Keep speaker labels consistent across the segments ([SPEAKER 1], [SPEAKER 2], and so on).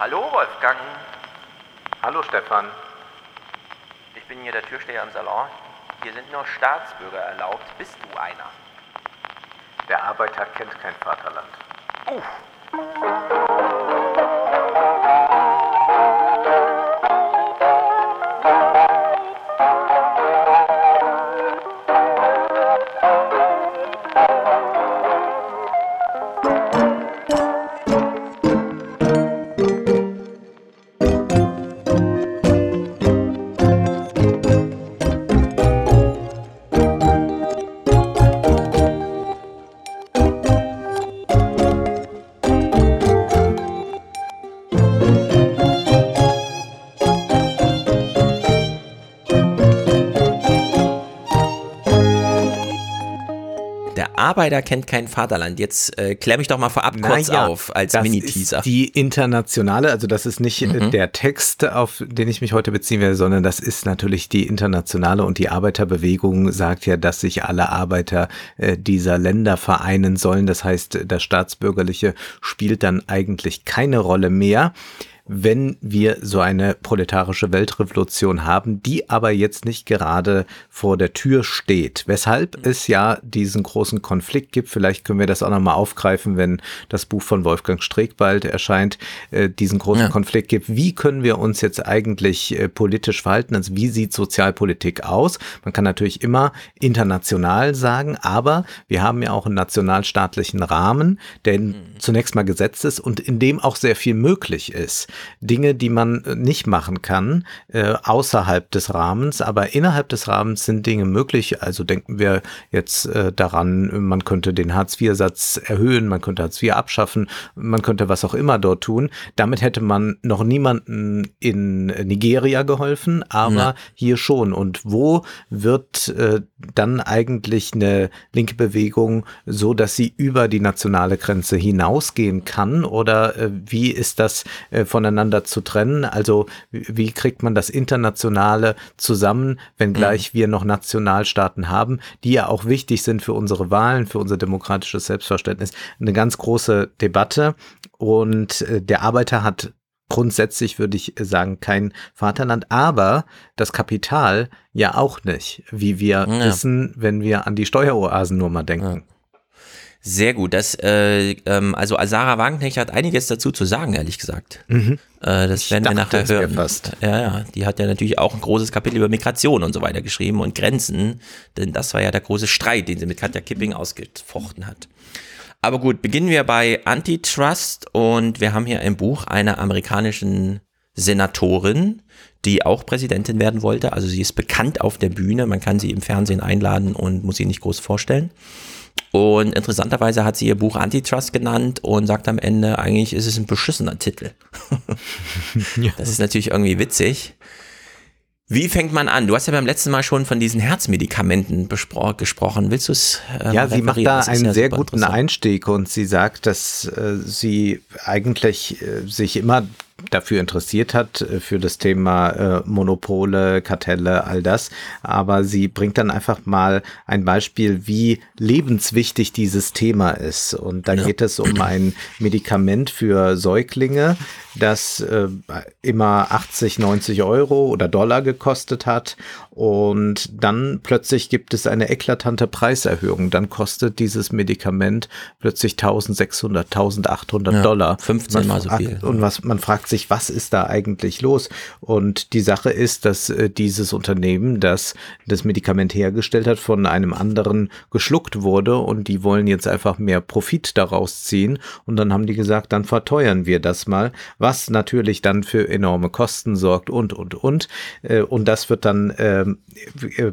[SPEAKER 1] Hallo Wolfgang,
[SPEAKER 2] Hallo Stefan.
[SPEAKER 1] ich bin hier der Türsteher im Salon. Hier sind nur Staatsbürger erlaubt. Bist du einer?
[SPEAKER 2] Der Arbeiter kennt kein Vaterland.
[SPEAKER 3] Der Arbeiter kennt kein Vaterland. Jetzt äh, klär mich doch mal vorab kurz
[SPEAKER 2] Naja,
[SPEAKER 3] auf als
[SPEAKER 2] das
[SPEAKER 3] Mini-Teaser.
[SPEAKER 2] ist Die internationale, also das ist nicht äh, der Text, auf den ich mich heute beziehen werde, sondern das ist natürlich die internationale und die Arbeiterbewegung sagt ja, dass sich alle Arbeiter äh, dieser Länder vereinen sollen. Das heißt, das Staatsbürgerliche spielt dann eigentlich keine Rolle mehr wenn wir so eine proletarische Weltrevolution haben, die aber jetzt nicht gerade vor der Tür steht. Weshalb es ja diesen großen Konflikt gibt, vielleicht können wir das auch nochmal aufgreifen, wenn das Buch von Wolfgang Streeck bald erscheint, äh, diesen großen
[SPEAKER 3] Ja.
[SPEAKER 2] Konflikt gibt. Wie können wir uns jetzt eigentlich äh, politisch verhalten? Also wie sieht Sozialpolitik aus? Man kann natürlich immer international sagen, aber wir haben ja auch einen nationalstaatlichen Rahmen, der zunächst mal gesetzt ist und in dem auch sehr viel möglich ist. Dinge, die man äh, nicht machen kann, äh, außerhalb des Rahmens, aber innerhalb des Rahmens sind Dinge möglich. Also denken wir jetzt äh, daran, man könnte den Hartz-IV-Satz erhöhen, man könnte Hartz IV abschaffen, man könnte was auch immer dort tun. Damit hätte man noch niemanden in Nigeria geholfen, aber
[SPEAKER 3] Ja.
[SPEAKER 2] hier schon. Und wo wird äh, dann eigentlich eine linke Bewegung so, dass sie über die nationale Grenze hinausgehen kann? Oder äh, wie ist das äh, voneinander zu trennen? Also wie kriegt man das Internationale zusammen, wenngleich wir noch Nationalstaaten haben, die ja auch wichtig sind für unsere Wahlen, für unser demokratisches Selbstverständnis? Eine ganz große Debatte. Und äh, der Arbeiter hat grundsätzlich würde ich sagen, kein Vaterland, aber das Kapital ja auch nicht, wie wir
[SPEAKER 3] Ja.
[SPEAKER 2] wissen, wenn wir an die Steueroasen nur mal denken.
[SPEAKER 3] Sehr gut. Das, äh, ähm, also Sarah Wagenknecht hat einiges dazu zu sagen, ehrlich gesagt. Äh, das werden wir
[SPEAKER 2] Mhm.
[SPEAKER 3] nachher hören.
[SPEAKER 2] fast.
[SPEAKER 3] Ja, ja. Die hat ja natürlich auch ein großes Kapitel über Migration und so weiter geschrieben und Grenzen, denn das war ja der große Streit, den sie mit Katja Kipping ausgefochten hat. Aber gut, beginnen wir bei Antitrust und wir haben hier ein Buch einer amerikanischen Senatorin, die auch Präsidentin werden wollte. Also sie ist bekannt auf der Bühne, man kann sie im Fernsehen einladen und muss sie nicht groß vorstellen. Und interessanterweise hat sie ihr Buch Antitrust genannt und sagt am Ende, eigentlich ist es ein beschissener Titel. Das ist natürlich irgendwie witzig. Wie fängt man an? Du hast ja beim letzten Mal schon von diesen Herzmedikamenten gesprochen. Willst du es? ähm,
[SPEAKER 2] Ja, sie macht da einen
[SPEAKER 3] ja
[SPEAKER 2] sehr guten. Einstieg und sie sagt, dass äh, sie eigentlich äh, sich immer dafür interessiert hat, äh, für das Thema äh, Monopole, Kartelle, all das. Aber sie bringt dann einfach mal ein Beispiel, wie lebenswichtig dieses Thema ist. Und da geht es um ein Medikament für Säuglinge, das äh, immer 80, 90 Euro oder Dollar gekostet hat. Und dann plötzlich gibt es eine eklatante Preiserhöhung. Dann kostet dieses Medikament plötzlich 1600, 1800
[SPEAKER 3] Ja,
[SPEAKER 2] Dollar.
[SPEAKER 3] 15
[SPEAKER 2] Man
[SPEAKER 3] mal so viel.
[SPEAKER 2] Und was, man fragt sich, was ist da eigentlich los? Und die Sache ist, dass äh, dieses Unternehmen, das das Medikament hergestellt hat, von einem anderen geschluckt wurde und die wollen jetzt einfach mehr Profit daraus ziehen. Und dann haben die gesagt, dann verteuern wir das mal, was natürlich dann für enorme Kosten sorgt und, und, und. Äh, Und das wird dann ähm, äh,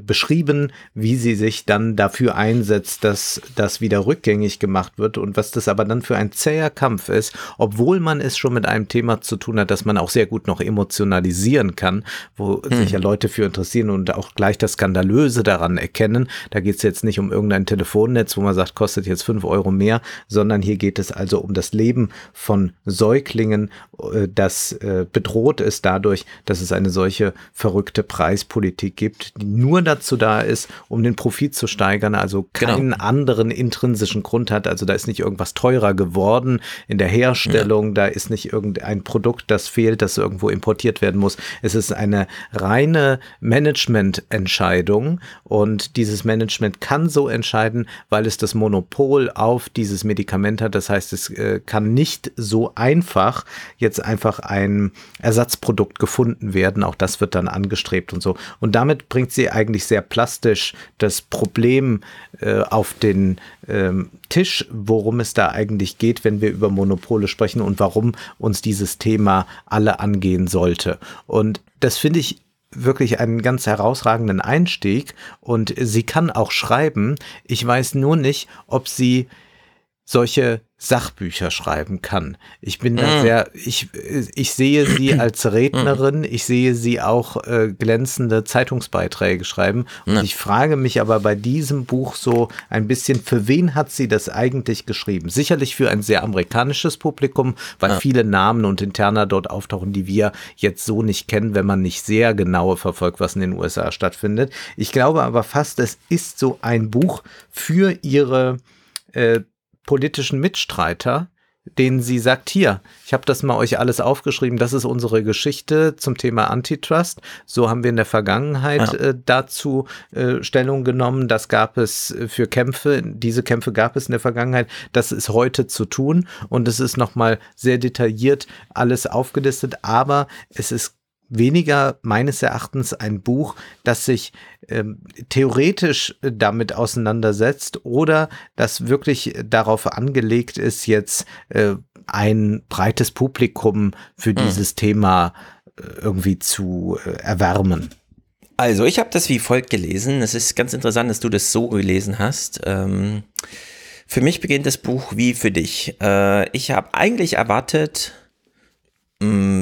[SPEAKER 2] beschrieben, wie sie sich dann dafür einsetzt, dass das wieder rückgängig gemacht wird und was das aber dann für ein zäher Kampf ist, obwohl man es schon mit einem Thema zu tun hat, das man auch sehr gut noch emotionalisieren kann, wo sich ja Leute für interessieren und auch gleich das Skandalöse daran erkennen. Da geht es jetzt nicht um irgendein Telefonnetz, wo man sagt, kostet jetzt fünf Euro mehr, sondern hier geht es also um das Leben von Säuglingen, äh, das äh, bedroht ist dadurch, dass es eine solche verrückte Preispolitik gibt, die nur dazu da ist, um den Profit zu steigern, also
[SPEAKER 3] Genau.
[SPEAKER 2] keinen anderen intrinsischen Grund hat. Also da ist nicht irgendwas teurer geworden in der Herstellung, da ist nicht irgendein Produkt Produkt, das fehlt, das irgendwo importiert werden muss. Es ist eine reine Managemententscheidung und dieses Management kann so entscheiden, weil es das Monopol auf dieses Medikament hat. Das heißt, es äh, kann nicht so einfach jetzt einfach ein Ersatzprodukt gefunden werden. Auch das wird dann angestrebt und so. Und damit bringt sie eigentlich sehr plastisch das Problem äh, auf den ähm, Tisch, worum es da eigentlich geht, wenn wir über Monopole sprechen und warum uns dieses Thema alle angehen sollte. Und das finde ich wirklich einen ganz herausragenden Einstieg und sie kann auch schreiben. Ich weiß nur nicht, ob sie solche Sachbücher schreiben kann. Ich bin da mm. sehr, ich, ich sehe sie als Rednerin, ich sehe sie auch äh, glänzende Zeitungsbeiträge schreiben. Und ich frage mich aber bei diesem Buch so ein bisschen, für wen hat sie das eigentlich geschrieben? Sicherlich für ein sehr amerikanisches Publikum, weil ja. viele Namen und Interna dort auftauchen, die wir jetzt so nicht kennen, wenn man nicht sehr genau verfolgt, was in den USA stattfindet. Ich glaube aber fast, es ist so ein Buch für ihre äh, politischen Mitstreiter, denen sie sagt, hier, ich habe das mal euch alles aufgeschrieben, das ist unsere Geschichte zum Thema Antitrust. So haben wir in der Vergangenheit ja. äh, dazu äh, Stellung genommen. Das gab es für Kämpfe, diese Kämpfe gab es in der Vergangenheit. Das ist heute zu tun und es ist nochmal sehr detailliert alles aufgelistet, aber es ist weniger meines Erachtens ein Buch, das sich ähm, theoretisch damit auseinandersetzt oder das wirklich darauf angelegt ist, jetzt äh, ein breites Publikum für mhm. dieses Thema äh, irgendwie zu äh, erwärmen.
[SPEAKER 3] Also, ich habe das wie folgt gelesen. Es ist ganz interessant, dass du das so gelesen hast. Ähm, für mich beginnt das Buch wie für dich. Äh, ich habe eigentlich erwartet,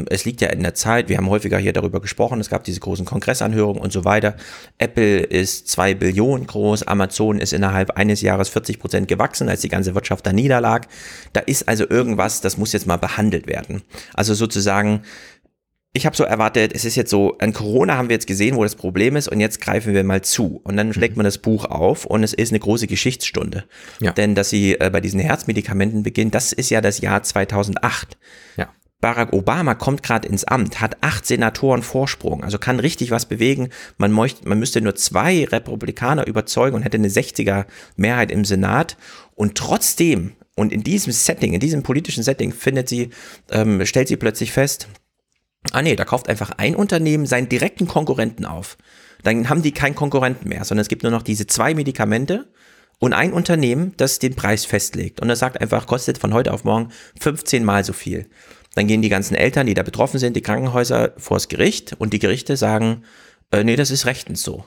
[SPEAKER 3] es liegt ja in der Zeit, wir haben häufiger hier darüber gesprochen, es gab diese großen Kongressanhörungen und so weiter. Apple ist zwei Billionen groß, Amazon ist innerhalb eines Jahres 40 Prozent gewachsen, als die ganze Wirtschaft da niederlag. Da ist also irgendwas, das muss jetzt mal behandelt werden. Also sozusagen, ich habe so erwartet, es ist jetzt so, an Corona haben wir jetzt gesehen, wo das Problem ist und jetzt greifen wir mal zu. Und dann schlägt mhm. man das Buch auf und es ist eine große Geschichtsstunde. Ja. Denn dass sie äh, bei diesen Herzmedikamenten beginnt, das ist ja das Jahr 2008. Ja. Barack Obama kommt gerade ins Amt, hat acht Senatoren Vorsprung, also kann richtig was bewegen. Man, möcht, man müsste nur zwei Republikaner überzeugen und hätte eine 60er Mehrheit im Senat. Und trotzdem, und in diesem Setting, in diesem politischen Setting, findet sie, ähm, stellt sie plötzlich fest, ah nee, da kauft einfach ein Unternehmen seinen direkten Konkurrenten auf. Dann haben die keinen Konkurrenten mehr, sondern es gibt nur noch diese zwei Medikamente und ein Unternehmen, das den Preis festlegt. Und das sagt einfach, kostet von heute auf morgen 15 mal so viel. Dann gehen die ganzen Eltern, die da betroffen sind, die Krankenhäuser vors Gericht und die Gerichte sagen, äh, nee, das ist rechtens so.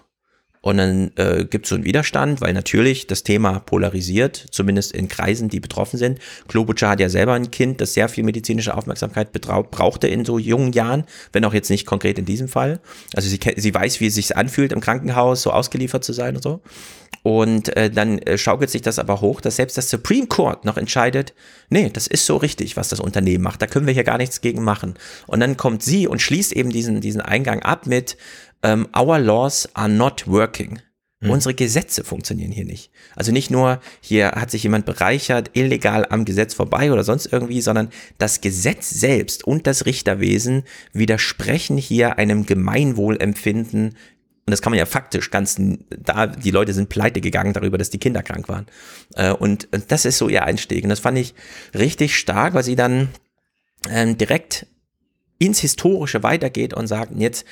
[SPEAKER 3] Und dann äh, gibt es so einen Widerstand, weil natürlich das Thema polarisiert, zumindest in Kreisen, die betroffen sind. Klobuchar hat ja selber ein Kind, das sehr viel medizinische Aufmerksamkeit brauchte in so jungen Jahren, wenn auch jetzt nicht konkret in diesem Fall. Also sie, sie weiß, wie es sich anfühlt, im Krankenhaus so ausgeliefert zu sein und so. Und äh, dann äh, schaukelt sich das aber hoch, dass selbst das Supreme Court noch entscheidet, nee, das ist so richtig, was das Unternehmen macht, da können wir hier gar nichts gegen machen. Und dann kommt sie und schließt eben diesen, diesen Eingang ab mit, ähm, Our laws are not working. Mhm. Unsere Gesetze funktionieren hier nicht. Also nicht nur, hier hat sich jemand bereichert, illegal am Gesetz vorbei oder sonst irgendwie, sondern das Gesetz selbst und das Richterwesen widersprechen hier einem Gemeinwohlempfinden und das kann man ja faktisch ganz, da, die Leute sind pleite gegangen darüber, dass die Kinder krank waren. Äh, und, und das ist so ihr Einstieg. Und das fand ich richtig stark, weil sie dann ähm, direkt ins Historische weitergeht und sagt, jetzt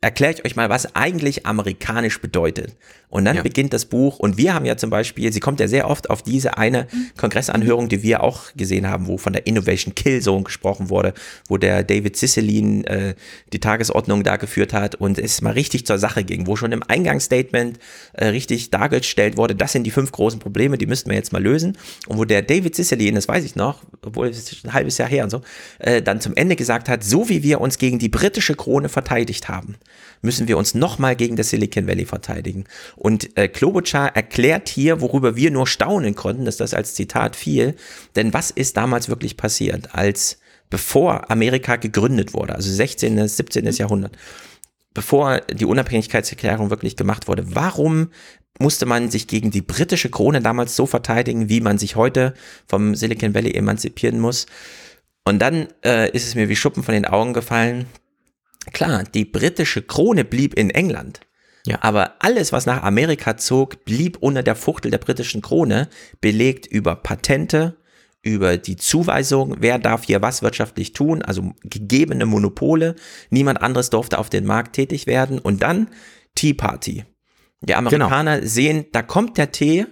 [SPEAKER 3] erkläre ich euch mal, was eigentlich amerikanisch bedeutet. Und dann ja. beginnt das Buch und wir haben ja zum Beispiel, sie kommt ja sehr oft auf diese eine Kongressanhörung, die wir auch gesehen haben, wo von der Innovation Kill Zone gesprochen wurde, wo der David Cicilline äh, die Tagesordnung da geführt hat und es mal richtig zur Sache ging, wo schon im Eingangsstatement äh, richtig dargestellt wurde, das sind die fünf großen Probleme, die müssten wir jetzt mal lösen. Und wo der David Cicilline, das weiß ich noch, obwohl es ist ein halbes Jahr her und so, äh, dann zum Ende gesagt hat, so wie wir uns gegen die britische Krone verteidigt haben, müssen wir uns nochmal gegen das Silicon Valley verteidigen. Und äh, Klobuchar erklärt hier, worüber wir nur staunen konnten, dass das als Zitat fiel. Denn was ist damals wirklich passiert, als bevor Amerika gegründet wurde, also 16., 17. Jahrhundert, bevor die Unabhängigkeitserklärung wirklich gemacht wurde, warum musste man sich gegen die britische Krone damals so verteidigen, wie man sich heute vom Silicon Valley emanzipieren muss? Und dann äh, ist es mir wie Schuppen von den Augen gefallen. Klar, die britische Krone blieb in England.
[SPEAKER 2] Ja.
[SPEAKER 3] Aber alles, was nach Amerika zog, blieb unter der Fuchtel der britischen Krone, belegt über Patente, über die Zuweisung, wer darf hier was wirtschaftlich tun, also gegebene Monopole. Niemand anderes durfte auf den Markt tätig werden. Und dann Tea Party. Die Amerikaner genau. sehen, da kommt der Tee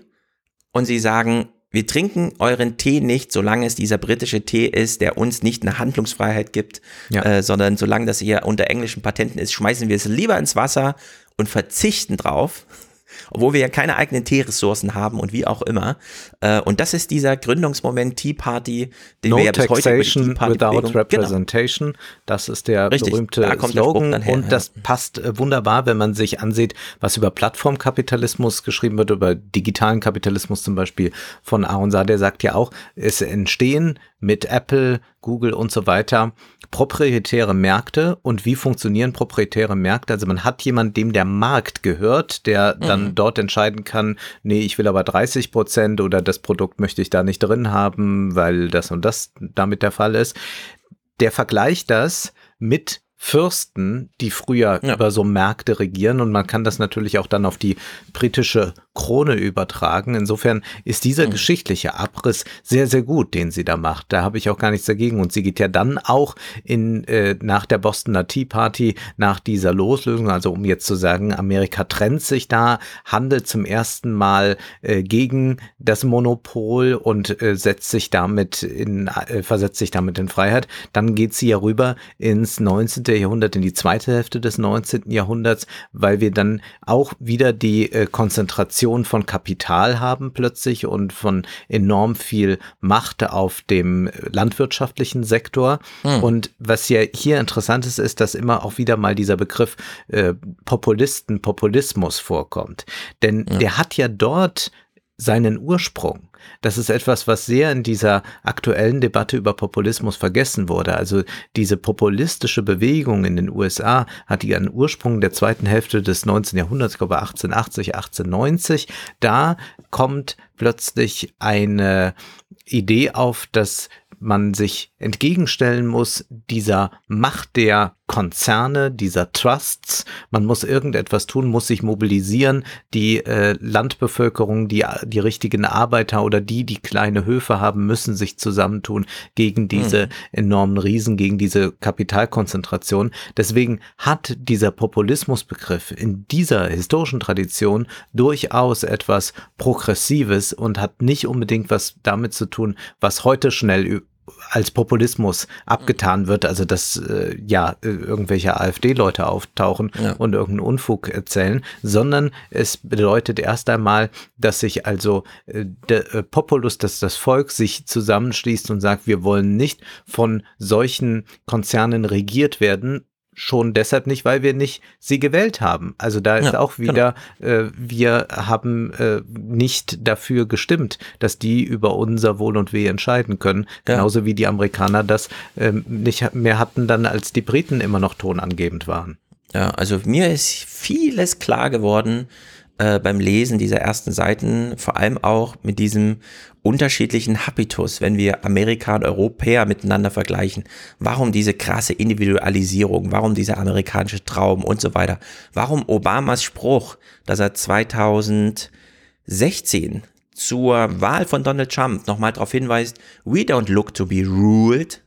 [SPEAKER 3] und sie sagen, wir trinken euren Tee nicht, solange es dieser britische Tee ist, der uns nicht eine Handlungsfreiheit gibt, ja. äh, sondern solange das hier unter englischen Patenten ist, schmeißen wir es lieber ins Wasser und verzichten drauf, obwohl wir ja keine eigenen Teeressourcen haben und wie auch immer. Äh, und das ist dieser Gründungsmoment Tea Party,
[SPEAKER 2] den no wir ja bis heute taxation without genau. representation. Genau. Das ist der Richtig, berühmte Slogan her, und das ja. passt äh, wunderbar, wenn man sich ansieht, was über Plattformkapitalismus geschrieben wird, über digitalen Kapitalismus zum Beispiel von Aaron Saar, der sagt ja auch, es entstehen mit Apple, Google und so weiter proprietäre Märkte und wie funktionieren proprietäre Märkte? Also man hat jemanden, dem der Markt gehört, der dann mhm. dort entscheiden kann, nee, ich will aber 30 Prozent oder das Produkt möchte ich da nicht drin haben, weil das und das damit der Fall ist. Der vergleicht das mit Fürsten, die früher ja. über so Märkte regieren und man kann das natürlich auch dann auf die britische Krone übertragen. Insofern ist dieser mhm. geschichtliche Abriss sehr, sehr gut, den sie da macht. Da habe ich auch gar nichts dagegen. Und sie geht ja dann auch in, äh, nach der Bostoner Tea Party, nach dieser Loslösung, also um jetzt zu sagen, Amerika trennt sich da, handelt zum ersten Mal äh, gegen das Monopol und äh, setzt sich damit in, äh, versetzt sich damit in Freiheit. Dann geht sie ja rüber ins 19. Jahrhundert, in die zweite Hälfte des 19. Jahrhunderts, weil wir dann auch wieder die äh, Konzentration von Kapital haben plötzlich und von enorm viel Macht auf dem landwirtschaftlichen Sektor. Hm. Und was ja hier interessant ist, ist, dass immer auch wieder mal dieser Begriff äh, Populisten, Populismus vorkommt. Denn ja. der hat ja dort seinen Ursprung. Das ist etwas, was sehr in dieser aktuellen Debatte über Populismus vergessen wurde. Also diese populistische Bewegung in den USA hat ihren Ursprung der zweiten Hälfte des 19. Jahrhunderts, ich glaube 1880, 1890. Da kommt plötzlich eine Idee auf, dass man sich entgegenstellen muss dieser Macht der Konzerne, dieser Trusts. Man muss irgendetwas tun, muss sich mobilisieren. Die äh, Landbevölkerung, die, die richtigen Arbeiter oder die, die kleine Höfe haben, müssen sich zusammentun gegen diese mhm. enormen Riesen, gegen diese Kapitalkonzentration. Deswegen hat dieser Populismusbegriff in dieser historischen Tradition durchaus etwas Progressives und hat nicht unbedingt was damit zu tun, was heute schnell als Populismus abgetan wird, also dass äh, ja irgendwelche AfD-Leute auftauchen ja. und irgendeinen Unfug erzählen, sondern es bedeutet erst einmal, dass sich also äh, der äh, Populus, dass das Volk sich zusammenschließt und sagt, wir wollen nicht von solchen Konzernen regiert werden, schon deshalb nicht, weil wir nicht sie gewählt haben. Also da ist ja, auch wieder, genau. äh, wir haben äh, nicht dafür gestimmt, dass die über unser Wohl und Weh entscheiden können. Ja. Genauso wie die Amerikaner das äh, nicht mehr hatten dann, als die Briten immer noch tonangebend waren.
[SPEAKER 3] Ja, also mir ist vieles klar geworden, äh, beim Lesen dieser ersten Seiten, vor allem auch mit diesem unterschiedlichen Habitus, wenn wir Amerika und Europäer miteinander vergleichen. Warum diese krasse Individualisierung? Warum dieser amerikanische Traum und so weiter? Warum Obamas Spruch, dass er 2016 zur Wahl von Donald Trump nochmal darauf hinweist, we don't look to be ruled,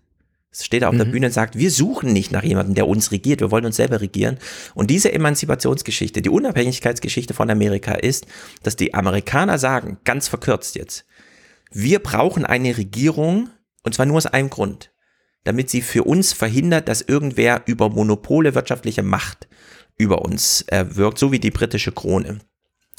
[SPEAKER 3] steht er auf mhm. der Bühne und sagt, wir suchen nicht nach jemandem, der uns regiert, wir wollen uns selber regieren. Und diese Emanzipationsgeschichte, die Unabhängigkeitsgeschichte von Amerika ist, dass die Amerikaner sagen, ganz verkürzt jetzt, wir brauchen eine Regierung, und zwar nur aus einem Grund, damit sie für uns verhindert, dass irgendwer über Monopole wirtschaftliche Macht über uns äh, wirkt, so wie die britische Krone.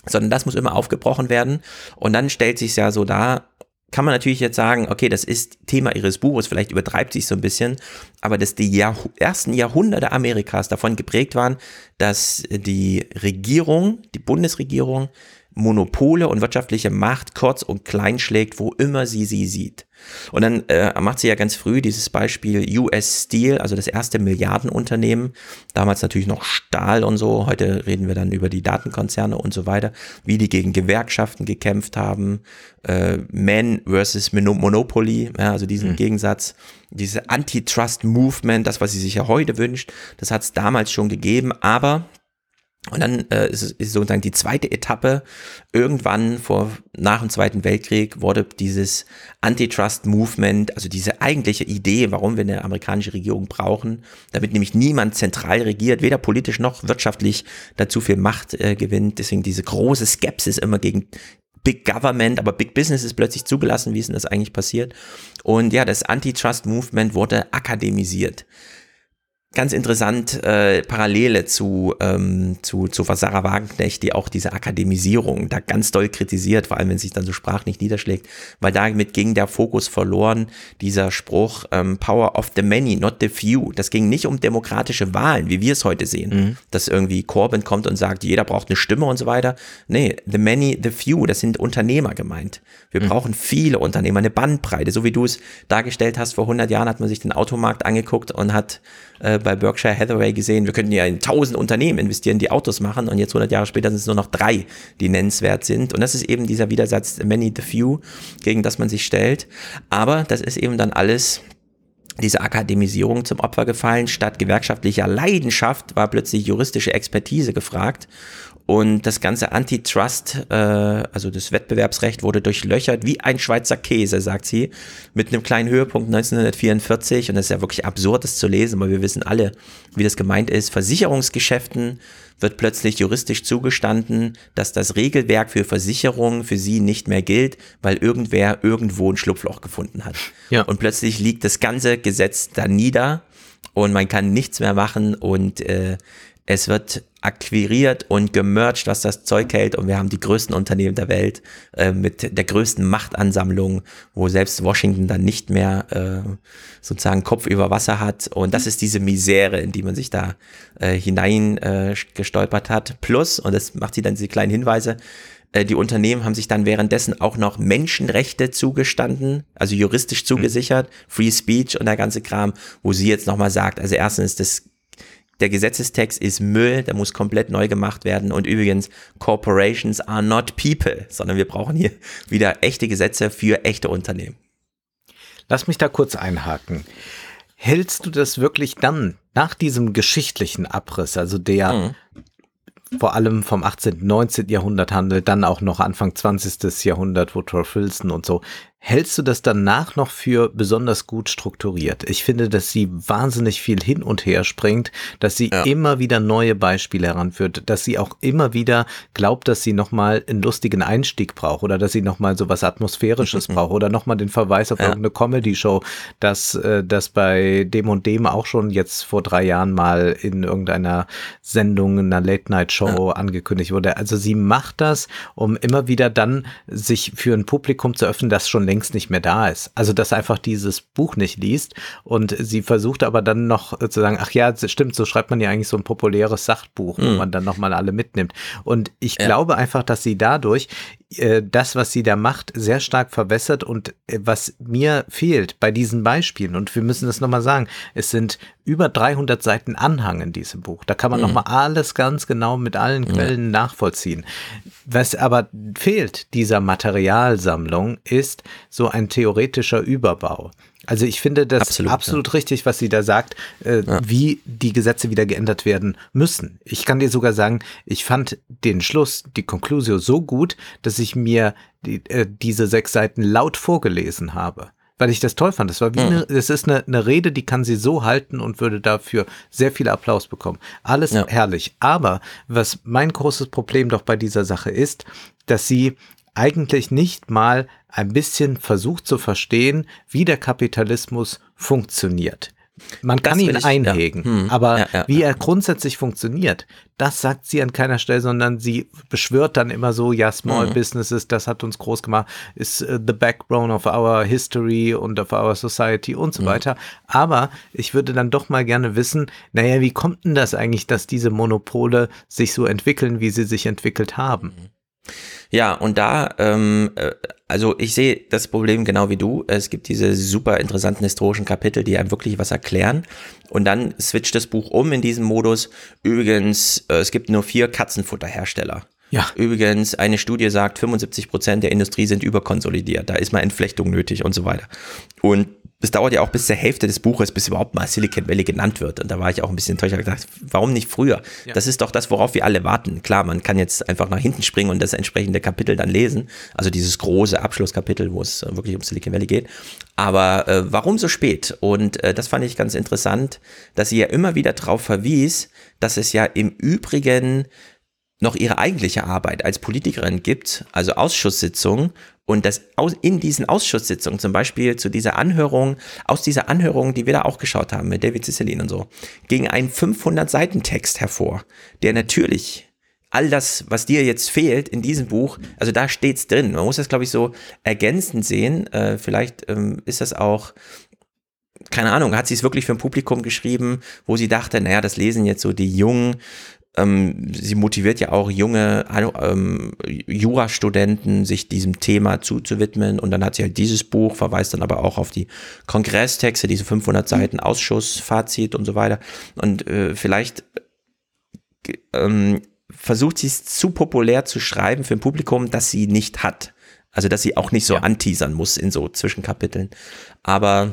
[SPEAKER 3] Sondern das muss immer aufgebrochen werden. Und dann stellt sich ja so dar, kann man natürlich jetzt sagen, okay, das ist Thema ihres Buches, vielleicht übertreibt sich so ein bisschen, aber dass die Jahr ersten Jahrhunderte Amerikas davon geprägt waren, dass die Regierung, die Bundesregierung Monopole und wirtschaftliche Macht kurz und klein schlägt, wo immer sie sie sieht. Und dann äh, macht sie ja ganz früh dieses Beispiel US Steel, also das erste Milliardenunternehmen, damals natürlich noch Stahl und so, heute reden wir dann über die Datenkonzerne und so weiter, wie die gegen Gewerkschaften gekämpft haben, äh, Man versus Monopoly, ja, also diesen mhm. Gegensatz, diese Antitrust Movement, das, was sie sich ja heute wünscht, das hat es damals schon gegeben, aber und dann äh, ist, ist sozusagen die zweite Etappe. Irgendwann vor nach dem Zweiten Weltkrieg wurde dieses Antitrust-Movement, also diese eigentliche Idee, warum wir eine amerikanische Regierung brauchen, damit nämlich niemand zentral regiert, weder politisch noch wirtschaftlich dazu viel Macht äh, gewinnt. Deswegen diese große Skepsis immer gegen Big Government, aber Big Business ist plötzlich zugelassen. Wie ist denn das eigentlich passiert? Und ja, das Antitrust-Movement wurde akademisiert ganz interessant äh, Parallele zu, ähm, zu, zu Sarah Wagenknecht, die auch diese Akademisierung da ganz doll kritisiert, vor allem wenn sich dann so Sprach nicht niederschlägt, weil damit ging der Fokus verloren, dieser Spruch ähm, Power of the many, not the few. Das ging nicht um demokratische Wahlen, wie wir es heute sehen, mhm. dass irgendwie Corbyn kommt und sagt, jeder braucht eine Stimme und so weiter. Nee, the many, the few, das sind Unternehmer gemeint. Wir mhm. brauchen viele Unternehmer, eine Bandbreite, so wie du es dargestellt hast. Vor 100 Jahren hat man sich den Automarkt angeguckt und hat äh, bei Berkshire Hathaway gesehen, wir könnten ja in tausend Unternehmen investieren, die Autos machen und jetzt 100 Jahre später sind es nur noch drei, die nennenswert sind. Und das ist eben dieser Widersatz many the few, gegen das man sich stellt. Aber das ist eben dann alles diese Akademisierung zum Opfer gefallen. Statt gewerkschaftlicher Leidenschaft war plötzlich juristische Expertise gefragt. Und das ganze Antitrust, äh, also das Wettbewerbsrecht, wurde durchlöchert wie ein Schweizer Käse, sagt sie, mit einem kleinen Höhepunkt 1944. Und das ist ja wirklich absurd, das zu lesen, weil wir wissen alle, wie das gemeint ist. Versicherungsgeschäften wird plötzlich juristisch zugestanden, dass das Regelwerk für Versicherungen für sie nicht mehr gilt, weil irgendwer irgendwo ein Schlupfloch gefunden hat. Ja. Und plötzlich liegt das ganze Gesetz da nieder und man kann nichts mehr machen und äh, es wird akquiriert und gemerged, was das Zeug hält. Und wir haben die größten Unternehmen der Welt äh, mit der größten Machtansammlung, wo selbst Washington dann nicht mehr äh, sozusagen Kopf über Wasser hat. Und das ist diese Misere, in die man sich da äh, hinein äh, hat. Plus, und das macht sie dann diese kleinen Hinweise, äh, die Unternehmen haben sich dann währenddessen auch noch Menschenrechte zugestanden, also juristisch zugesichert, Free Speech und der ganze Kram, wo sie jetzt nochmal sagt, also erstens, das der Gesetzestext ist Müll, der muss komplett neu gemacht werden. Und übrigens, Corporations are not people, sondern wir brauchen hier wieder echte Gesetze für echte Unternehmen.
[SPEAKER 2] Lass mich da kurz einhaken. Hältst du das wirklich dann nach diesem geschichtlichen Abriss, also der mhm vor allem vom 18., 19. Jahrhundert handelt, dann auch noch Anfang 20. Jahrhundert, Woodrow Wilson und so. Hältst du das danach noch für besonders gut strukturiert? Ich finde, dass sie wahnsinnig viel hin und her springt, dass sie ja. immer wieder neue Beispiele heranführt, dass sie auch immer wieder glaubt, dass sie nochmal einen lustigen Einstieg braucht oder dass sie nochmal so was Atmosphärisches braucht oder nochmal den Verweis auf ja. irgendeine Comedy-Show, dass äh, das bei dem und dem auch schon jetzt vor drei Jahren mal in irgendeiner Sendung, in einer Late-Night-Show ja. angekündigt wurde. Also sie macht das, um immer wieder dann sich für ein Publikum zu öffnen, das schon längst längst nicht mehr da ist. Also, dass einfach dieses Buch nicht liest und sie versucht aber dann noch zu sagen, ach ja, stimmt, so schreibt man ja eigentlich so ein populäres Sachbuch, wo man dann nochmal alle mitnimmt. Und ich ja. glaube einfach, dass sie dadurch äh, das, was sie da macht, sehr stark verwässert und äh, was mir fehlt bei diesen Beispielen, und wir müssen das nochmal sagen, es sind über 300 Seiten Anhang in diesem Buch. Da kann man mhm. nochmal alles ganz genau mit allen Quellen ja. nachvollziehen. Was aber fehlt dieser Materialsammlung ist so ein theoretischer Überbau. Also ich finde das absolut, absolut ja. richtig, was sie da sagt, äh, ja. wie die Gesetze wieder geändert werden müssen. Ich kann dir sogar sagen, ich fand den Schluss, die Conclusio so gut, dass ich mir die, äh, diese sechs Seiten laut vorgelesen habe weil ich das toll fand. Das war wie mhm. eine, es ist eine, eine Rede, die kann sie so halten und würde dafür sehr viel Applaus bekommen. Alles ja. herrlich. Aber was mein großes Problem doch bei dieser Sache ist, dass sie eigentlich nicht mal ein bisschen versucht zu verstehen, wie der Kapitalismus funktioniert. Man kann ihn ich, einhegen, ja. hm, aber ja, ja, wie er grundsätzlich funktioniert, das sagt sie an keiner Stelle, sondern sie beschwört dann immer so, ja, Small hm. Businesses, das hat uns groß gemacht, ist uh, the backbone of our history und of our society und so hm. weiter. Aber ich würde dann doch mal gerne wissen, naja, wie kommt denn das eigentlich, dass diese Monopole sich so entwickeln, wie sie sich entwickelt haben?
[SPEAKER 3] Hm. Ja, und da, ähm, äh, also ich sehe das Problem genau wie du. Es gibt diese super interessanten historischen Kapitel, die einem wirklich was erklären. Und dann switcht das Buch um in diesem Modus. Übrigens, äh, es gibt nur vier Katzenfutterhersteller.
[SPEAKER 2] Ja.
[SPEAKER 3] Übrigens, eine Studie sagt, 75 Prozent der Industrie sind überkonsolidiert. Da ist mal Entflechtung nötig und so weiter. Und es dauert ja auch bis zur Hälfte des Buches, bis überhaupt mal Silicon Valley genannt wird. Und da war ich auch ein bisschen enttäuscht. Ich gedacht, warum nicht früher? Ja. Das ist doch das, worauf wir alle warten. Klar, man kann jetzt einfach nach hinten springen und das entsprechende Kapitel dann lesen. Also dieses große Abschlusskapitel, wo es wirklich um Silicon Valley geht. Aber äh, warum so spät? Und äh, das fand ich ganz interessant, dass sie ja immer wieder darauf verwies, dass es ja im Übrigen noch ihre eigentliche Arbeit als Politikerin gibt, also Ausschusssitzungen und das in diesen Ausschusssitzungen, zum Beispiel zu dieser Anhörung, aus dieser Anhörung, die wir da auch geschaut haben mit David Cicilline und so, ging ein 500-Seiten-Text hervor, der natürlich all das, was dir jetzt fehlt in diesem Buch, also da steht's drin. Man muss das, glaube ich, so ergänzend sehen. Äh, vielleicht ähm, ist das auch keine Ahnung, hat sie es wirklich für ein Publikum geschrieben, wo sie dachte, naja, das lesen jetzt so die jungen ähm, sie motiviert ja auch junge ähm, Jurastudenten, sich diesem Thema zuzuwidmen. Und dann hat sie halt dieses Buch, verweist dann aber auch auf die Kongresstexte, diese 500 Seiten Ausschussfazit und so weiter. Und äh, vielleicht ähm, versucht sie es zu populär zu schreiben für ein Publikum, das sie nicht hat. Also, dass sie auch nicht so ja. anteasern muss in so Zwischenkapiteln. Aber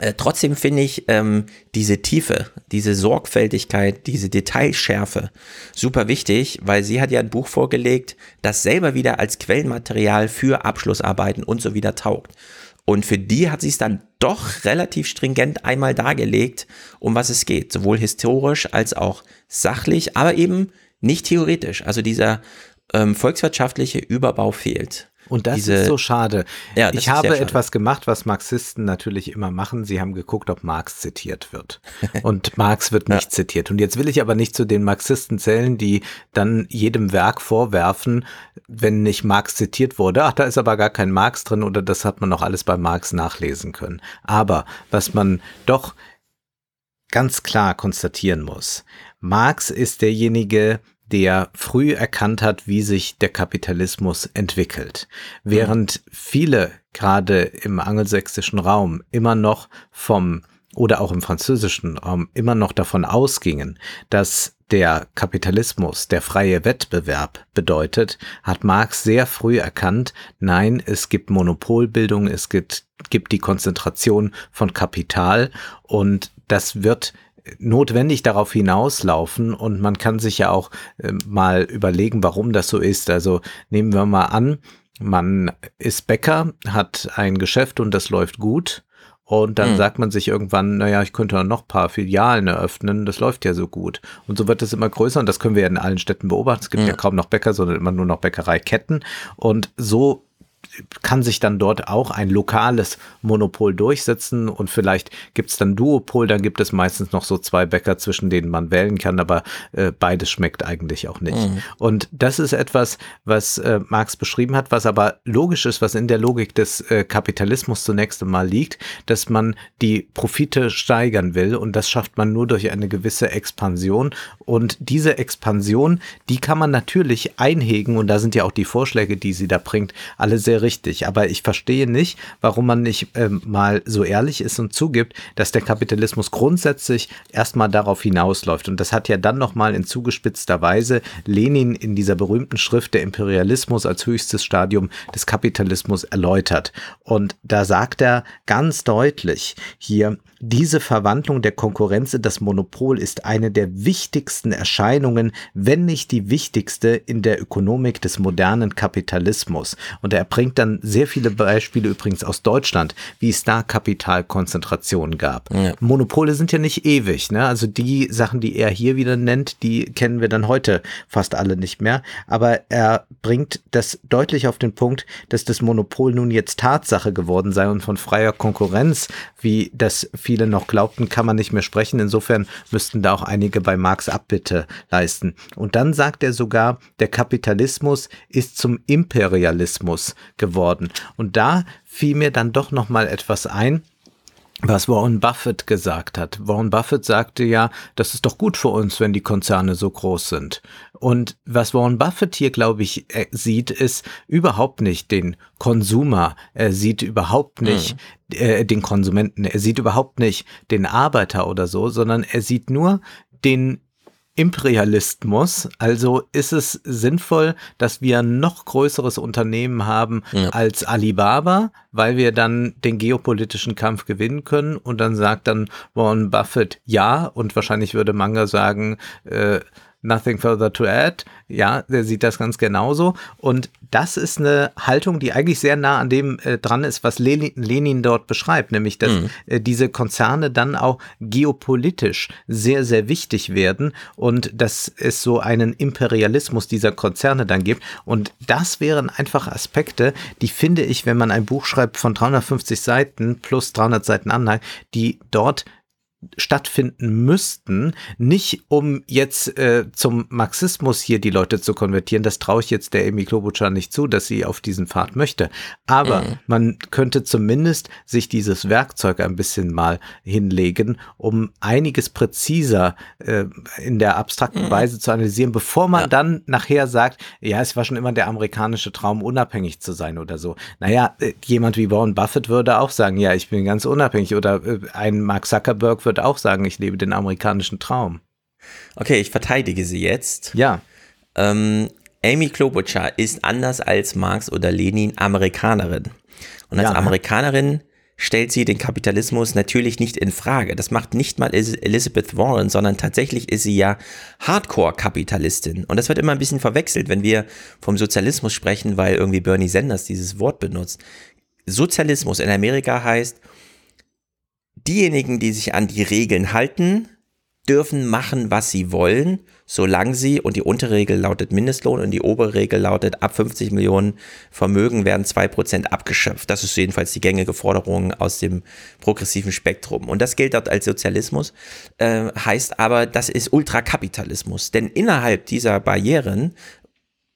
[SPEAKER 3] äh, trotzdem finde ich ähm, diese Tiefe, diese Sorgfältigkeit, diese Detailschärfe super wichtig, weil sie hat ja ein Buch vorgelegt, das selber wieder als Quellenmaterial für Abschlussarbeiten und so wieder taugt. Und für die hat sie es dann doch relativ stringent einmal dargelegt, um was es geht, sowohl historisch als auch sachlich, aber eben nicht theoretisch. Also dieser ähm, volkswirtschaftliche Überbau fehlt.
[SPEAKER 2] Und das Diese, ist so schade. Ja, ich habe etwas gemacht, was Marxisten natürlich immer machen. Sie haben geguckt, ob Marx zitiert wird. Und Marx wird nicht ja. zitiert. Und jetzt will ich aber nicht zu den Marxisten zählen, die dann jedem Werk vorwerfen, wenn nicht Marx zitiert wurde, ach, da ist aber gar kein Marx drin oder das hat man noch alles bei Marx nachlesen können. Aber was man doch ganz klar konstatieren muss, Marx ist derjenige, der früh erkannt hat, wie sich der Kapitalismus entwickelt. Während viele gerade im angelsächsischen Raum immer noch vom oder auch im französischen Raum immer noch davon ausgingen, dass der Kapitalismus der freie Wettbewerb bedeutet, hat Marx sehr früh erkannt, nein, es gibt Monopolbildung, es gibt, gibt die Konzentration von Kapital und das wird notwendig darauf hinauslaufen und man kann sich ja auch äh, mal überlegen, warum das so ist. Also nehmen wir mal an, man ist Bäcker, hat ein Geschäft und das läuft gut. Und dann mhm. sagt man sich irgendwann, naja, ich könnte noch ein paar Filialen eröffnen, das läuft ja so gut. Und so wird es immer größer und das können wir ja in allen Städten beobachten. Es gibt ja, ja kaum noch Bäcker, sondern immer nur noch Bäckereiketten. Und so kann sich dann dort auch ein lokales Monopol durchsetzen und vielleicht gibt es dann Duopol, dann gibt es meistens noch so zwei Bäcker, zwischen denen man wählen kann, aber äh, beides schmeckt eigentlich auch nicht. Mhm. Und das ist etwas, was äh, Marx beschrieben hat, was aber logisch ist, was in der Logik des äh, Kapitalismus zunächst einmal liegt, dass man die Profite steigern will und das schafft man nur durch eine gewisse Expansion und diese Expansion, die kann man natürlich einhegen und da sind ja auch die Vorschläge, die sie da bringt, alle sehr richtig. Aber ich verstehe nicht, warum man nicht ähm, mal so ehrlich ist und zugibt, dass der Kapitalismus grundsätzlich erstmal darauf hinausläuft. Und das hat ja dann nochmal in zugespitzter Weise Lenin in dieser berühmten Schrift Der Imperialismus als höchstes Stadium des Kapitalismus erläutert. Und da sagt er ganz deutlich hier, diese Verwandlung der Konkurrenz in das Monopol ist eine der wichtigsten Erscheinungen, wenn nicht die wichtigste in der Ökonomik des modernen Kapitalismus. Und er bringt dann sehr viele Beispiele übrigens aus Deutschland, wie es da Kapitalkonzentrationen gab. Ja. Monopole sind ja nicht ewig. Ne? Also die Sachen, die er hier wieder nennt, die kennen wir dann heute fast alle nicht mehr. Aber er bringt das deutlich auf den Punkt, dass das Monopol nun jetzt Tatsache geworden sei und von freier Konkurrenz, wie das viele viele noch glaubten, kann man nicht mehr sprechen. Insofern müssten da auch einige bei Marx Abbitte leisten. Und dann sagt er sogar, der Kapitalismus ist zum Imperialismus geworden. Und da fiel mir dann doch noch mal etwas ein, was Warren Buffett gesagt hat. Warren Buffett sagte ja, das ist doch gut für uns, wenn die Konzerne so groß sind. Und was Warren Buffett hier, glaube ich, äh, sieht, ist überhaupt nicht den Konsumer. Er sieht überhaupt nicht mhm. äh, den Konsumenten. Er sieht überhaupt nicht den Arbeiter oder so, sondern er sieht nur den Imperialismus. Also ist es sinnvoll, dass wir ein noch größeres Unternehmen haben ja. als Alibaba, weil wir dann den geopolitischen Kampf gewinnen können. Und dann sagt dann Warren Buffett ja. Und wahrscheinlich würde Manga sagen, äh, nothing further to add. Ja, der sieht das ganz genauso. Und das ist eine Haltung, die eigentlich sehr nah an dem äh, dran ist, was Lenin, Lenin, dort beschreibt, nämlich, dass mhm. äh, diese Konzerne dann auch geopolitisch sehr, sehr wichtig werden und dass es so einen Imperialismus dieser Konzerne dann gibt. Und das wären einfach Aspekte, die finde ich, wenn man ein Buch schreibt von 350 Seiten plus 300 Seiten Anhang, die dort stattfinden müssten, nicht um jetzt äh, zum Marxismus hier die Leute zu konvertieren, das traue ich jetzt der Amy Klobuchar nicht zu, dass sie auf diesen Pfad möchte. Aber mhm. man könnte zumindest sich dieses Werkzeug ein bisschen mal hinlegen, um einiges präziser äh, in der abstrakten mhm. Weise zu analysieren, bevor man ja. dann nachher sagt, ja, es war schon immer der amerikanische Traum, unabhängig zu sein oder so. Naja, äh, jemand wie Warren Buffett würde auch sagen, ja, ich bin ganz unabhängig oder äh, ein Mark Zuckerberg würde würde auch sagen, ich lebe den amerikanischen Traum.
[SPEAKER 3] Okay, ich verteidige sie jetzt.
[SPEAKER 2] Ja.
[SPEAKER 3] Ähm, Amy Klobuchar ist anders als Marx oder Lenin Amerikanerin. Und als ja. Amerikanerin stellt sie den Kapitalismus natürlich nicht in Frage. Das macht nicht mal Elizabeth Warren, sondern tatsächlich ist sie ja Hardcore-Kapitalistin. Und das wird immer ein bisschen verwechselt, wenn wir vom Sozialismus sprechen, weil irgendwie Bernie Sanders dieses Wort benutzt. Sozialismus in Amerika heißt, diejenigen, die sich an die Regeln halten, dürfen machen, was sie wollen, solange sie, und die untere Regel lautet Mindestlohn und die obere Regel lautet, ab 50 Millionen Vermögen werden 2% abgeschöpft. Das ist jedenfalls die gängige Forderung aus dem progressiven Spektrum. Und das gilt dort als Sozialismus, äh, heißt aber, das ist Ultrakapitalismus. Denn innerhalb dieser Barrieren,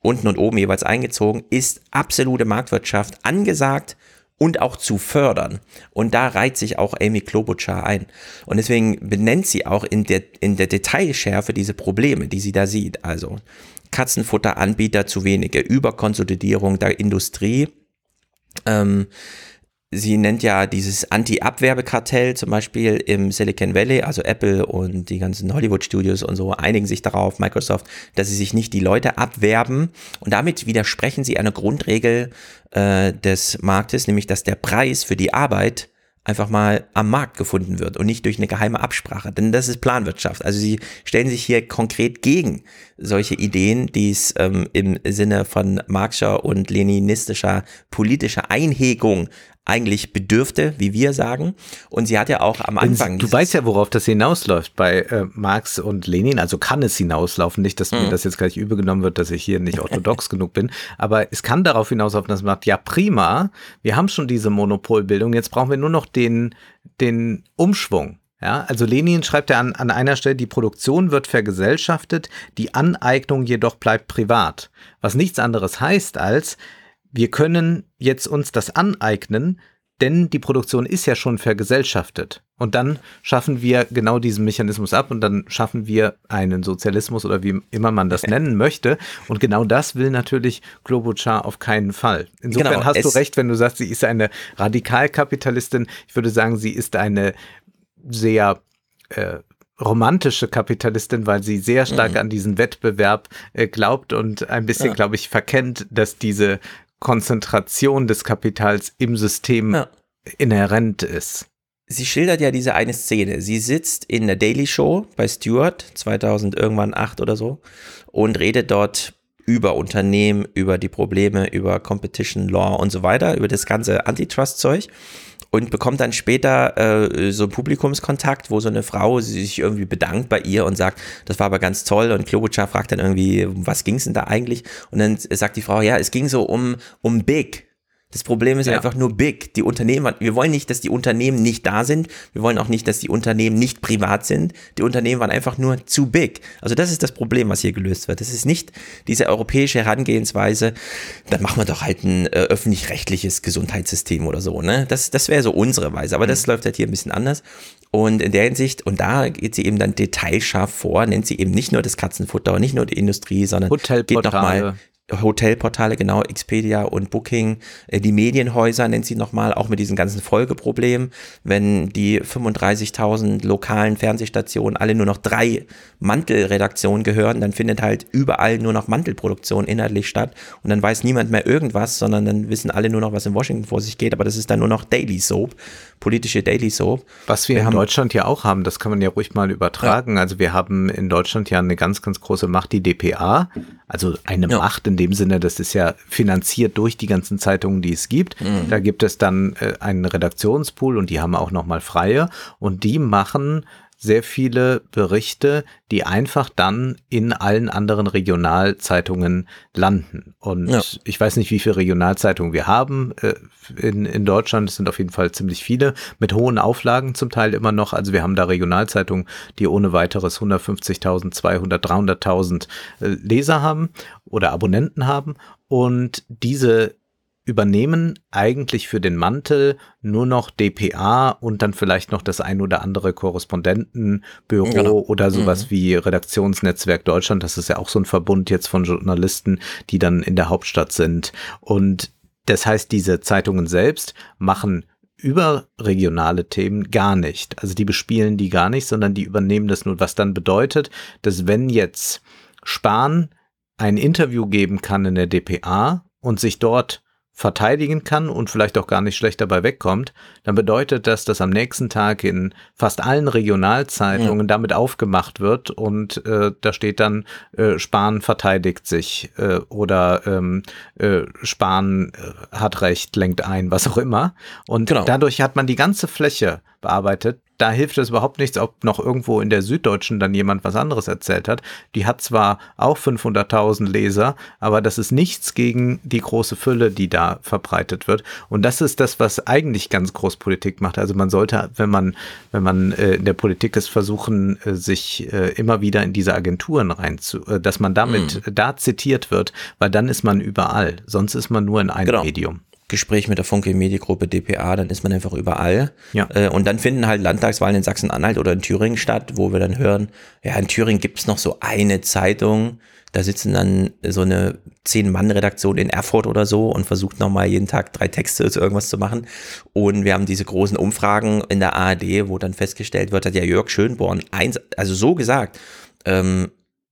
[SPEAKER 3] unten und oben jeweils eingezogen, ist absolute Marktwirtschaft angesagt und auch zu fördern. Und da reiht sich auch Amy Klobuchar ein. Und deswegen benennt sie auch in der, in der Detailschärfe diese Probleme, die sie da sieht. Also Katzenfutteranbieter zu wenige, Überkonsolidierung der Industrie, ähm, Sie nennt ja dieses Anti-Abwerbekartell zum Beispiel im Silicon Valley, also Apple und die ganzen Hollywood-Studios und so einigen sich darauf, Microsoft, dass sie sich nicht die Leute abwerben und damit widersprechen sie einer Grundregel äh, des Marktes, nämlich dass der Preis für die Arbeit einfach mal am Markt gefunden wird und nicht durch eine geheime Absprache. Denn das ist Planwirtschaft. Also sie stellen sich hier konkret gegen solche Ideen, die es ähm, im Sinne von marxischer und leninistischer politischer Einhegung eigentlich bedürfte, wie wir sagen. Und sie hat ja auch am Anfang.
[SPEAKER 2] Du weißt ja, worauf das hinausläuft bei äh, Marx und Lenin. Also kann es hinauslaufen. Nicht, dass mhm. mir das jetzt gleich übergenommen wird, dass ich hier nicht orthodox genug bin. Aber es kann darauf hinauslaufen, dass man sagt, ja prima, wir haben schon diese Monopolbildung. Jetzt brauchen wir nur noch den, den Umschwung. Ja, also Lenin schreibt ja an, an einer Stelle, die Produktion wird vergesellschaftet, die Aneignung jedoch bleibt privat. Was nichts anderes heißt als, wir können jetzt uns das aneignen, denn die Produktion ist ja schon vergesellschaftet. Und dann schaffen wir genau diesen Mechanismus ab und dann schaffen wir einen Sozialismus oder wie immer man das nennen möchte. Und genau das will natürlich Klobuchar auf keinen Fall. Insofern genau, hast du recht, wenn du sagst, sie ist eine Radikalkapitalistin. Ich würde sagen, sie ist eine sehr äh, romantische Kapitalistin, weil sie sehr stark mhm. an diesen Wettbewerb äh, glaubt und ein bisschen, ja. glaube ich, verkennt, dass diese Konzentration des Kapitals im System ja. inhärent ist.
[SPEAKER 3] Sie schildert ja diese eine Szene. Sie sitzt in der Daily Show bei Stewart 2000 irgendwann acht oder so und redet dort über Unternehmen, über die Probleme, über Competition Law und so weiter, über das ganze Antitrust-Zeug und bekommt dann später äh, so einen Publikumskontakt, wo so eine Frau sich irgendwie bedankt bei ihr und sagt, das war aber ganz toll und Klobuchar fragt dann irgendwie, was ging es denn da eigentlich? Und dann sagt die Frau, ja, es ging so um, um Big, Das Problem ist
[SPEAKER 2] Ja.
[SPEAKER 3] einfach nur big. Die Unternehmen, wir wollen nicht, dass die Unternehmen nicht da sind. Wir wollen auch nicht, dass die Unternehmen nicht privat sind. Die Unternehmen waren einfach nur zu big. Also das ist das Problem, was hier gelöst wird. Das ist nicht diese europäische Herangehensweise. Dann machen wir doch halt ein äh, öffentlich-rechtliches Gesundheitssystem oder so. Ne? Das, das wäre so unsere Weise. Aber das läuft halt hier ein bisschen anders. Und in der Hinsicht, und da geht sie eben dann detailscharf vor, nennt sie eben nicht nur das Katzenfutter, nicht nur die Industrie, sondern geht nochmal Hotelportale, genau, Expedia und Booking, äh, die Medienhäuser nennt sie nochmal, auch mit diesen ganzen Folgeproblemen, wenn die 35.000 lokalen Fernsehstationen alle nur noch drei Mantelredaktionen gehören, dann findet halt überall nur noch Mantelproduktion inhaltlich statt und dann weiß niemand mehr irgendwas, sondern dann wissen alle nur noch, was in Washington vor sich geht, aber das ist dann nur noch Daily Soap, politische Daily Soap.
[SPEAKER 2] Was wir,
[SPEAKER 3] Wir
[SPEAKER 2] in
[SPEAKER 3] haben-
[SPEAKER 2] Deutschland ja auch haben, das kann man ja ruhig mal übertragen. Also wir haben in Deutschland ja eine ganz, ganz große Macht, die DPA. Also eine
[SPEAKER 3] Ja.
[SPEAKER 2] Macht in dem Sinne, das ist ja finanziert durch die ganzen Zeitungen, die es gibt.
[SPEAKER 3] Mhm.
[SPEAKER 2] Da gibt es dann äh, einen Redaktionspool und die haben auch nochmal freie und die machen sehr viele Berichte, die einfach dann in allen anderen Regionalzeitungen landen. Und
[SPEAKER 3] Ja.
[SPEAKER 2] ich weiß nicht, wie viele Regionalzeitungen wir haben äh, in, in Deutschland. Es sind auf jeden Fall ziemlich viele, mit hohen Auflagen zum Teil immer noch. Also wir haben da Regionalzeitungen, die ohne weiteres 150.000, 200, 300.000 äh, Leser haben oder Abonnenten haben. Und diese übernehmen eigentlich für den Mantel nur noch DPA und dann vielleicht noch das ein oder andere Korrespondentenbüro
[SPEAKER 3] Genau.
[SPEAKER 2] oder sowas wie Redaktionsnetzwerk Deutschland. Das ist ja auch so ein Verbund jetzt von Journalisten, die dann in der Hauptstadt sind. Und das heißt, diese Zeitungen selbst machen überregionale Themen gar nicht. Also die bespielen die gar nicht, sondern die übernehmen das nur, was dann bedeutet, dass wenn jetzt Spahn ein Interview geben kann in der DPA und sich dort verteidigen kann und vielleicht auch gar nicht schlecht dabei wegkommt, dann bedeutet das, dass am nächsten Tag in fast allen Regionalzeitungen damit aufgemacht wird und äh, da steht dann, äh, Spahn verteidigt sich äh, oder ähm, äh, Spahn äh, hat Recht, lenkt ein, was auch immer. Und
[SPEAKER 3] Genau.
[SPEAKER 2] dadurch hat man die ganze Fläche bearbeitet. Da hilft es überhaupt nichts, ob noch irgendwo in der Süddeutschen dann jemand was anderes erzählt hat. Die hat zwar auch 500.000 Leser, aber das ist nichts gegen die große Fülle, die da verbreitet wird. Und das ist das, was eigentlich ganz groß Politik macht. Also man sollte, wenn man, wenn man äh, in der Politik ist, versuchen, äh, sich äh, immer wieder in diese Agenturen rein zu, äh, dass man damit da zitiert wird, weil dann ist man überall. Sonst ist man nur in einem
[SPEAKER 3] Genau.
[SPEAKER 2] Medium.
[SPEAKER 3] Gespräch mit der Funke Mediengruppe DPA, dann ist man einfach überall.
[SPEAKER 2] Ja.
[SPEAKER 3] Äh, und dann finden halt Landtagswahlen in Sachsen-Anhalt oder in Thüringen statt, wo wir dann hören, ja, in Thüringen gibt's noch so eine Zeitung, da sitzen dann so eine Zehn-Mann-Redaktion in Erfurt oder so und versucht nochmal jeden Tag drei Texte zu irgendwas zu machen. Und wir haben diese großen Umfragen in der ARD, wo dann festgestellt wird, hat ja Jörg Schönborn eins, also so gesagt, ähm,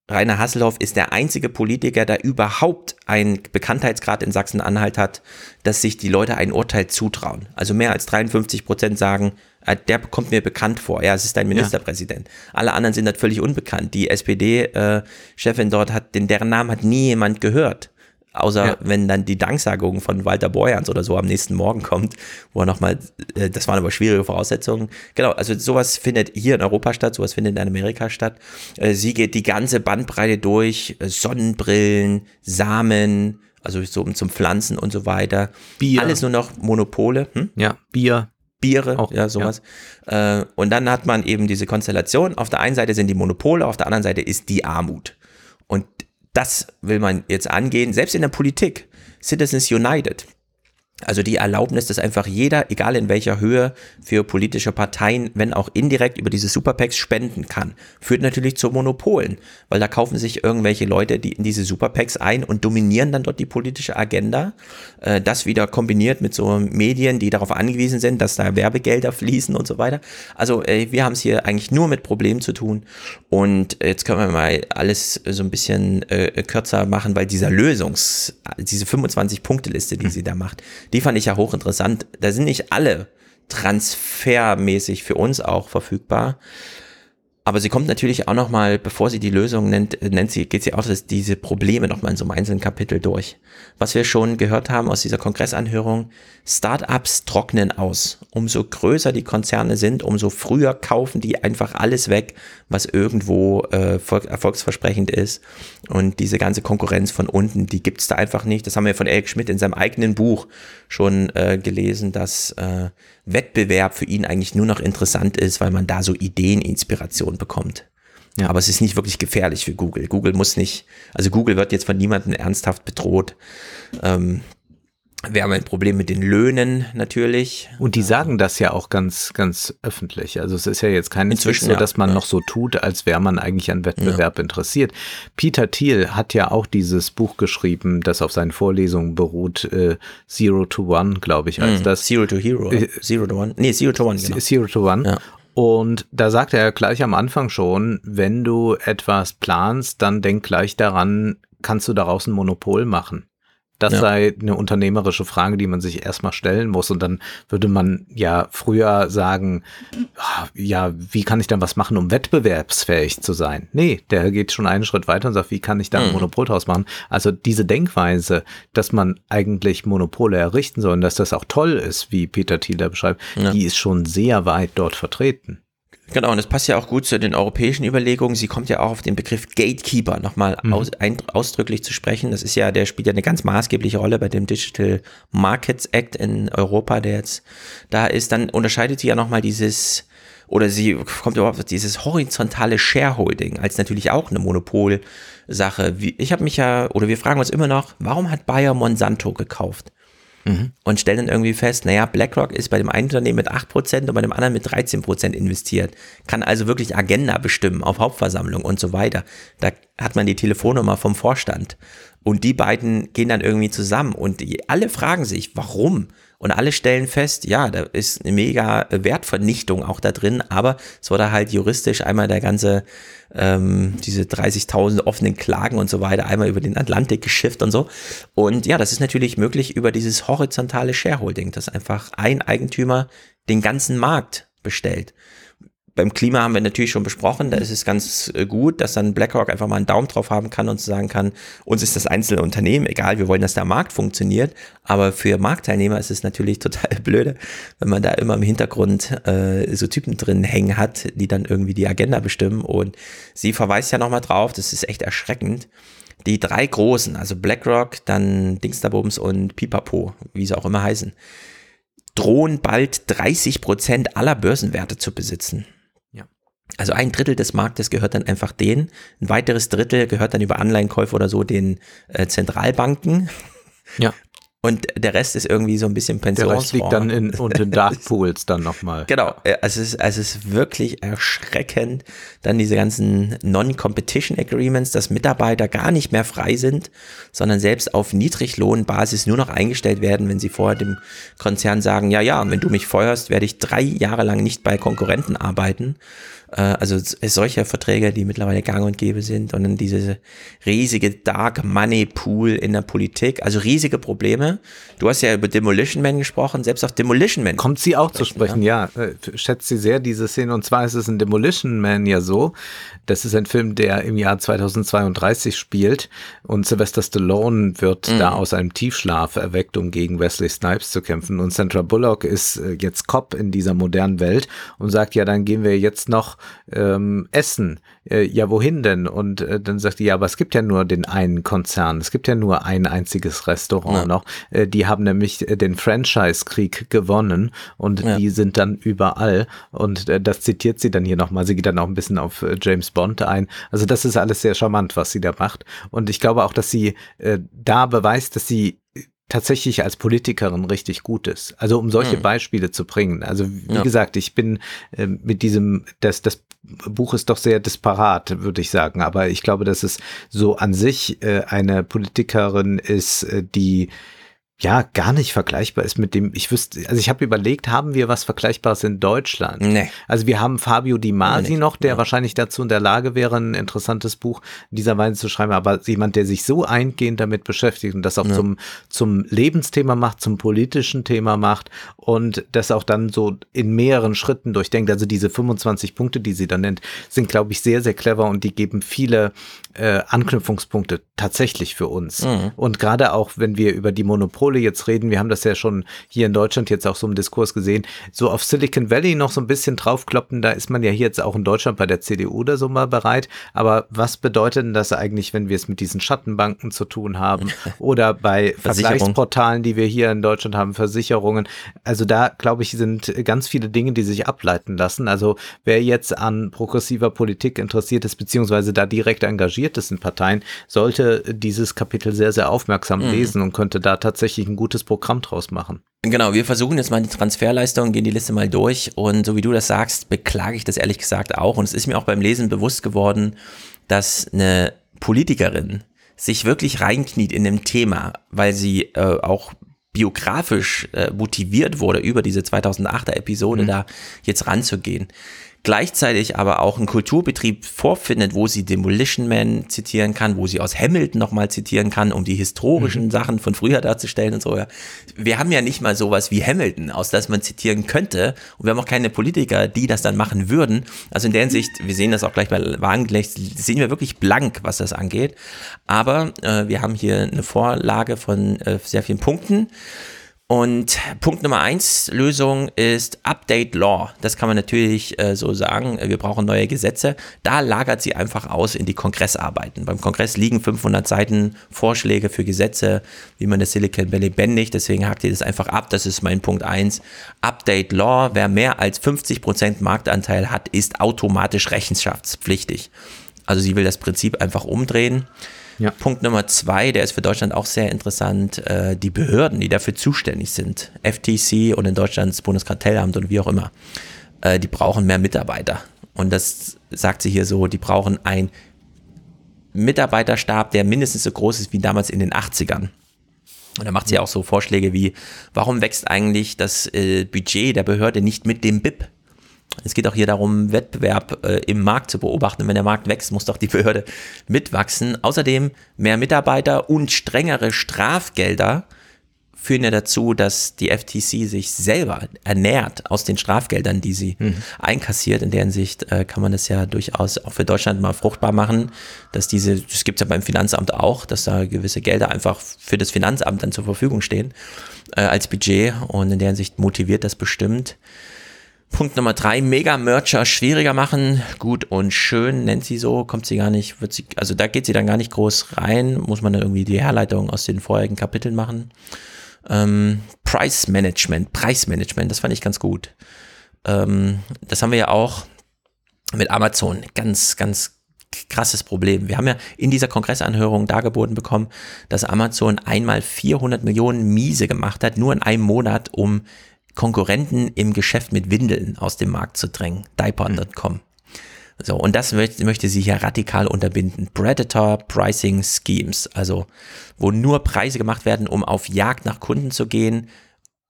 [SPEAKER 3] Rainer Hasselhoff ist der einzige Politiker, der überhaupt einen Bekanntheitsgrad in Sachsen-Anhalt hat, dass sich die Leute ein Urteil zutrauen. Also mehr als 53 Prozent sagen, äh, der kommt mir bekannt vor. Ja, es ist ein Ministerpräsident. Alle anderen sind das völlig unbekannt. Die SPD-Chefin dort hat, den, deren Namen hat nie jemand gehört. Außer
[SPEAKER 2] Ja.
[SPEAKER 3] wenn dann die Danksagung von Walter Borjans oder so am nächsten Morgen kommt, wo er nochmal, äh, das waren aber schwierige Voraussetzungen. Genau, also sowas findet hier in Europa statt, sowas findet in Amerika statt. Äh, Sie geht die ganze Bandbreite durch, äh, Sonnenbrillen, Samen, also so zum Pflanzen und so weiter.
[SPEAKER 2] Bier.
[SPEAKER 3] Alles nur noch Monopole. Hm?
[SPEAKER 2] Ja, Bier.
[SPEAKER 3] Biere,
[SPEAKER 2] Auch,
[SPEAKER 3] ja, sowas. Äh, und dann hat man eben diese Konstellation. Auf der einen Seite sind die Monopole, auf der anderen Seite ist die Armut. Und das will man jetzt angehen, selbst in der Politik. Citizens United. Also die Erlaubnis, dass einfach jeder, egal in welcher Höhe, für politische Parteien, wenn auch indirekt über diese Superpacks spenden kann, führt natürlich zu Monopolen, weil da kaufen sich irgendwelche Leute die in diese Superpacks ein und dominieren dann dort die politische Agenda. Äh, Das wieder kombiniert mit so Medien, die darauf angewiesen sind, dass da Werbegelder fließen und so weiter. Also äh, wir haben es hier eigentlich nur mit Problemen zu tun und jetzt können wir mal alles so ein bisschen äh, kürzer machen, weil dieser Lösungs, diese 25-Punkte-Liste, die sie da macht, die fand ich ja hochinteressant. Da sind nicht alle transfermäßig für uns auch verfügbar. Aber sie kommt natürlich auch nochmal, bevor sie die Lösung nennt, nennt sie, geht sie auch diese Probleme nochmal in so einem einzelnen Kapitel durch. Was wir schon gehört haben aus dieser Kongressanhörung, Startups trocknen aus. Umso größer die Konzerne sind, umso früher kaufen die einfach alles weg, was irgendwo äh, erfolgsversprechend ist. Und diese ganze Konkurrenz von unten, die gibt's da einfach nicht. Das haben wir von Eric Schmidt in seinem eigenen Buch schon äh, gelesen, dass äh, Wettbewerb für ihn eigentlich nur noch interessant ist, weil man da so Ideeninspiration bekommt. Ja. Aber es ist nicht wirklich gefährlich für Google. Google muss nicht, also Google wird jetzt von niemandem ernsthaft bedroht. Ähm, wir haben ein Problem mit den Löhnen natürlich.
[SPEAKER 2] Und die sagen das ja auch ganz, ganz öffentlich. Also es ist ja jetzt kein Inzwischen so, dass man ja. noch so tut, als wäre man eigentlich an Wettbewerb ja. interessiert. Peter Thiel hat ja auch dieses Buch geschrieben, das auf seinen Vorlesungen beruht, äh, Zero to One, glaube ich, als mm, das.
[SPEAKER 3] Zero to Hero. Äh, Zero to One. Nee, Zero to One,
[SPEAKER 2] genau. Zero to One. Ja. Und da sagt er gleich am Anfang schon, wenn du etwas planst, dann denk gleich daran, kannst du daraus ein Monopol machen. Das ja. sei eine unternehmerische Frage, die man sich erstmal stellen muss. Und dann würde man ja früher sagen, ah, ja, wie kann ich dann was machen, um wettbewerbsfähig zu sein? Nee, der geht schon einen Schritt weiter und sagt, wie kann ich da ein mhm. Monopol draus machen? Also diese Denkweise, dass man eigentlich Monopole errichten soll und dass das auch toll ist, wie Peter Thiel da beschreibt, ja. die ist schon sehr weit dort vertreten.
[SPEAKER 3] Genau, und das passt ja auch gut zu den europäischen Überlegungen. Sie kommt ja auch auf den Begriff Gatekeeper nochmal mhm. aus, ein, ausdrücklich zu sprechen. Das ist ja, der spielt ja eine ganz maßgebliche Rolle bei dem Digital Markets Act in Europa, der jetzt da ist. Dann unterscheidet sie ja nochmal dieses, oder sie kommt überhaupt auf dieses horizontale Shareholding als natürlich auch eine Monopolsache. Ich habe mich ja, oder wir fragen uns immer noch, warum hat Bayer Monsanto gekauft? Und stellen dann irgendwie fest, naja, BlackRock ist bei dem einen Unternehmen mit 8% und bei dem anderen mit 13% investiert, kann also wirklich Agenda bestimmen auf Hauptversammlung und so weiter. Da hat man die Telefonnummer vom Vorstand und die beiden gehen dann irgendwie zusammen und die, alle fragen sich, warum? Und alle stellen fest, ja, da ist eine mega Wertvernichtung auch da drin, aber es wurde halt juristisch einmal der ganze, ähm, diese 30.000 offenen Klagen und so weiter, einmal über den Atlantik geschifft und so. Und ja, das ist natürlich möglich über dieses horizontale Shareholding, dass einfach ein Eigentümer den ganzen Markt bestellt beim Klima haben wir natürlich schon besprochen, da ist es ganz äh, gut, dass dann BlackRock einfach mal einen Daumen drauf haben kann und sagen kann, uns ist das einzelne Unternehmen egal, wir wollen, dass der Markt funktioniert, aber für Marktteilnehmer ist es natürlich total blöde, wenn man da immer im Hintergrund äh, so Typen drin hängen hat, die dann irgendwie die Agenda bestimmen. Und sie verweist ja nochmal drauf, das ist echt erschreckend, die drei großen, also BlackRock, dann Dingsterbums und Pipapo, wie sie auch immer heißen, drohen bald 30 Prozent aller Börsenwerte zu besitzen. Also ein Drittel des Marktes gehört dann einfach denen, ein weiteres Drittel gehört dann über Anleihenkäufe oder so den äh, Zentralbanken.
[SPEAKER 2] Ja.
[SPEAKER 3] Und der Rest ist irgendwie so ein bisschen Pensionsfonds. Der Rest
[SPEAKER 2] liegt dann in, und in Dark Pools dann nochmal.
[SPEAKER 3] Genau, äh, also es, ist, also es ist wirklich erschreckend. Dann diese ganzen Non-Competition Agreements, dass Mitarbeiter gar nicht mehr frei sind, sondern selbst auf Niedriglohnbasis nur noch eingestellt werden, wenn sie vorher dem Konzern sagen, ja, ja, wenn du mich feuerst, werde ich drei Jahre lang nicht bei Konkurrenten arbeiten. Äh, also solche Verträge, die mittlerweile gang und gäbe sind und dann diese riesige Dark Money Pool in der Politik, also riesige Probleme. Du hast ja über Demolition Man gesprochen, selbst auf Demolition Man.
[SPEAKER 2] Kommt sie auch zu sprechen, ja. ja. Äh, schätzt sie sehr diese Szene und zwar ist es in Demolition Man ja so, das ist ein Film, der im Jahr 2032 spielt und Sylvester Stallone wird mhm. da aus einem Tiefschlaf erweckt, um gegen Wesley Snipes zu kämpfen und Sandra Bullock ist äh, jetzt Cop in dieser modernen Welt und sagt, ja, dann gehen wir jetzt noch ähm, essen. Äh, ja, wohin denn? Und äh, dann sagt die, ja, aber es gibt ja nur den einen Konzern. Es gibt ja nur ein einziges Restaurant ja. noch. Äh, die haben nämlich äh, den Franchise-Krieg gewonnen und ja. die sind dann überall. Und äh, das zitiert sie dann hier nochmal. Sie geht dann auch ein bisschen auf äh, James Bond ein. Also das ist alles sehr charmant, was sie da macht. Und ich glaube auch, dass sie äh, da beweist, dass sie tatsächlich als Politikerin richtig gut ist. Also um solche hm. Beispiele zu bringen. Also wie ja. gesagt, ich bin äh, mit diesem, das, das Buch ist doch sehr disparat, würde ich sagen. Aber ich glaube, dass es so an sich äh, eine Politikerin ist, äh, die ja gar nicht vergleichbar ist mit dem, ich wüsste, also ich habe überlegt, haben wir was Vergleichbares in Deutschland?
[SPEAKER 3] Nee.
[SPEAKER 2] Also wir haben Fabio Di Masi noch, der
[SPEAKER 3] ja.
[SPEAKER 2] wahrscheinlich dazu in der Lage wäre, ein interessantes Buch in dieser Weise zu schreiben, aber jemand, der sich so eingehend damit beschäftigt und das auch zum, zum Lebensthema macht, zum politischen Thema macht und das auch dann so in mehreren Schritten durchdenkt. Also diese 25 Punkte, die sie da nennt, sind, glaube ich, sehr, sehr clever und die geben viele äh, Anknüpfungspunkte tatsächlich für uns.
[SPEAKER 3] Mhm.
[SPEAKER 2] Und gerade auch, wenn wir über die Monopole jetzt reden, wir haben das ja schon hier in Deutschland jetzt auch so im Diskurs gesehen, so auf Silicon Valley noch so ein bisschen draufkloppen, da ist man ja hier jetzt auch in Deutschland bei der CDU oder so mal bereit. Aber was bedeutet denn das eigentlich, wenn wir es mit diesen Schattenbanken zu tun haben oder bei. Vergleichsportalen, die wir hier in Deutschland haben, Versicherungen? Also da, glaube ich, sind ganz viele Dinge, die sich ableiten lassen. Also wer jetzt an progressiver Politik interessiert ist, beziehungsweise da direkt engagiert ist in Parteien, sollte dieses Kapitel sehr, sehr aufmerksam lesen und könnte da tatsächlich ein gutes Programm draus machen.
[SPEAKER 3] Genau, wir versuchen jetzt mal die Transferleistung, gehen die Liste mal durch und so wie du das sagst, beklage ich das ehrlich gesagt auch und es ist mir auch beim Lesen bewusst geworden, dass eine Politikerin sich wirklich reinkniet in dem Thema, weil sie äh, auch biografisch äh, motiviert wurde, über diese 2008er Episode da jetzt ranzugehen. Gleichzeitig aber auch einen Kulturbetrieb vorfindet, wo sie Demolition Man zitieren kann, wo sie aus Hamilton nochmal zitieren kann, um die historischen Sachen von früher darzustellen und so. Wir haben ja nicht mal sowas wie Hamilton, aus das man zitieren könnte. Und wir haben auch keine Politiker, die das dann machen würden. Also in der Hinsicht, wir sehen das auch gleich bei Wagengelächt, sehen wir wirklich blank, was das angeht. Aber äh, wir haben hier eine Vorlage von äh, sehr vielen Punkten. Und Punkt Nummer eins Lösung ist Update Law. Das kann man natürlich äh, so sagen. Wir brauchen neue Gesetze. Da lagert sie einfach aus in die Kongressarbeiten. Beim Kongress liegen 500 Seiten Vorschläge für Gesetze, wie man das Silicon Valley bändigt. Deswegen hakt ihr das einfach ab. Das ist mein Punkt eins. Update Law. Wer mehr als 50% Marktanteil hat, ist automatisch rechenschaftspflichtig. Also sie will das Prinzip einfach umdrehen.
[SPEAKER 2] Ja.
[SPEAKER 3] Punkt Nummer zwei, der ist für Deutschland auch sehr interessant, äh, die Behörden, die dafür zuständig sind, FTC und in Deutschland das Bundeskartellamt und wie auch immer, äh, die brauchen mehr Mitarbeiter. Und das sagt sie hier so, die brauchen einen Mitarbeiterstab, der mindestens so groß ist wie damals in den 80ern. Und da macht sie auch so Vorschläge wie, warum wächst eigentlich das äh, Budget der Behörde nicht mit dem BIP? Es geht auch hier darum, Wettbewerb äh, im Markt zu beobachten. Und wenn der Markt wächst, muss doch die Behörde mitwachsen. Außerdem mehr Mitarbeiter und strengere Strafgelder führen ja dazu, dass die FTC sich selber ernährt aus den Strafgeldern, die sie einkassiert. In der Hinsicht äh, kann man das ja durchaus auch für Deutschland mal fruchtbar machen, dass diese, das gibt es ja beim Finanzamt auch, dass da gewisse Gelder einfach für das Finanzamt dann zur Verfügung stehen äh, als Budget und in der Hinsicht motiviert das bestimmt. Punkt Nummer drei, Mega-Mercher schwieriger machen. Gut und schön, nennt sie so, kommt sie gar nicht, wird sie, also da geht sie dann gar nicht groß rein, muss man dann irgendwie die Herleitung aus den vorherigen Kapiteln machen. Ähm, Price Management, Preismanagement, das fand ich ganz gut. Ähm, das haben wir ja auch mit Amazon, ganz, ganz krasses Problem. Wir haben ja in dieser Kongressanhörung dargeboten bekommen, dass Amazon einmal 400 Millionen Miese gemacht hat, nur in einem Monat, um Konkurrenten im Geschäft mit Windeln aus dem Markt zu drängen. Diaper.com. So, und das möchte, möchte sie hier radikal unterbinden. Predator Pricing Schemes, also wo nur Preise gemacht werden, um auf Jagd nach Kunden zu gehen.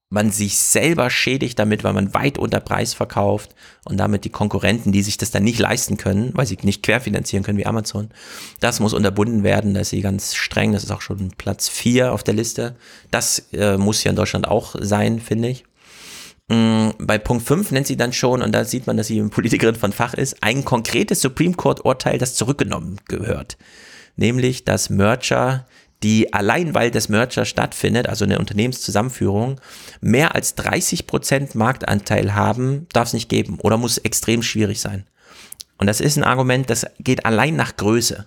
[SPEAKER 3] Man sich selber schädigt damit, weil man weit unter Preis verkauft und damit die Konkurrenten, die sich das dann nicht leisten können, weil sie nicht querfinanzieren können wie Amazon. Das muss unterbunden werden, da ist sie ganz streng, das ist auch schon Platz vier auf der Liste. Das äh, muss ja in Deutschland auch sein, finde ich. Mm, Bei Punkt 5 nennt sie dann schon, und da sieht man, dass sie eine Politikerin von Fach ist, ein konkretes Supreme Court-Urteil, das zurückgenommen gehört. Nämlich, dass Merger, die allein weil das Merger stattfindet, also eine Unternehmenszusammenführung, mehr als 30% Marktanteil haben, darf es nicht geben oder muss extrem schwierig sein. Und das ist ein Argument, das geht allein nach Größe.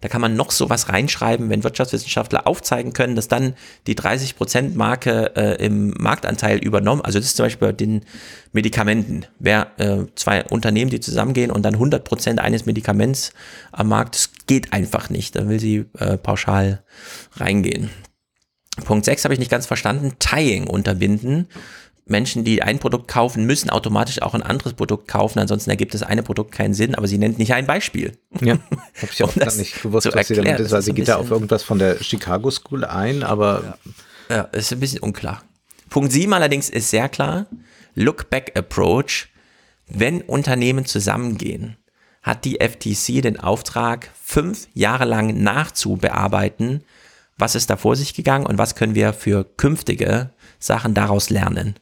[SPEAKER 3] Da kann man noch sowas reinschreiben, wenn Wirtschaftswissenschaftler aufzeigen können, dass dann die 30%-Marke äh, im Marktanteil übernommen, also das ist zum Beispiel bei den Medikamenten. Wer äh, zwei Unternehmen, die zusammengehen und dann 100% eines Medikaments am Markt, das geht einfach nicht. Da will sie äh, pauschal reingehen. Punkt 6 habe ich nicht ganz verstanden. Tying unterbinden. Menschen, die ein Produkt kaufen, müssen automatisch auch ein anderes Produkt kaufen, ansonsten ergibt das eine Produkt keinen Sinn, aber sie nennt nicht ein Beispiel.
[SPEAKER 2] Ja, habe ich auch
[SPEAKER 3] Um
[SPEAKER 2] nicht gewusst, was sie damit ist, weil
[SPEAKER 3] ist
[SPEAKER 2] sie geht da auf irgendwas von der Chicago School ein, aber
[SPEAKER 3] Ja, ist ein bisschen unklar. Punkt 7 allerdings ist sehr klar. Look-Back-Approach. Wenn Unternehmen zusammengehen, hat die FTC den Auftrag, fünf Jahre lang nachzubearbeiten, was ist da vor sich gegangen und was können wir für künftige Sachen daraus lernen.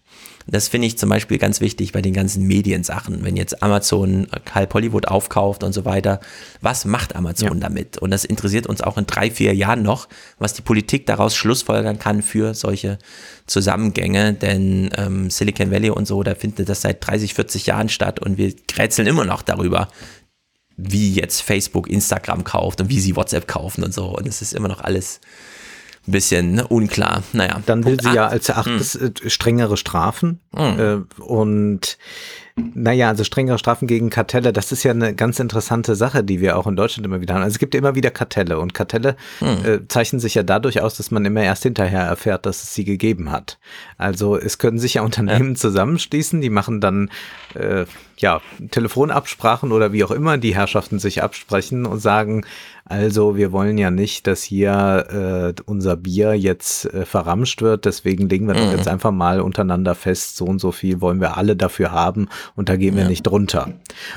[SPEAKER 3] Das finde ich zum Beispiel ganz wichtig bei den ganzen Mediensachen. Wenn jetzt Amazon halb Hollywood aufkauft und so weiter, was macht Amazon ja. damit? Und das interessiert uns auch in drei, vier Jahren noch, was die Politik daraus schlussfolgern kann für solche Zusammengänge. Denn ähm, Silicon Valley und so, da findet das seit 30, 40 Jahren statt und wir rätseln immer noch darüber, wie jetzt Facebook Instagram kauft und wie sie WhatsApp kaufen und so. Und es ist immer noch alles bisschen ne, unklar. Naja.
[SPEAKER 2] Dann will Punkt sie 8. ja als erstes hm. Äh, strengere Strafen. Hm. Äh, und naja, also strengere Strafen gegen Kartelle, das ist ja eine ganz interessante Sache, die wir auch in Deutschland immer wieder haben. Also es gibt immer wieder Kartelle und Kartelle hm. äh, zeichnen sich ja dadurch aus, dass man immer erst hinterher erfährt, dass es sie gegeben hat. Also es können sich ja Unternehmen ja. zusammenschließen, die machen dann äh, ja Telefonabsprachen oder wie auch immer die Herrschaften sich absprechen und sagen, also wir wollen ja nicht, dass hier äh, unser Bier jetzt äh, verramscht wird, deswegen legen wir mhm. jetzt einfach mal untereinander fest, so und so viel wollen wir alle dafür haben und da gehen wir ja. nicht drunter.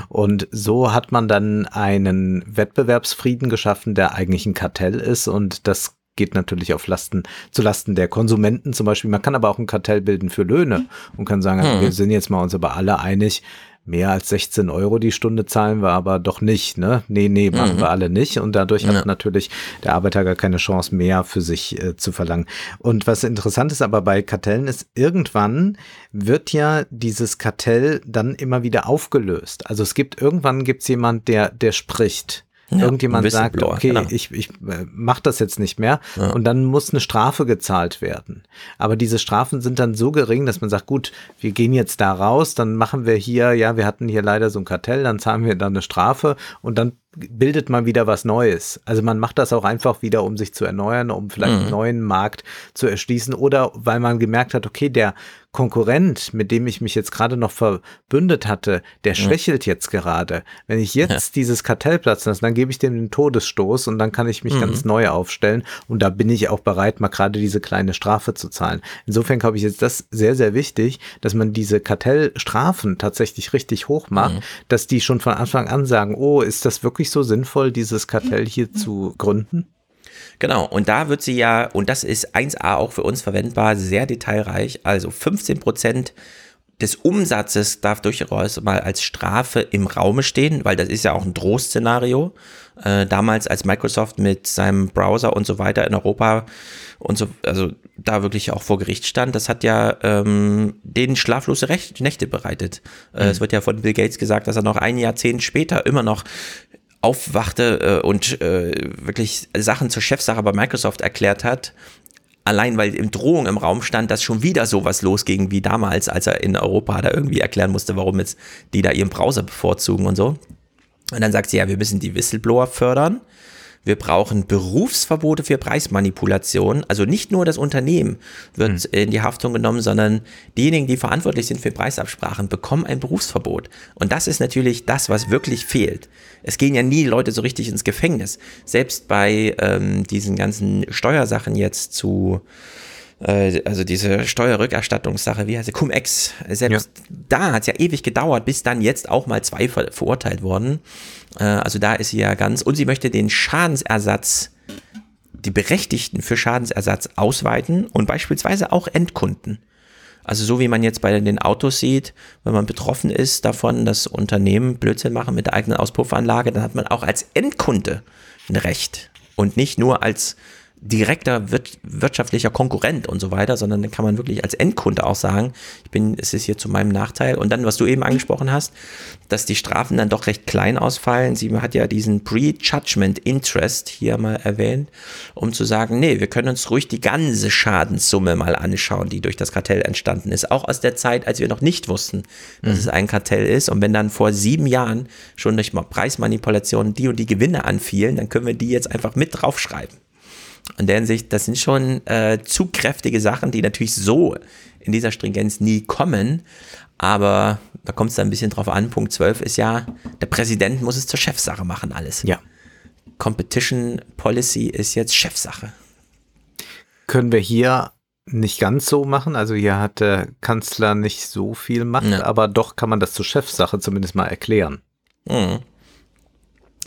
[SPEAKER 2] Und so hat man dann einen Wettbewerbsfrieden geschaffen, der eigentlich ein Kartell ist und das geht natürlich auf Lasten, zu Lasten der Konsumenten zum Beispiel. Man kann aber auch ein Kartell bilden für Löhne und kann sagen, hm. wir sind jetzt mal uns aber alle einig, mehr als 16 Euro die Stunde zahlen wir aber doch nicht, ne? Nee, nee, machen mhm. wir alle nicht. Und dadurch ja. hat natürlich der Arbeiter gar keine Chance mehr für sich äh, zu verlangen. Und was interessant ist aber bei Kartellen ist, irgendwann wird ja dieses Kartell dann immer wieder aufgelöst. Also es gibt, irgendwann gibt es jemand, der, der spricht. Ja, Irgendjemand sagt, okay, genau. ich, ich äh, mache das jetzt nicht mehr ja. und dann muss eine Strafe gezahlt werden. Aber diese Strafen sind dann so gering, dass man sagt, gut, wir gehen jetzt da raus, dann machen wir hier, ja, wir hatten hier leider so ein Kartell, dann zahlen wir dann eine Strafe und dann bildet man wieder was Neues. Also man macht das auch einfach wieder, um sich zu erneuern, um vielleicht mhm. einen neuen Markt zu erschließen oder weil man gemerkt hat, okay, der Konkurrent, mit dem ich mich jetzt gerade noch verbündet hatte, der schwächelt jetzt gerade. Wenn ich jetzt ja. dieses Kartell platzen lasse, dann gebe ich dem den Todesstoß und dann kann ich mich mhm. ganz neu aufstellen und da bin ich auch bereit, mal gerade diese kleine Strafe zu zahlen. Insofern glaube ich, ist das sehr, sehr wichtig, dass man diese Kartellstrafen tatsächlich richtig hoch macht, mhm. dass die schon von Anfang an sagen, oh, ist das wirklich so sinnvoll, dieses Kartell hier zu gründen?
[SPEAKER 3] Genau, und da wird sie ja, und das ist 1a auch für uns verwendbar, sehr detailreich, also 15 Prozent des Umsatzes darf durchaus mal als Strafe im Raume stehen, weil das ist ja auch ein Drohszenario. Äh, damals, als Microsoft mit seinem Browser und so weiter in Europa und so, also da wirklich auch vor Gericht stand, das hat ja ähm, denen schlaflose Recht, Nächte bereitet. Äh, mhm. Es wird ja von Bill Gates gesagt, dass er noch ein Jahrzehnt später immer noch aufwachte äh, und äh, wirklich Sachen zur Chefsache bei Microsoft erklärt hat, allein weil im Drohung im Raum stand, dass schon wieder sowas losging wie damals, als er in Europa da irgendwie erklären musste, warum jetzt die da ihren Browser bevorzugen und so. Und dann sagt sie, ja, wir müssen die Whistleblower fördern. Wir brauchen Berufsverbote für Preismanipulation. Also nicht nur das Unternehmen wird hm. in die Haftung genommen, sondern diejenigen, die verantwortlich sind für Preisabsprachen, bekommen ein Berufsverbot. Und das ist natürlich das, was wirklich fehlt. Es gehen ja nie Leute so richtig ins Gefängnis. Selbst bei ähm, diesen ganzen Steuersachen jetzt zu äh, also diese Steuerrückerstattungssache, wie heißt sie, Cum-Ex, selbst ja. da hat es ja ewig gedauert, bis dann jetzt auch mal zwei ver verurteilt wurden. Äh, also da ist sie ja ganz, und sie möchte den Schadensersatz, die Berechtigten für Schadensersatz ausweiten und beispielsweise auch Endkunden. Also so wie man jetzt bei den Autos sieht, wenn man betroffen ist davon, dass Unternehmen Blödsinn machen mit der eigenen Auspuffanlage, dann hat man auch als Endkunde ein Recht und nicht nur als direkter wirtschaftlicher Konkurrent und so weiter, sondern dann kann man wirklich als Endkunde auch sagen, ich bin, es ist hier zu meinem Nachteil. Und dann, was du eben angesprochen hast, dass die Strafen dann doch recht klein ausfallen. Sie hat ja diesen Pre-Judgment Interest hier mal erwähnt, um zu sagen, nee, wir können uns ruhig die ganze Schadenssumme mal anschauen, die durch das Kartell entstanden ist. Auch aus der Zeit, als wir noch nicht wussten, dass mhm. es ein Kartell ist. Und wenn dann vor sieben Jahren schon durch Preismanipulationen die und die Gewinne anfielen, dann können wir die jetzt einfach mit draufschreiben. In der Hinsicht, das sind schon äh, zu kräftige Sachen, die natürlich so in dieser Stringenz nie kommen. Aber da kommt es dann ein bisschen drauf an. Punkt 12 ist ja, der Präsident muss es zur Chefsache machen, alles.
[SPEAKER 2] Ja.
[SPEAKER 3] Competition Policy ist jetzt Chefsache.
[SPEAKER 2] Können wir hier nicht ganz so machen. Also hier hat der Kanzler nicht so viel Macht,
[SPEAKER 3] Ja.
[SPEAKER 2] aber doch kann man das zur Chefsache zumindest mal erklären.
[SPEAKER 3] Mhm.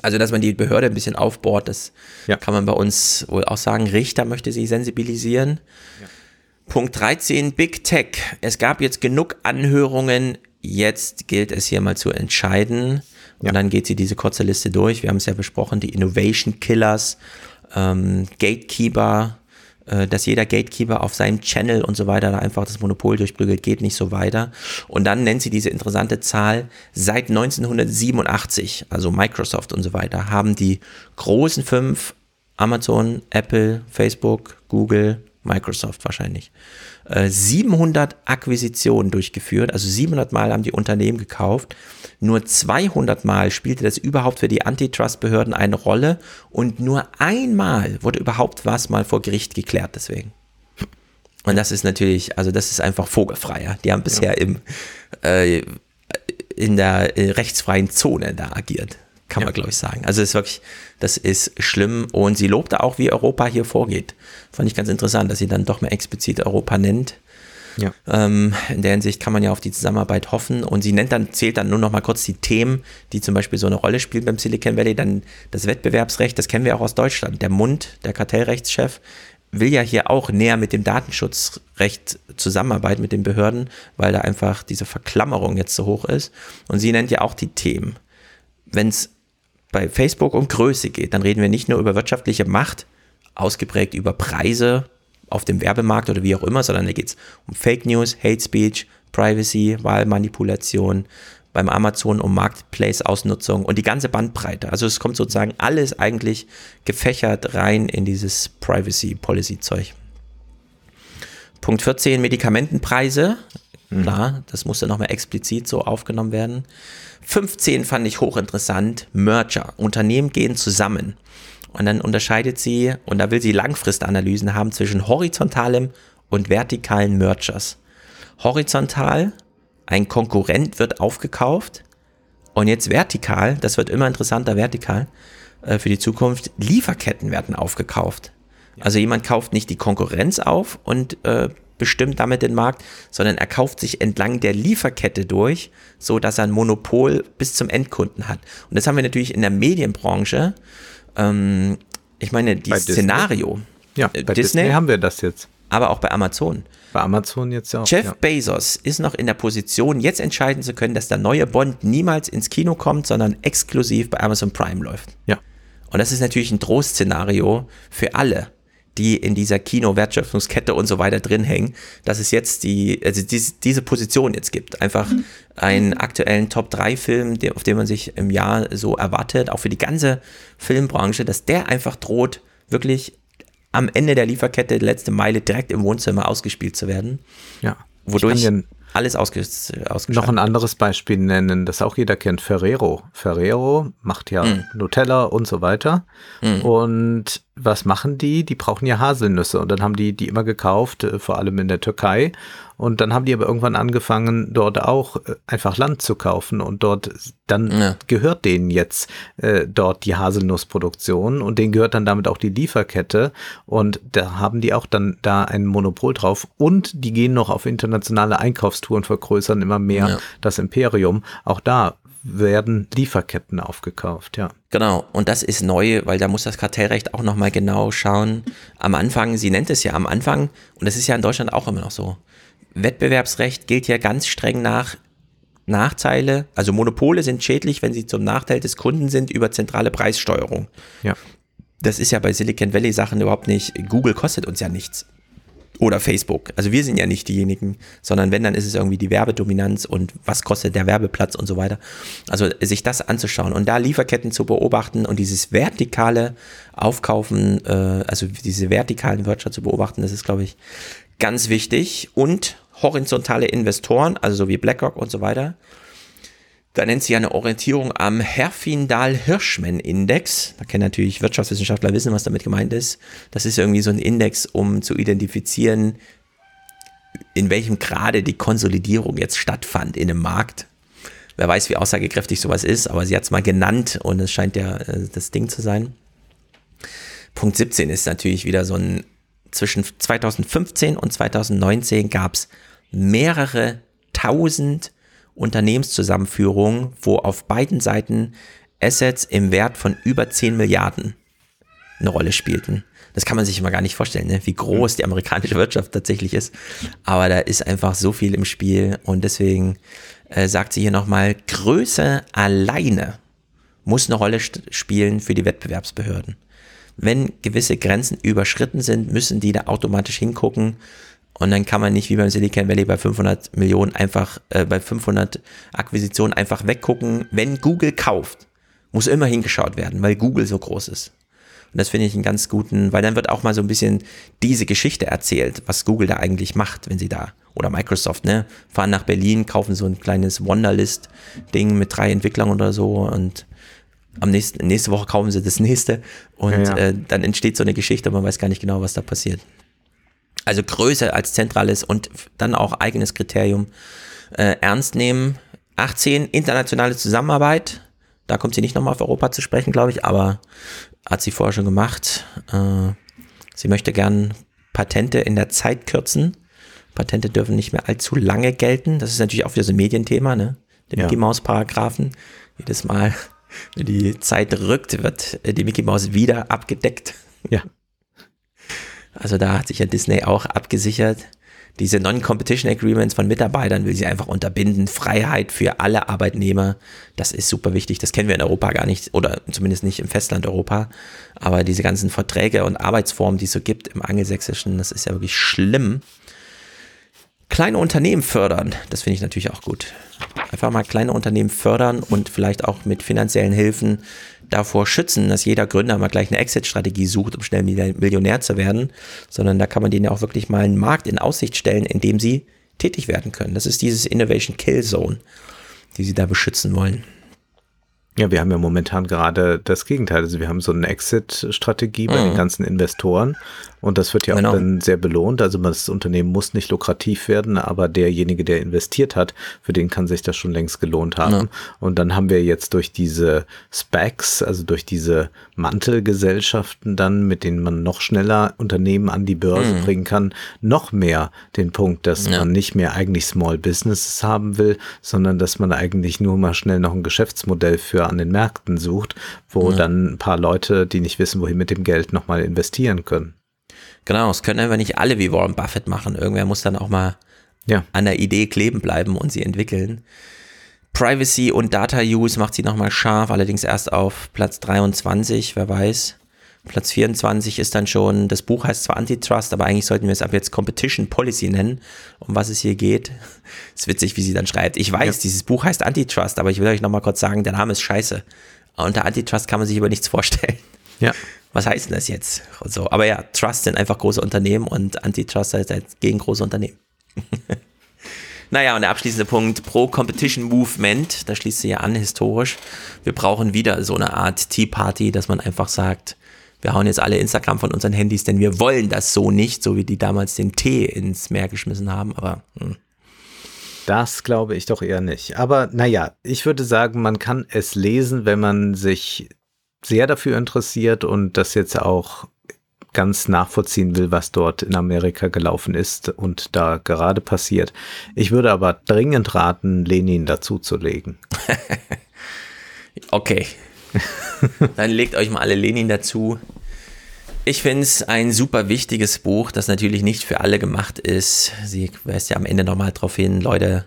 [SPEAKER 3] Also, dass man die Behörde ein bisschen aufbohrt, das
[SPEAKER 2] Ja.
[SPEAKER 3] kann man bei uns wohl auch sagen. Richter möchte sie sensibilisieren. Punkt 13, Big Tech. Es gab jetzt genug Anhörungen. Jetzt gilt es hier mal zu entscheiden. Und
[SPEAKER 2] Ja.
[SPEAKER 3] dann geht sie diese kurze Liste durch. Wir haben es ja besprochen, die Innovation Killers, ähm, Gatekeeper, dass jeder Gatekeeper auf seinem Channel und so weiter da einfach das Monopol durchprügelt, geht nicht so weiter. Und dann nennt sie diese interessante Zahl, seit 1987, also Microsoft und so weiter, haben die großen fünf, Amazon, Apple, Facebook, Google, Microsoft wahrscheinlich, äh, 700 Akquisitionen durchgeführt, also 700 Mal haben die Unternehmen gekauft. Nur 200 Mal spielte das überhaupt für die Antitrust-Behörden eine Rolle und nur einmal wurde überhaupt was mal vor Gericht geklärt deswegen. Und das ist natürlich, also das ist einfach vogelfreier. Die haben bisher im, äh, in der äh, rechtsfreien Zone da agiert, kann man glaube ich sagen. Also es ist wirklich, das ist schlimm und sie lobte auch, wie Europa hier vorgeht. Fand ich ganz interessant, dass sie dann doch mal explizit Europa nennt.
[SPEAKER 2] Ja.
[SPEAKER 3] Ähm, in der Hinsicht kann man ja auf die Zusammenarbeit hoffen und sie nennt dann, zählt dann nur noch mal kurz die Themen, die zum Beispiel so eine Rolle spielen beim Silicon Valley. Dann das Wettbewerbsrecht, das kennen wir auch aus Deutschland. Der Mund, der Kartellrechtschef, will ja hier auch näher mit dem Datenschutzrecht zusammenarbeiten, mit den Behörden, weil da einfach diese Verklammerung jetzt so hoch ist. Und sie nennt ja auch die Themen. Wenn es bei Facebook um Größe geht, dann reden wir nicht nur über wirtschaftliche Macht, ausgeprägt über Preise auf dem Werbemarkt oder wie auch immer, sondern da geht es um Fake News, Hate Speech, Privacy, Wahlmanipulation, beim Amazon um Marketplace-Ausnutzung und die ganze Bandbreite. Also es kommt sozusagen alles eigentlich gefächert rein in dieses Privacy-Policy-Zeug. Punkt 14, Medikamentenpreise. Klar, das musste nochmal explizit so aufgenommen werden. 15 fand ich hochinteressant. Merger. Unternehmen gehen zusammen. Und dann unterscheidet sie, und da will sie Langfristanalysen haben zwischen horizontalem und vertikalen Mergers. Horizontal, ein Konkurrent wird aufgekauft. Und jetzt vertikal, das wird immer interessanter vertikal äh, für die Zukunft, Lieferketten werden aufgekauft. Also jemand kauft nicht die Konkurrenz auf und äh, bestimmt damit den Markt, sondern er kauft sich entlang der Lieferkette durch, so dass er ein Monopol bis zum Endkunden hat. Und das haben wir natürlich in der Medienbranche. Ähm, ich meine, dieses? Szenario,
[SPEAKER 2] Ja,
[SPEAKER 3] Äh,
[SPEAKER 2] bei
[SPEAKER 3] Disney?
[SPEAKER 2] Disney, haben wir das jetzt.
[SPEAKER 3] aber auch bei Amazon.
[SPEAKER 2] Bei Amazon jetzt ja auch.
[SPEAKER 3] Jeff
[SPEAKER 2] ja.
[SPEAKER 3] Bezos ist noch in der Position, jetzt entscheiden zu können, dass der neue Bond niemals ins Kino kommt, sondern exklusiv bei Amazon Prime läuft.
[SPEAKER 2] ja.
[SPEAKER 3] Und das ist natürlich ein Drohszenario für alle, die in dieser Kino-Wertschöpfungskette und so weiter drin hängen, dass es jetzt die, also diese, diese Position jetzt gibt. Einfach einen aktuellen Top-3-Film, der- auf den man sich im Jahr so erwartet, auch für die ganze Filmbranche, dass der einfach droht, wirklich am Ende der Lieferkette, die letzte Meile, direkt im Wohnzimmer ausgespielt zu werden,
[SPEAKER 2] ja.
[SPEAKER 3] wodurch alles ausges ausgeschaltet
[SPEAKER 2] noch ein anderes Beispiel nennen, das auch jeder kennt, Ferrero. Ferrero macht ja
[SPEAKER 3] Mhm.
[SPEAKER 2] Nutella und so weiter. Und was machen die? Die brauchen ja Haselnüsse und dann haben die die immer gekauft, äh, vor allem in der Türkei. Und dann haben die aber irgendwann angefangen, dort auch äh, einfach Land zu kaufen und dort dann
[SPEAKER 3] Ja.
[SPEAKER 2] gehört denen jetzt äh, dort die Haselnussproduktion und denen gehört dann damit auch die Lieferkette und da haben die auch dann da ein Monopol drauf und die gehen noch auf internationale Einkaufstouren, vergrößern immer mehr
[SPEAKER 3] Ja.
[SPEAKER 2] das Imperium. Auch da werden Lieferketten aufgekauft, ja.
[SPEAKER 3] Genau, und das ist neu, weil da muss das Kartellrecht auch nochmal genau schauen. Am Anfang, sie nennt es ja am Anfang, und das ist ja in Deutschland auch immer noch so. Wettbewerbsrecht gilt ja ganz streng nach Nachteile, also Monopole sind schädlich, wenn sie zum Nachteil des Kunden sind über zentrale Preissteuerung.
[SPEAKER 2] Ja.
[SPEAKER 3] Das ist ja bei Silicon Valley Sachen überhaupt nicht. Google kostet uns ja nichts. Oder Facebook. Also wir sind ja nicht diejenigen, sondern wenn, dann ist es irgendwie die Werbedominanz und was kostet der Werbeplatz und so weiter. Also sich das anzuschauen und da Lieferketten zu beobachten und dieses vertikale Aufkaufen, äh, also diese vertikalen Wirtschaft zu beobachten, das ist, glaube ich, ganz wichtig. Und horizontale Investoren, also so wie BlackRock und so weiter, da nennt sie eine Orientierung am Herfindahl-Hirschman-Index. Da kennen natürlich Wirtschaftswissenschaftler wissen, was damit gemeint ist. Das ist irgendwie so ein Index, um zu identifizieren, in welchem Grade die Konsolidierung jetzt stattfand in einem Markt. Wer weiß, wie aussagekräftig sowas ist, aber sie hat es mal genannt und es scheint ja äh, das Ding zu sein. Punkt 17 ist natürlich wieder so ein zwischen 2015 und 2019 gab es mehrere tausend Unternehmenszusammenführungen, wo auf beiden Seiten Assets im Wert von über 10 Milliarden eine Rolle spielten. Das kann man sich immer gar nicht vorstellen, ne? wie groß die amerikanische Wirtschaft tatsächlich ist. Aber da ist einfach so viel im Spiel und deswegen äh, sagt sie hier nochmal, Größe alleine muss eine Rolle spielen für die Wettbewerbsbehörden. Wenn gewisse Grenzen überschritten sind, müssen die da automatisch hingucken und dann kann man nicht wie beim Silicon Valley bei 500 Millionen einfach, äh, bei 500 Akquisitionen einfach weggucken. Wenn Google kauft, muss immer hingeschaut werden, weil Google so groß ist. Und das finde ich einen ganz guten, weil dann wird auch mal so ein bisschen diese Geschichte erzählt, was Google da eigentlich macht, wenn sie da, oder Microsoft, ne, fahren nach Berlin, kaufen so ein kleines Wonderlist-Ding mit drei Entwicklern oder so und am nächsten, nächste Woche kaufen sie das nächste und ja, ja. Äh, dann entsteht so eine Geschichte, man weiß gar nicht genau, was da passiert. Also Größe als zentrales und dann auch eigenes Kriterium äh, ernst nehmen. 18, internationale Zusammenarbeit. Da kommt sie nicht nochmal auf Europa zu sprechen, glaube ich, aber hat sie vorher schon gemacht. Äh, sie möchte gern Patente in der Zeit kürzen. Patente dürfen nicht mehr allzu lange gelten. Das ist natürlich auch wieder so ein Medienthema, ne? Den ja. Mickey Mouse Paragraphen. Jedes Mal, wenn die Zeit rückt, wird die Mickey Mouse wieder abgedeckt.
[SPEAKER 2] Ja.
[SPEAKER 3] Also da hat sich ja Disney auch abgesichert diese Non-Competition Agreements von Mitarbeitern will sie einfach unterbinden. Freiheit für alle Arbeitnehmer, das ist super wichtig. Das kennen wir in Europa gar nicht oder zumindest nicht im Festland Europa. Aber diese ganzen Verträge und Arbeitsformen, die es so gibt im Angelsächsischen, das ist ja wirklich schlimm. Kleine Unternehmen fördern, das finde ich natürlich auch gut. Einfach mal kleine Unternehmen fördern und vielleicht auch mit finanziellen Hilfen davor schützen, dass jeder Gründer mal gleich eine Exit-Strategie sucht, um schnell Millionär zu werden, sondern da kann man denen ja auch wirklich mal einen Markt in Aussicht stellen, in dem sie tätig werden können. Das ist dieses Innovation Kill Zone, die sie da beschützen wollen.
[SPEAKER 2] Ja, wir haben ja momentan gerade das Gegenteil. Also wir haben so eine Exit-Strategie bei mhm. den ganzen Investoren und das wird ja genau. auch dann sehr belohnt. Also das Unternehmen muss nicht lukrativ werden, aber derjenige, der investiert hat, für den kann sich das schon längst gelohnt haben. Ja. Und dann haben wir jetzt durch diese Specs, also durch diese Mantelgesellschaften dann, mit denen man noch schneller Unternehmen an die Börse mhm. bringen kann, noch mehr den Punkt, dass ja. man nicht mehr eigentlich Small Businesses haben will, sondern dass man eigentlich nur mal schnell noch ein Geschäftsmodell für an den Märkten sucht, wo ja. dann ein paar Leute, die nicht wissen, wohin mit dem Geld nochmal investieren können.
[SPEAKER 3] Genau, es können einfach nicht alle wie Warren Buffett machen. Irgendwer muss dann auch mal ja. an der Idee kleben bleiben und sie entwickeln. Privacy und Data Use macht sie nochmal scharf, allerdings erst auf Platz 23, wer weiß. Platz 24 ist dann schon, das Buch heißt zwar Antitrust, aber eigentlich sollten wir es ab jetzt Competition Policy nennen, um was es hier geht. Ist witzig, wie sie dann schreibt. Ich weiß, ja. dieses Buch heißt Antitrust, aber ich will euch nochmal kurz sagen, der Name ist scheiße. Unter Antitrust kann man sich über nichts vorstellen.
[SPEAKER 2] Ja
[SPEAKER 3] was heißt denn das jetzt? Und so. Aber ja, Trust sind einfach große Unternehmen und Antitrust heißt halt gegen große Unternehmen. naja, und der abschließende Punkt, Pro-Competition Movement, da schließt sie ja an, historisch. Wir brauchen wieder so eine Art Tea Party, dass man einfach sagt, wir hauen jetzt alle Instagram von unseren Handys, denn wir wollen das so nicht, so wie die damals den Tee ins Meer geschmissen haben, aber hm.
[SPEAKER 2] Das glaube ich doch eher nicht. Aber naja, ich würde sagen, man kann es lesen, wenn man sich sehr dafür interessiert und das jetzt auch ganz nachvollziehen will, was dort in Amerika gelaufen ist und da gerade passiert. Ich würde aber dringend raten, Lenin dazuzulegen.
[SPEAKER 3] okay. Dann legt euch mal alle Lenin dazu. Ich finde es ein super wichtiges Buch, das natürlich nicht für alle gemacht ist. Sie weist ja am Ende nochmal darauf hin, Leute,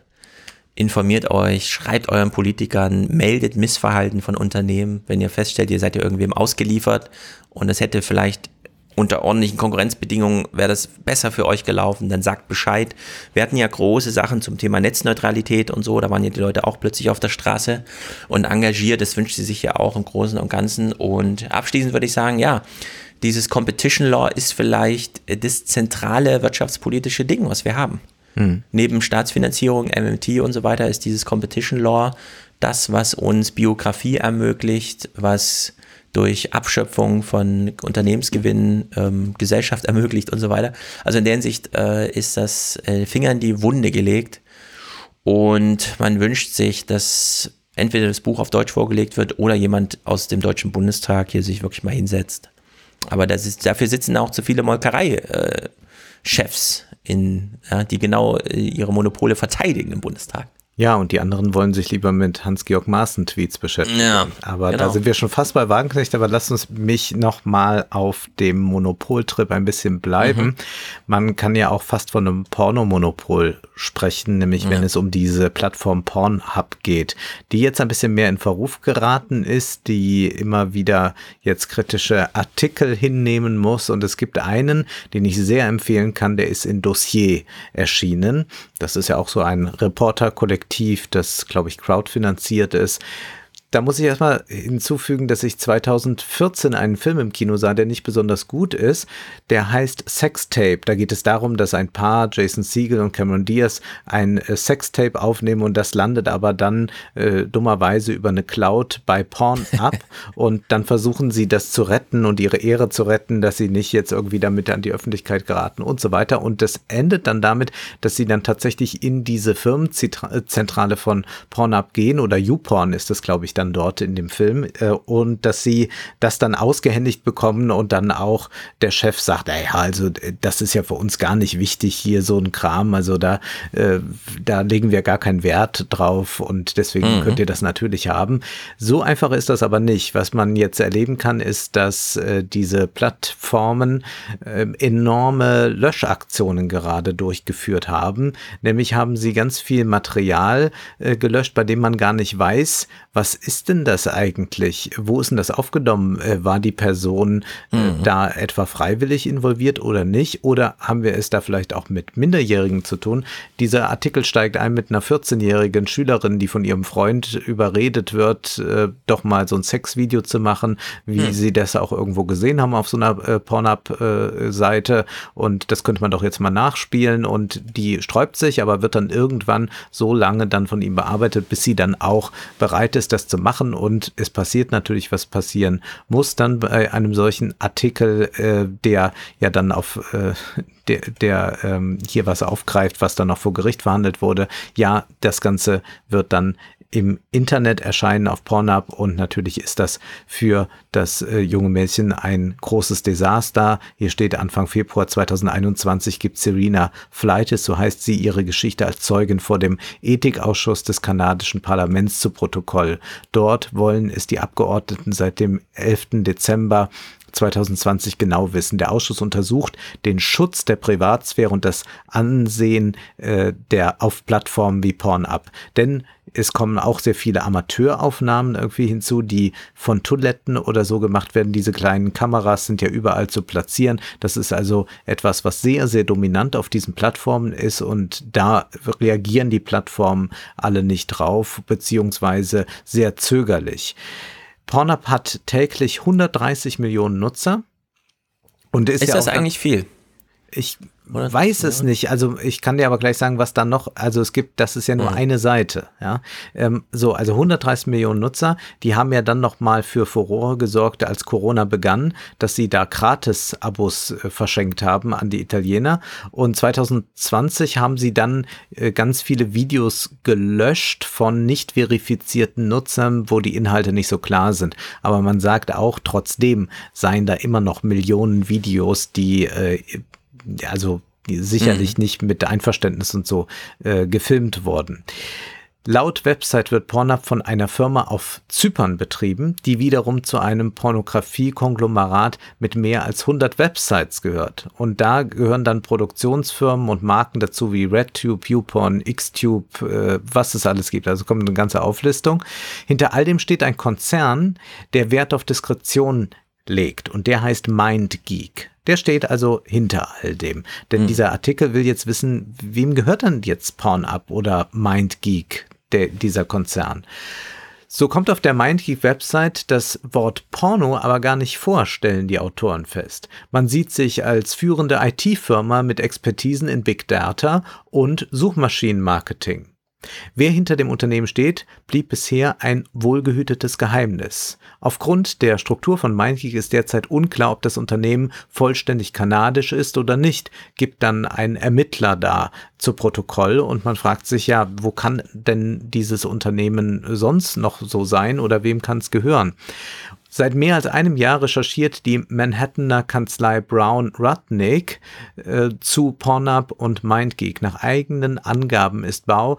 [SPEAKER 3] informiert euch, schreibt euren Politikern, meldet Missverhalten von Unternehmen, wenn ihr feststellt, ihr seid ja irgendwem ausgeliefert und es hätte vielleicht unter ordentlichen Konkurrenzbedingungen wäre das besser für euch gelaufen, dann sagt Bescheid. Wir hatten ja große Sachen zum Thema Netzneutralität und so, da waren ja die Leute auch plötzlich auf der Straße und engagiert, das wünscht sie sich ja auch im Großen und Ganzen. Und abschließend würde ich sagen, ja, dieses Competition Law ist vielleicht das zentrale wirtschaftspolitische Ding, was wir haben. Mhm. Neben Staatsfinanzierung, MMT und so weiter ist dieses Competition Law das, was uns Biografie ermöglicht, was durch Abschöpfung von Unternehmensgewinnen ähm, Gesellschaft ermöglicht und so weiter. Also in der Hinsicht äh, ist das äh, Finger in die Wunde gelegt und man wünscht sich, dass entweder das Buch auf Deutsch vorgelegt wird oder jemand aus dem Deutschen Bundestag hier sich wirklich mal hinsetzt Aber ist, dafür sitzen auch zu viele Molkerei-Chefs, in, ja, die genau äh, ihre Monopole verteidigen im Bundestag.
[SPEAKER 2] Ja, und die anderen wollen sich lieber mit Hans-Georg Maaßen-Tweets beschäftigen. Ja, aber genau. da sind wir schon fast bei Wagenknecht, aber lass uns mich nochmal auf dem Monopoltrip ein bisschen bleiben. Mhm. Man kann ja auch fast von einem Pornomonopol sprechen, nämlich ja. wenn es um diese Plattform Pornhub geht, die jetzt ein bisschen mehr in Verruf geraten ist, die immer wieder jetzt kritische Artikel hinnehmen muss. Und es gibt einen, den ich sehr empfehlen kann, der ist in Dossier erschienen. Das ist ja auch so ein Reporter-Kollektiv, das, glaube ich, crowdfinanziert ist. Da muss ich erstmal hinzufügen, dass ich 2014 einen Film im Kino sah, der nicht besonders gut ist. Der heißt Sextape. Da geht es darum, dass ein Paar, Jason Siegel und Cameron Diaz, ein äh, Sextape aufnehmen und das landet aber dann äh, dummerweise über eine Cloud bei Pornhub und dann versuchen sie das zu retten und ihre Ehre zu retten, dass sie nicht jetzt irgendwie damit an die Öffentlichkeit geraten und so weiter. Und das endet dann damit, dass sie dann tatsächlich in diese Firmenzentrale von Pornhub gehen oder YouPorn ist das, glaube ich, dann dort in dem Film äh, und dass sie das dann ausgehändigt bekommen und dann auch der Chef sagt, ja, also äh, das ist ja für uns gar nicht wichtig hier so ein Kram, also da, äh, da legen wir gar keinen Wert drauf und deswegen mhm. könnt ihr das natürlich haben. So einfach ist das aber nicht. Was man jetzt erleben kann, ist, dass äh, diese Plattformen äh, enorme Löschaktionen gerade durchgeführt haben. Nämlich haben sie ganz viel Material äh, gelöscht, bei dem man gar nicht weiß, was ist denn das eigentlich? Wo ist denn das aufgenommen? Äh, war die Person äh, mhm. da etwa freiwillig involviert oder nicht? Oder haben wir es da vielleicht auch mit Minderjährigen zu tun? Dieser Artikel steigt ein mit einer 14-jährigen Schülerin, die von ihrem Freund überredet wird, äh, doch mal so ein Sexvideo zu machen, wie mhm. sie das auch irgendwo gesehen haben auf so einer Pornhub-Seite. und das könnte man doch jetzt mal nachspielen. Und die sträubt sich, aber wird dann irgendwann so lange dann von ihm bearbeitet, bis sie dann auch bereit ist, das zu machen und es passiert natürlich, was passieren muss dann bei einem solchen Artikel, äh, der ja dann auf äh, der, der ähm, hier was aufgreift, was dann noch vor Gericht verhandelt wurde. Ja, das Ganze wird dann im Internet erscheinen auf Pornhub und natürlich ist das für das äh, junge Mädchen ein großes Desaster. Hier steht Anfang Februar 2021 gibt Serena Fleites, so heißt sie, ihre Geschichte als Zeugin vor dem Ethikausschuss des kanadischen Parlaments zu Protokoll. Dort wollen es die Abgeordneten seit dem 11. Dezember 2020 genau wissen. Der Ausschuss untersucht den Schutz der Privatsphäre und das Ansehen äh, der auf Plattformen wie Pornhub. Denn es kommen auch sehr viele Amateuraufnahmen irgendwie hinzu, die von Toiletten oder so gemacht werden. Diese kleinen Kameras sind ja überall zu platzieren. Das ist also etwas, was sehr, sehr dominant auf diesen Plattformen ist und da reagieren die Plattformen alle nicht drauf, beziehungsweise sehr zögerlich. Pornhub hat täglich 130 Millionen Nutzer.
[SPEAKER 3] Und ist, ist ja das eigentlich viel?
[SPEAKER 2] Ich oder? Weiß es nicht. Also ich kann dir aber gleich sagen, was da noch, also es gibt, das ist ja nur mhm. eine Seite, ja. Ähm, so, also 130 Millionen Nutzer, die haben ja dann nochmal für Furore gesorgt, als Corona begann, dass sie da Gratis-Abos äh, verschenkt haben an die Italiener. Und 2020 haben sie dann äh, ganz viele Videos gelöscht von nicht verifizierten Nutzern, wo die Inhalte nicht so klar sind. Aber man sagt auch, trotzdem seien da immer noch Millionen Videos, die äh, also sicherlich mhm. nicht mit Einverständnis und so äh, gefilmt worden. Laut Website wird Pornhub von einer Firma auf Zypern betrieben, die wiederum zu einem Pornografie-Konglomerat mit mehr als 100 Websites gehört. Und da gehören dann Produktionsfirmen und Marken dazu wie RedTube, YouPorn, Xtube, äh, was es alles gibt. Also kommt eine ganze Auflistung. Hinter all dem steht ein Konzern, der Wert auf Diskretion legt und der heißt MindGeek. Der steht also hinter all dem. Denn mhm. dieser Artikel will jetzt wissen, wem gehört dann jetzt Pornhub oder MindGeek, der, dieser Konzern? So kommt auf der MindGeek-Website das Wort Porno aber gar nicht vor, stellen die Autoren fest. Man sieht sich als führende IT-Firma mit Expertisen in Big Data und Suchmaschinenmarketing. Wer hinter dem Unternehmen steht, blieb bisher ein wohlgehütetes Geheimnis. Aufgrund der Struktur von MindGeek ist derzeit unklar, ob das Unternehmen vollständig kanadisch ist oder nicht, gibt dann ein Ermittler da zu Protokoll und man fragt sich ja, wo kann denn dieses Unternehmen sonst noch so sein oder wem kann es gehören? Seit mehr als einem Jahr recherchiert die Manhattaner Kanzlei Brown Rudnick äh, zu Pornhub und MindGeek. Nach eigenen Angaben ist Bau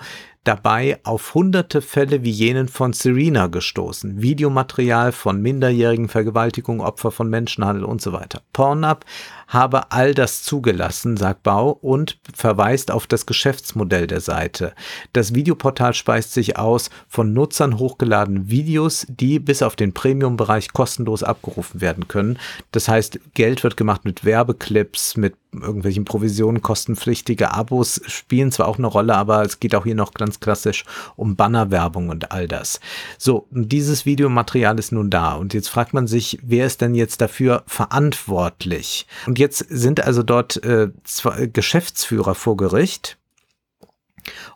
[SPEAKER 2] dabei auf hunderte Fälle wie jenen von Serena gestoßen. Videomaterial von minderjährigen Vergewaltigungen, Opfer von Menschenhandel und so weiter. Pornhub habe all das zugelassen, sagt Bau, und verweist auf das Geschäftsmodell der Seite. Das Videoportal speist sich aus von Nutzern hochgeladenen Videos, die bis auf den Premium-Bereich kostenlos abgerufen werden können. Das heißt, Geld wird gemacht mit Werbeclips, mit irgendwelchen Provisionen, kostenpflichtige Abos spielen zwar auch eine Rolle, aber es geht auch hier noch ganz klassisch um Bannerwerbung und all das. So, dieses Videomaterial ist nun da und jetzt fragt man sich, wer ist denn jetzt dafür verantwortlich? Und jetzt sind also dort äh, Geschäftsführer vor Gericht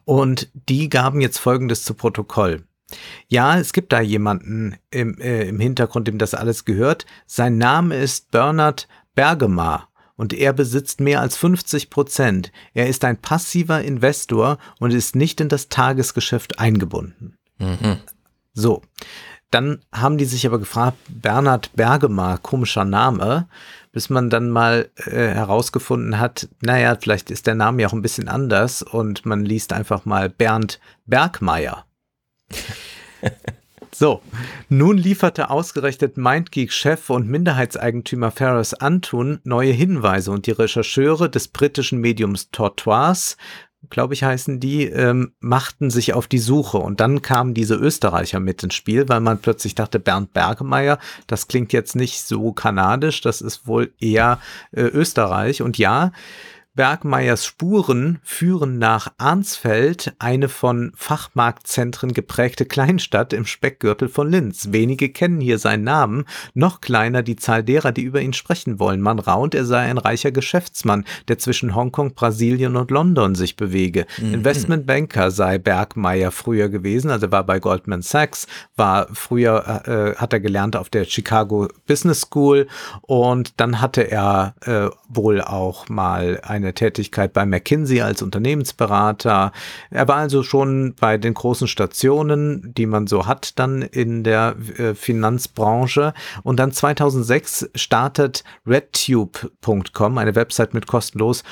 [SPEAKER 2] und die gaben jetzt Folgendes zu Protokoll. Ja, es gibt da jemanden im, äh, im Hintergrund, dem das alles gehört. Sein Name ist Bernard Bergemar und er besitzt mehr als 50 Prozent. Er ist ein passiver Investor und ist nicht in das Tagesgeschäft eingebunden. Mhm. So, dann haben die sich aber gefragt, Bernhard Bergemar, komischer Name, bis man dann mal äh, herausgefunden hat, naja, vielleicht ist der Name ja auch ein bisschen anders und man liest einfach mal Bernd Bergmeier. So, nun lieferte ausgerechnet MindGeek-Chef und Minderheitseigentümer Ferris Antun neue Hinweise und die Rechercheure des britischen Mediums Tortoise glaube ich, heißen die, ähm, machten sich auf die Suche. Und dann kamen diese Österreicher mit ins Spiel, weil man plötzlich dachte, Bernd Bergemeier, das klingt jetzt nicht so kanadisch, das ist wohl eher äh, Österreich. Und ja, Bergmeiers Spuren führen nach Arnsfeld, eine von Fachmarktzentren geprägte Kleinstadt im Speckgürtel von Linz. Wenige kennen hier seinen Namen, noch kleiner die Zahl derer, die über ihn sprechen wollen. Man raunt, er sei ein reicher Geschäftsmann, der zwischen Hongkong, Brasilien und London sich bewege. Mhm. Investmentbanker sei Bergmeier früher gewesen, also war bei Goldman Sachs, war früher, äh, hat er gelernt auf der Chicago Business School und dann hatte er äh, wohl auch mal ein eine Tätigkeit bei McKinsey als Unternehmensberater. Er war also schon bei den großen Stationen, die man so hat dann in der äh, Finanzbranche. Und dann 2006 startet redtube.com, eine Website mit kostenlos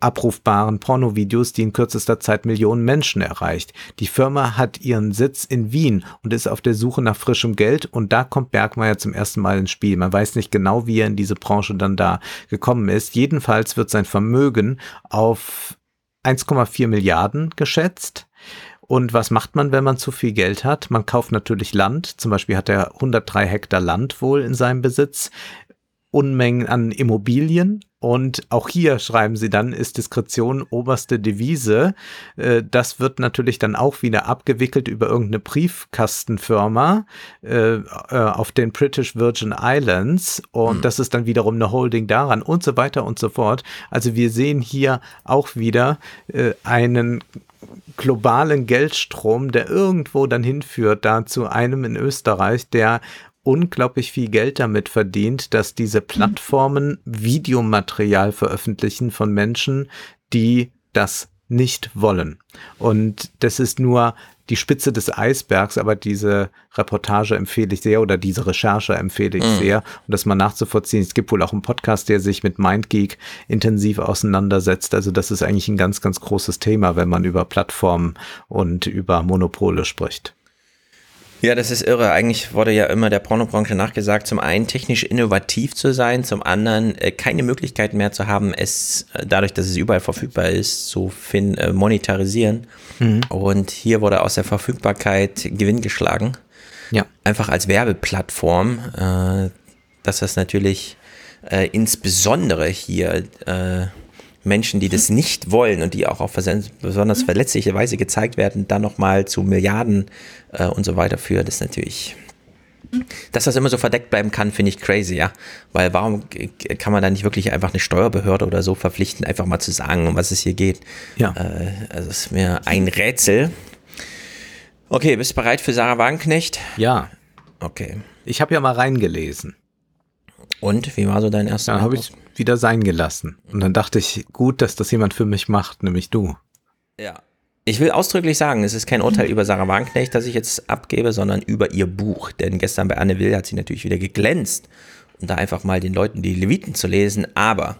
[SPEAKER 2] abrufbaren Pornovideos, die in kürzester Zeit Millionen Menschen erreicht. Die Firma hat ihren Sitz in Wien und ist auf der Suche nach frischem Geld und da kommt Bergmeier zum ersten Mal ins Spiel. Man weiß nicht genau, wie er in diese Branche dann da gekommen ist. Jedenfalls wird sein Vermögen auf 1,4 Milliarden geschätzt. Und was macht man, wenn man zu viel Geld hat? Man kauft natürlich Land. Zum Beispiel hat er 103 Hektar Land wohl in seinem Besitz. Unmengen an Immobilien. Und auch hier schreiben sie dann, ist Diskretion oberste Devise. Äh, das wird natürlich dann auch wieder abgewickelt über irgendeine Briefkastenfirma äh, äh, auf den British Virgin Islands. Und mhm. das ist dann wiederum eine Holding daran und so weiter und so fort. Also wir sehen hier auch wieder einen globalen Geldstrom, der irgendwo dann hinführt, da zu einem in Österreich, der unglaublich viel Geld damit verdient, dass diese Plattformen Videomaterial veröffentlichen von Menschen, die das nicht wollen. Und das ist nur die Spitze des Eisbergs, aber diese Reportage empfehle ich sehr oder diese Recherche empfehle ich mhm. sehr, um das mal nachzuvollziehen. Es gibt wohl auch einen Podcast, der sich mit MindGeek intensiv auseinandersetzt. Also das ist eigentlich ein ganz, ganz großes Thema, wenn man über Plattformen und über Monopole spricht.
[SPEAKER 3] Ja, das ist irre. Eigentlich wurde ja immer der Pornobranche nachgesagt, zum einen technisch innovativ zu sein, zum anderen äh, keine Möglichkeit mehr zu haben, es äh, dadurch, dass es überall verfügbar ist, zu fin äh, monetarisieren. Mhm. Und hier wurde aus der Verfügbarkeit Gewinn geschlagen. Ja. Einfach als Werbeplattform, äh, dass das natürlich äh, insbesondere hier äh, Menschen, die das nicht wollen und die auch auf besonders mhm. verletzliche Weise gezeigt werden, dann nochmal zu Milliarden äh, und so weiter führt, ist natürlich. Dass das immer so verdeckt bleiben kann, finde ich crazy, ja. Weil warum kann man da nicht wirklich einfach eine Steuerbehörde oder so verpflichten, einfach mal zu sagen, um was es hier geht? Ja. Äh, also ist mir ein Rätsel. Okay, bist du bereit für Sarah Wagenknecht?
[SPEAKER 2] Ja.
[SPEAKER 3] Okay.
[SPEAKER 2] Ich habe ja mal reingelesen.
[SPEAKER 3] Und wie war so dein erster?
[SPEAKER 2] Dann habe ich wieder sein gelassen. Und dann dachte ich, gut, dass das jemand für mich macht, nämlich du.
[SPEAKER 3] Ja. Ich will ausdrücklich sagen, es ist kein Urteil über Sarah Wagenknecht, das ich jetzt abgebe, sondern über ihr Buch. Denn gestern bei Anne Will hat sie natürlich wieder geglänzt, um da einfach mal den Leuten die Leviten zu lesen. Aber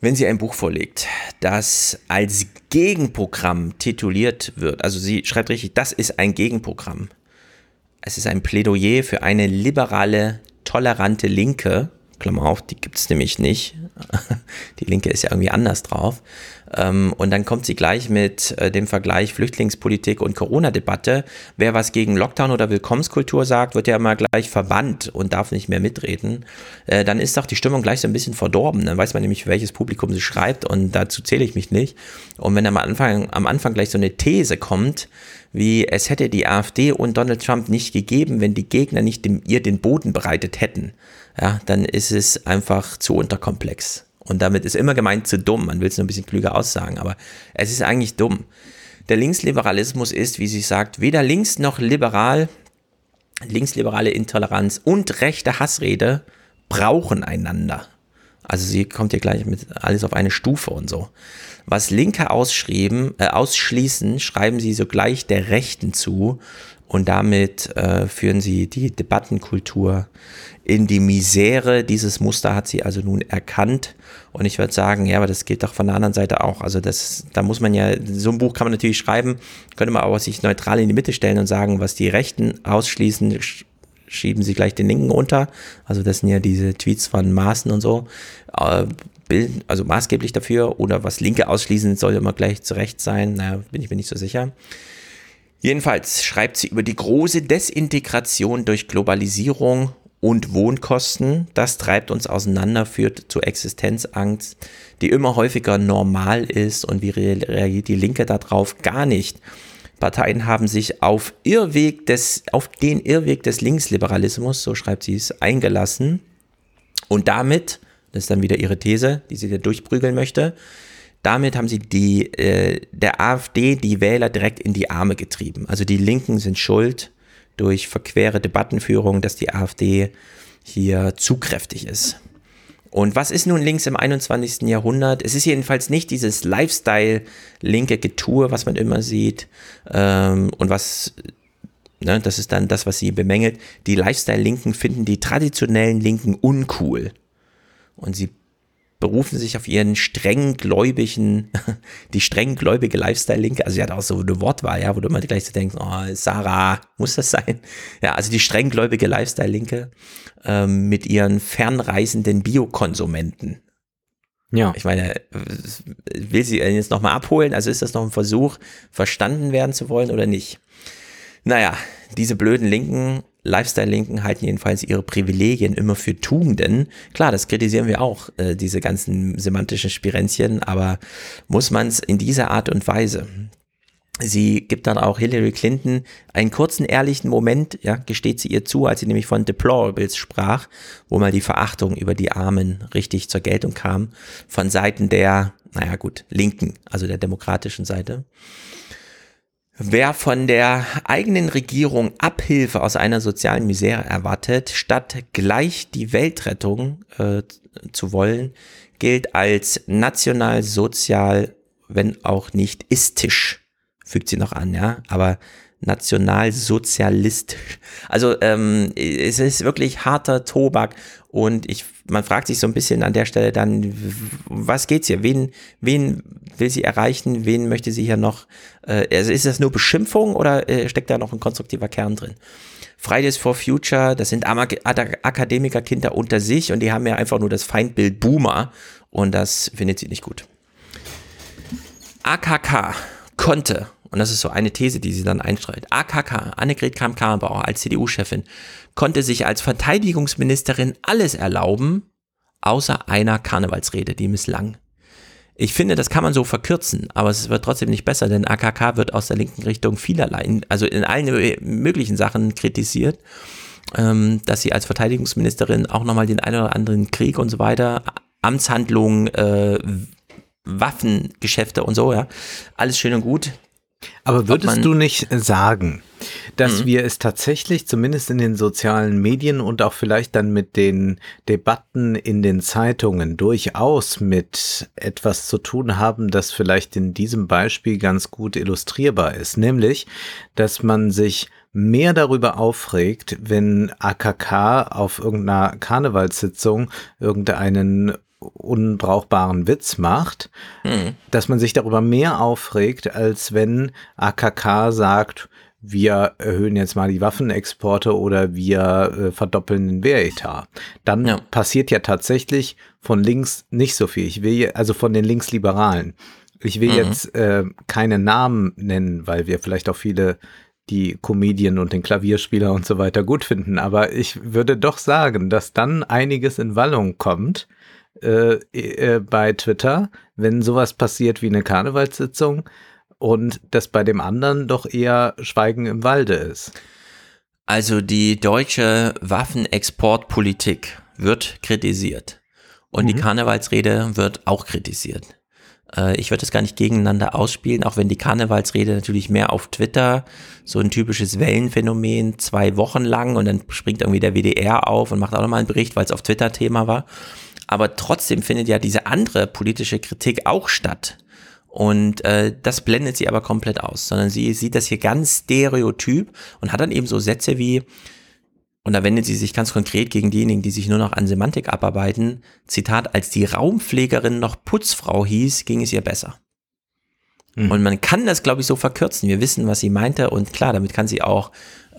[SPEAKER 3] wenn sie ein Buch vorlegt, das als Gegenprogramm tituliert wird, also sie schreibt richtig, das ist ein Gegenprogramm. Es ist ein Plädoyer für eine liberale, tolerante Linke, Klammer auf, die gibt es nämlich nicht. Die Linke ist ja irgendwie anders drauf. Ähm, und dann kommt sie gleich mit äh, dem Vergleich Flüchtlingspolitik und Corona-Debatte. Wer was gegen Lockdown oder Willkommenskultur sagt, wird ja immer gleich verbannt und darf nicht mehr mitreden. Äh, dann ist doch die Stimmung gleich so ein bisschen verdorben. Dann weiß man nämlich, welches Publikum sie schreibt und dazu zähle ich mich nicht. Und wenn am Anfang, am Anfang gleich so eine These kommt, wie es hätte die AfD und Donald Trump nicht gegeben, wenn die Gegner nicht dem, ihr den Boden bereitet hätten, ja, dann ist es einfach zu unterkomplex. Und damit ist immer gemeint zu dumm. Man will es nur ein bisschen klüger aussagen, aber es ist eigentlich dumm. Der Linksliberalismus ist, wie sie sagt, weder links noch liberal. Linksliberale Intoleranz und rechte Hassrede brauchen einander. Also sie kommt hier gleich mit alles auf eine Stufe und so. Was Linke ausschrieben, äh, ausschließen, schreiben sie sogleich der Rechten zu und damit äh, führen sie die Debattenkultur in die Misere. Dieses Muster hat sie also nun erkannt. Und ich würde sagen, ja, aber das geht doch von der anderen Seite auch. Also das, da muss man ja, so ein Buch kann man natürlich schreiben, könnte man aber sich neutral in die Mitte stellen und sagen, was die Rechten ausschließen, schieben sie gleich den Linken unter. Also das sind ja diese Tweets von Maaßen und so. Äh, also maßgeblich dafür. Oder was Linke ausschließen, soll immer gleich zurecht sein. Naja, bin ich mir nicht so sicher. Jedenfalls schreibt sie über die große Desintegration durch Globalisierung und Wohnkosten. Das treibt uns auseinander, führt zu Existenzangst, die immer häufiger normal ist. Und wie reagiert die Linke darauf? Gar nicht. Parteien haben sich auf Irrweg des, auf den Irrweg des Linksliberalismus, so schreibt sie es, eingelassen. Und damit, das ist dann wieder ihre These, die sie da durchprügeln möchte, damit haben sie die, äh, der AfD die Wähler direkt in die Arme getrieben. Also die Linken sind schuld durch verquere Debattenführung, dass die AfD hier zu kräftig ist. Und was ist nun links im 21. Jahrhundert? Es ist jedenfalls nicht dieses Lifestyle-linke Getue, was man immer sieht ähm, und was, ne, das ist dann das, was sie bemängelt. Die Lifestyle-Linken finden die traditionellen Linken uncool. Und sie berufen sich auf ihren strenggläubigen, die strenggläubige Lifestyle-Linke. Also sie hat auch so eine Wortwahl, ja, wo du immer gleich so denkst, oh, Sarah, muss das sein? Ja, also die strenggläubige Lifestyle-Linke ähm, mit ihren fernreisenden Biokonsumenten. Ja. Ich meine, will sie jetzt nochmal abholen? Also ist das noch ein Versuch, verstanden werden zu wollen oder nicht? Naja, diese blöden Linken Lifestyle-Linken halten jedenfalls ihre Privilegien immer für Tugenden. Klar, das kritisieren wir auch, äh, diese ganzen semantischen Spirenzchen, aber muss man es in dieser Art und Weise? Sie gibt dann auch Hillary Clinton einen kurzen, ehrlichen Moment, ja, gesteht sie ihr zu, als sie nämlich von Deplorables sprach, wo mal die Verachtung über die Armen richtig zur Geltung kam, von Seiten der, naja gut, Linken, also der demokratischen Seite. Wer von der eigenen Regierung Abhilfe aus einer sozialen Misere erwartet, statt gleich die Weltrettung äh, zu wollen, gilt als national, sozial, wenn auch nicht istisch, fügt sie noch an, ja, aber nationalsozialistisch. Also ähm, es ist wirklich harter Tobak und ich, man fragt sich so ein bisschen an der Stelle dann, was geht's hier? Wen, wen will sie erreichen? Wen möchte sie hier noch? Äh, also ist das nur Beschimpfung oder äh, steckt da noch ein konstruktiver Kern drin? Fridays for Future, das sind Akademikerkinder unter sich und die haben ja einfach nur das Feindbild Boomer und das findet sie nicht gut. AKK konnte und das ist so eine These, die sie dann einstreut. AKK, Annegret Kramp-Karrenbauer als CDU-Chefin, konnte sich als Verteidigungsministerin alles erlauben, außer einer Karnevalsrede, die misslang. Ich finde, das kann man so verkürzen, aber es wird trotzdem nicht besser, denn AKK wird aus der linken Richtung vielerlei, also in allen möglichen Sachen kritisiert, ähm, dass sie als Verteidigungsministerin auch nochmal den einen oder anderen Krieg und so weiter, Amtshandlungen, äh, Waffengeschäfte und so, ja, alles schön und gut
[SPEAKER 2] Aber würdest du nicht sagen, dass mhm. wir es tatsächlich zumindest in den sozialen Medien und auch vielleicht dann mit den Debatten in den Zeitungen durchaus mit etwas zu tun haben, das vielleicht in diesem Beispiel ganz gut illustrierbar ist, nämlich, dass man sich mehr darüber aufregt, wenn AKK auf irgendeiner Karnevalssitzung irgendeinen unbrauchbaren Witz macht, mhm. dass man sich darüber mehr aufregt, als wenn AKK sagt, wir erhöhen jetzt mal die Waffenexporte oder wir äh, verdoppeln den Wehretat. Dann ja. passiert ja tatsächlich von links nicht so viel. Ich will, also von den Linksliberalen. Ich will mhm. jetzt äh, keine Namen nennen, weil wir vielleicht auch viele die Comedian und den Klavierspieler und so weiter gut finden. Aber ich würde doch sagen, dass dann einiges in Wallung kommt, äh, äh, bei Twitter, wenn sowas passiert wie eine Karnevalssitzung und das bei dem anderen doch eher Schweigen im Walde ist.
[SPEAKER 3] Also die deutsche Waffenexportpolitik wird kritisiert und mhm. die Karnevalsrede wird auch kritisiert. Äh, ich würde das gar nicht gegeneinander ausspielen, auch wenn die Karnevalsrede natürlich mehr auf Twitter so ein typisches Wellenphänomen zwei Wochen lang und dann springt irgendwie der WDR auf und macht auch nochmal einen Bericht, weil es auf Twitter Thema war. Aber trotzdem findet ja diese andere politische Kritik auch statt. Und äh, das blendet sie aber komplett aus, sondern sie sieht das hier ganz stereotyp und hat dann eben so Sätze wie, und da wendet sie sich ganz konkret gegen diejenigen, die sich nur noch an Semantik abarbeiten. Zitat, als die Raumpflegerin noch Putzfrau hieß, ging es ihr besser. Mhm. Und man kann das, glaube ich, so verkürzen. Wir wissen, was sie meinte und klar, damit kann sie auch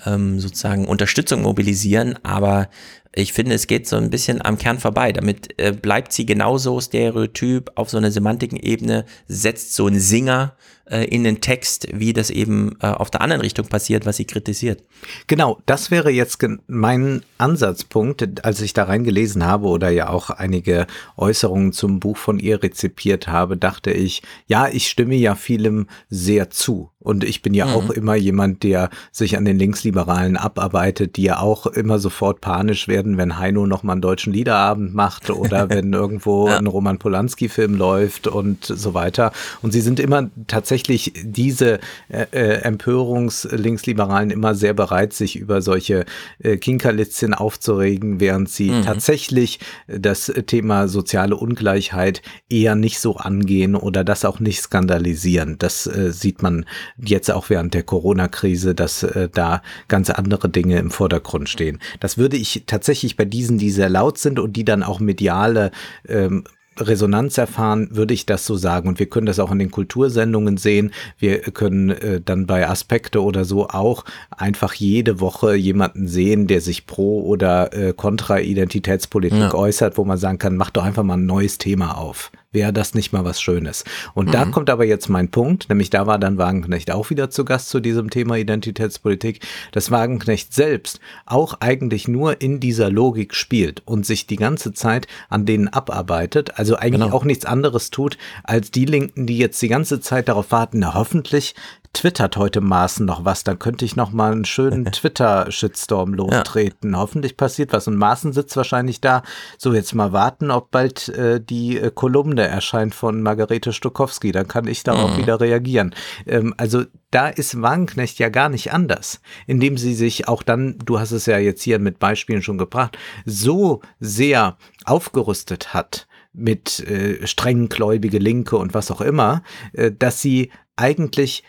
[SPEAKER 3] ähm, sozusagen Unterstützung mobilisieren, aber ich finde, es geht so ein bisschen am Kern vorbei. Damit äh, bleibt sie genauso stereotyp auf so einer Semantikenebene, setzt so ein Singer äh, in den Text, wie das eben äh, auf der anderen Richtung passiert, was sie kritisiert.
[SPEAKER 2] Genau, das wäre jetzt mein Ansatzpunkt, als ich da reingelesen habe oder ja auch einige Äußerungen zum Buch von ihr rezipiert habe, dachte ich, ja, ich stimme ja vielem sehr zu. Und ich bin ja mhm. auch immer jemand, der sich an den Linksliberalen abarbeitet, die ja auch immer sofort panisch werden, wenn Heino nochmal einen deutschen Liederabend macht oder wenn irgendwo ja. ein Roman Polanski-Film läuft und so weiter. Und sie sind immer tatsächlich diese äh, äh, Empörungs-Linksliberalen immer sehr bereit, sich über solche äh, Kinkerlitzchen aufzuregen, während sie mhm. tatsächlich das Thema soziale Ungleichheit eher nicht so angehen oder das auch nicht skandalisieren. Das äh, sieht man jetzt auch während der Corona-Krise, dass äh, da ganz andere Dinge im Vordergrund stehen. Das würde ich tatsächlich bei diesen, die sehr laut sind und die dann auch mediale ähm, Resonanz erfahren, würde ich das so sagen. Und wir können das auch in den Kultursendungen sehen. Wir können äh, dann bei Aspekte oder so auch einfach jede Woche jemanden sehen, der sich pro oder äh, kontra Identitätspolitik ja. äußert, wo man sagen kann, mach doch einfach mal ein neues Thema auf wäre das nicht mal was Schönes. Und mhm. da kommt aber jetzt mein Punkt, nämlich da war dann Wagenknecht auch wieder zu Gast zu diesem Thema Identitätspolitik, dass Wagenknecht selbst auch eigentlich nur in dieser Logik spielt und sich die ganze Zeit an denen abarbeitet, also eigentlich genau. auch nichts anderes tut, als die Linken, die jetzt die ganze Zeit darauf warten, na hoffentlich twittert heute Maßen noch was, dann könnte ich noch mal einen schönen Twitter-Shitstorm lostreten. Ja. Hoffentlich passiert was. Und Maßen sitzt wahrscheinlich da. So, jetzt mal warten, ob bald äh, die äh, Kolumne erscheint von Margarete Stokowski. Dann kann ich darauf mhm. wieder reagieren. Ähm, also da ist Wagenknecht ja gar nicht anders, indem sie sich auch dann, du hast es ja jetzt hier mit Beispielen schon gebracht, so sehr aufgerüstet hat mit äh, streng gläubige Linke und was auch immer, äh, dass sie eigentlich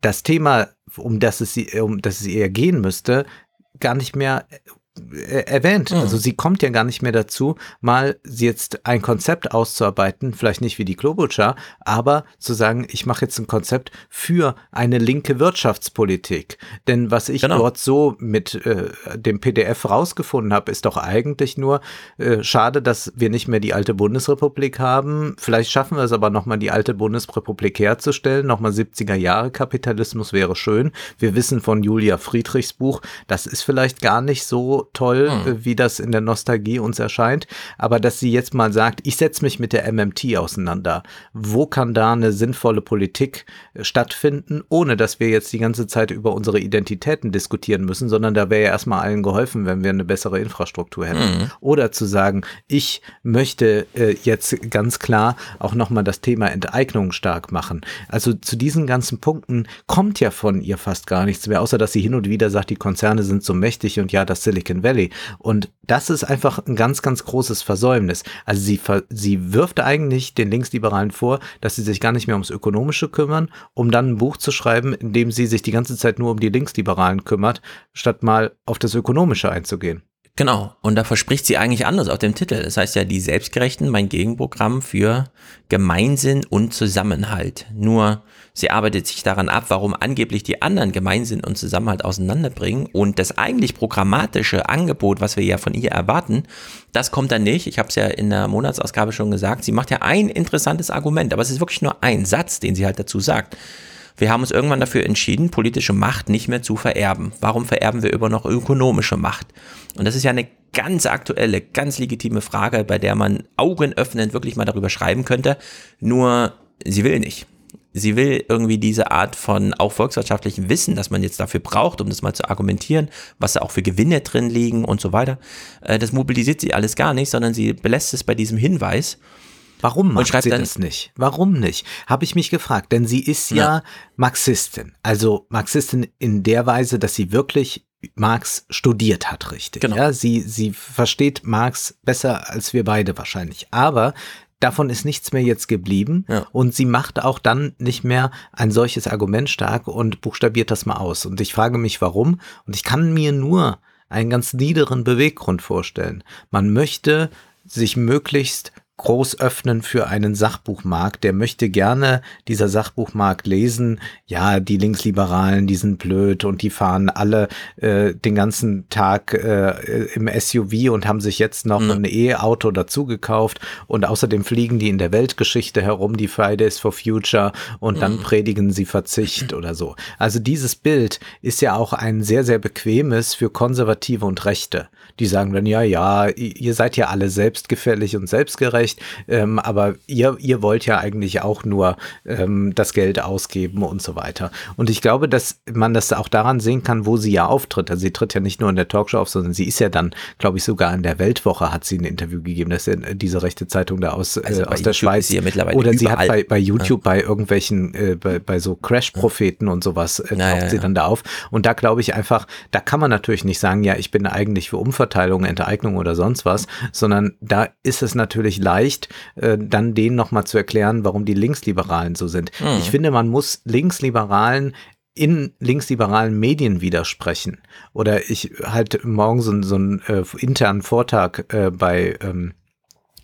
[SPEAKER 2] das Thema, um das es, um das es eher gehen müsste, gar nicht mehr erwähnt. Mhm. Also sie kommt ja gar nicht mehr dazu, mal jetzt ein Konzept auszuarbeiten, vielleicht nicht wie die Klobuchar, aber zu sagen, ich mache jetzt ein Konzept für eine linke Wirtschaftspolitik. Denn was ich genau. dort so mit äh, dem PDF rausgefunden habe, ist doch eigentlich nur äh, schade, dass wir nicht mehr die alte Bundesrepublik haben. Vielleicht schaffen wir es aber nochmal, die alte Bundesrepublik herzustellen. Nochmal 70er Jahre Kapitalismus wäre schön. Wir wissen von Julia Friedrichs Buch, das ist vielleicht gar nicht so toll, hm. wie das in der Nostalgie uns erscheint, aber dass sie jetzt mal sagt, ich setze mich mit der MMT auseinander. Wo kann da eine sinnvolle Politik äh, stattfinden, ohne dass wir jetzt die ganze Zeit über unsere Identitäten diskutieren müssen, sondern da wäre ja erstmal allen geholfen, wenn wir eine bessere Infrastruktur hätten. Hm. Oder zu sagen, ich möchte äh, jetzt ganz klar auch nochmal das Thema Enteignung stark machen. Also zu diesen ganzen Punkten kommt ja von ihr fast gar nichts mehr, außer dass sie hin und wieder sagt, die Konzerne sind so mächtig und ja, das Silicon Valley. Und das ist einfach ein ganz, ganz großes Versäumnis. Also sie, sie wirft eigentlich den Linksliberalen vor, dass sie sich gar nicht mehr ums Ökonomische kümmern, um dann ein Buch zu schreiben, in dem sie sich die ganze Zeit nur um die Linksliberalen kümmert, statt mal auf das Ökonomische einzugehen.
[SPEAKER 3] Genau, und da verspricht sie eigentlich anders auf dem Titel. Das heißt ja, die Selbstgerechten, mein Gegenprogramm für Gemeinsinn und Zusammenhalt. Nur sie arbeitet sich daran ab, warum angeblich die anderen Gemeinsinn und Zusammenhalt auseinanderbringen und das eigentlich programmatische Angebot, was wir ja von ihr erwarten, das kommt dann nicht. Ich habe es ja in der Monatsausgabe schon gesagt. Sie macht ja ein interessantes Argument, aber es ist wirklich nur ein Satz, den sie halt dazu sagt. Wir haben uns irgendwann dafür entschieden, politische Macht nicht mehr zu vererben. Warum vererben wir über noch ökonomische Macht? Und das ist ja eine ganz aktuelle, ganz legitime Frage, bei der man Augen öffnend wirklich mal darüber schreiben könnte. Nur sie will nicht. Sie will irgendwie diese Art von auch volkswirtschaftlichem Wissen, das man jetzt dafür braucht, um das mal zu argumentieren, was da auch für Gewinne drin liegen und so weiter. Äh, das mobilisiert sie alles gar nicht, sondern sie belässt es bei diesem Hinweis
[SPEAKER 2] Warum macht sie das nicht? Warum nicht? Habe ich mich gefragt. Denn sie ist ja, ja Marxistin. Also Marxistin in der Weise, dass sie wirklich Marx studiert hat, richtig. Genau. Ja, sie, sie versteht Marx besser als wir beide wahrscheinlich. Aber davon ist nichts mehr jetzt geblieben ja. und sie macht auch dann nicht mehr ein solches Argument stark und buchstabiert das mal aus. Und ich frage mich, warum? Und ich kann mir nur einen ganz niederen Beweggrund vorstellen. Man möchte sich möglichst groß öffnen für einen Sachbuchmarkt. Der möchte gerne dieser Sachbuchmarkt lesen. Ja, die Linksliberalen, die sind blöd und die fahren alle äh, den ganzen Tag äh, im SUV und haben sich jetzt noch mhm. ein E-Auto dazu gekauft. Und außerdem fliegen die in der Weltgeschichte herum, die Fridays for Future, und dann mhm. predigen sie Verzicht oder so. Also dieses Bild ist ja auch ein sehr, sehr bequemes für Konservative und Rechte. Die sagen dann, ja, ja, ihr seid ja alle selbstgefällig und selbstgerecht vielleicht, ähm, aber ihr, ihr wollt ja eigentlich auch nur ähm, das Geld ausgeben und so weiter. Und ich glaube, dass man das auch daran sehen kann, wo sie ja auftritt. Also sie tritt ja nicht nur in der Talkshow auf, sondern sie ist ja dann, glaube ich, sogar in der Weltwoche hat sie ein Interview gegeben. Das ist ja diese rechte Zeitung da aus, also äh, aus der Schweiz.
[SPEAKER 3] Sie ja
[SPEAKER 2] Oder sie hat bei, bei YouTube ja. bei irgendwelchen, äh, bei, bei so Crash-Propheten und sowas äh, taucht ja, sie dann da auf. Und da glaube ich einfach, da kann man natürlich nicht sagen, ja, ich bin eigentlich für Umverteilung, Enteignung oder sonst was, sondern da ist es natürlich leicht, leicht, äh, dann denen nochmal zu erklären, warum die Linksliberalen so sind. Mhm. Ich finde, man muss Linksliberalen in linksliberalen Medien widersprechen. Oder ich halt morgen so, so einen äh, internen Vortrag äh, bei ähm,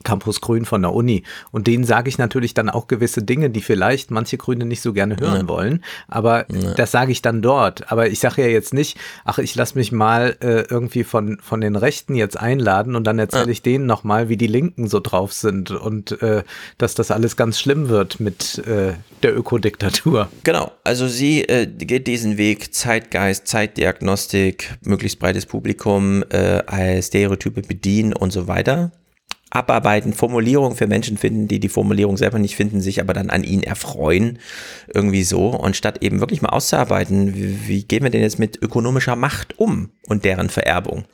[SPEAKER 2] Campus Grün von der Uni. Und denen sage ich natürlich dann auch gewisse Dinge, die vielleicht manche Grüne nicht so gerne hören ja. wollen. Aber ja. das sage ich dann dort. Aber ich sage ja jetzt nicht, ach, ich lasse mich mal äh, irgendwie von, von den Rechten jetzt einladen und dann erzähle ich denen nochmal, wie die Linken so drauf sind und äh, dass das alles ganz schlimm wird mit äh, der Ökodiktatur.
[SPEAKER 3] Genau. Also sie äh, geht diesen Weg Zeitgeist, Zeitdiagnostik, möglichst breites Publikum, äh, Stereotype bedienen und so weiter abarbeiten, Formulierungen für Menschen finden, die die Formulierung selber nicht finden, sich aber dann an ihnen erfreuen, irgendwie so. Und statt eben wirklich mal auszuarbeiten, wie, wie gehen wir denn jetzt mit ökonomischer Macht um und deren Vererbung?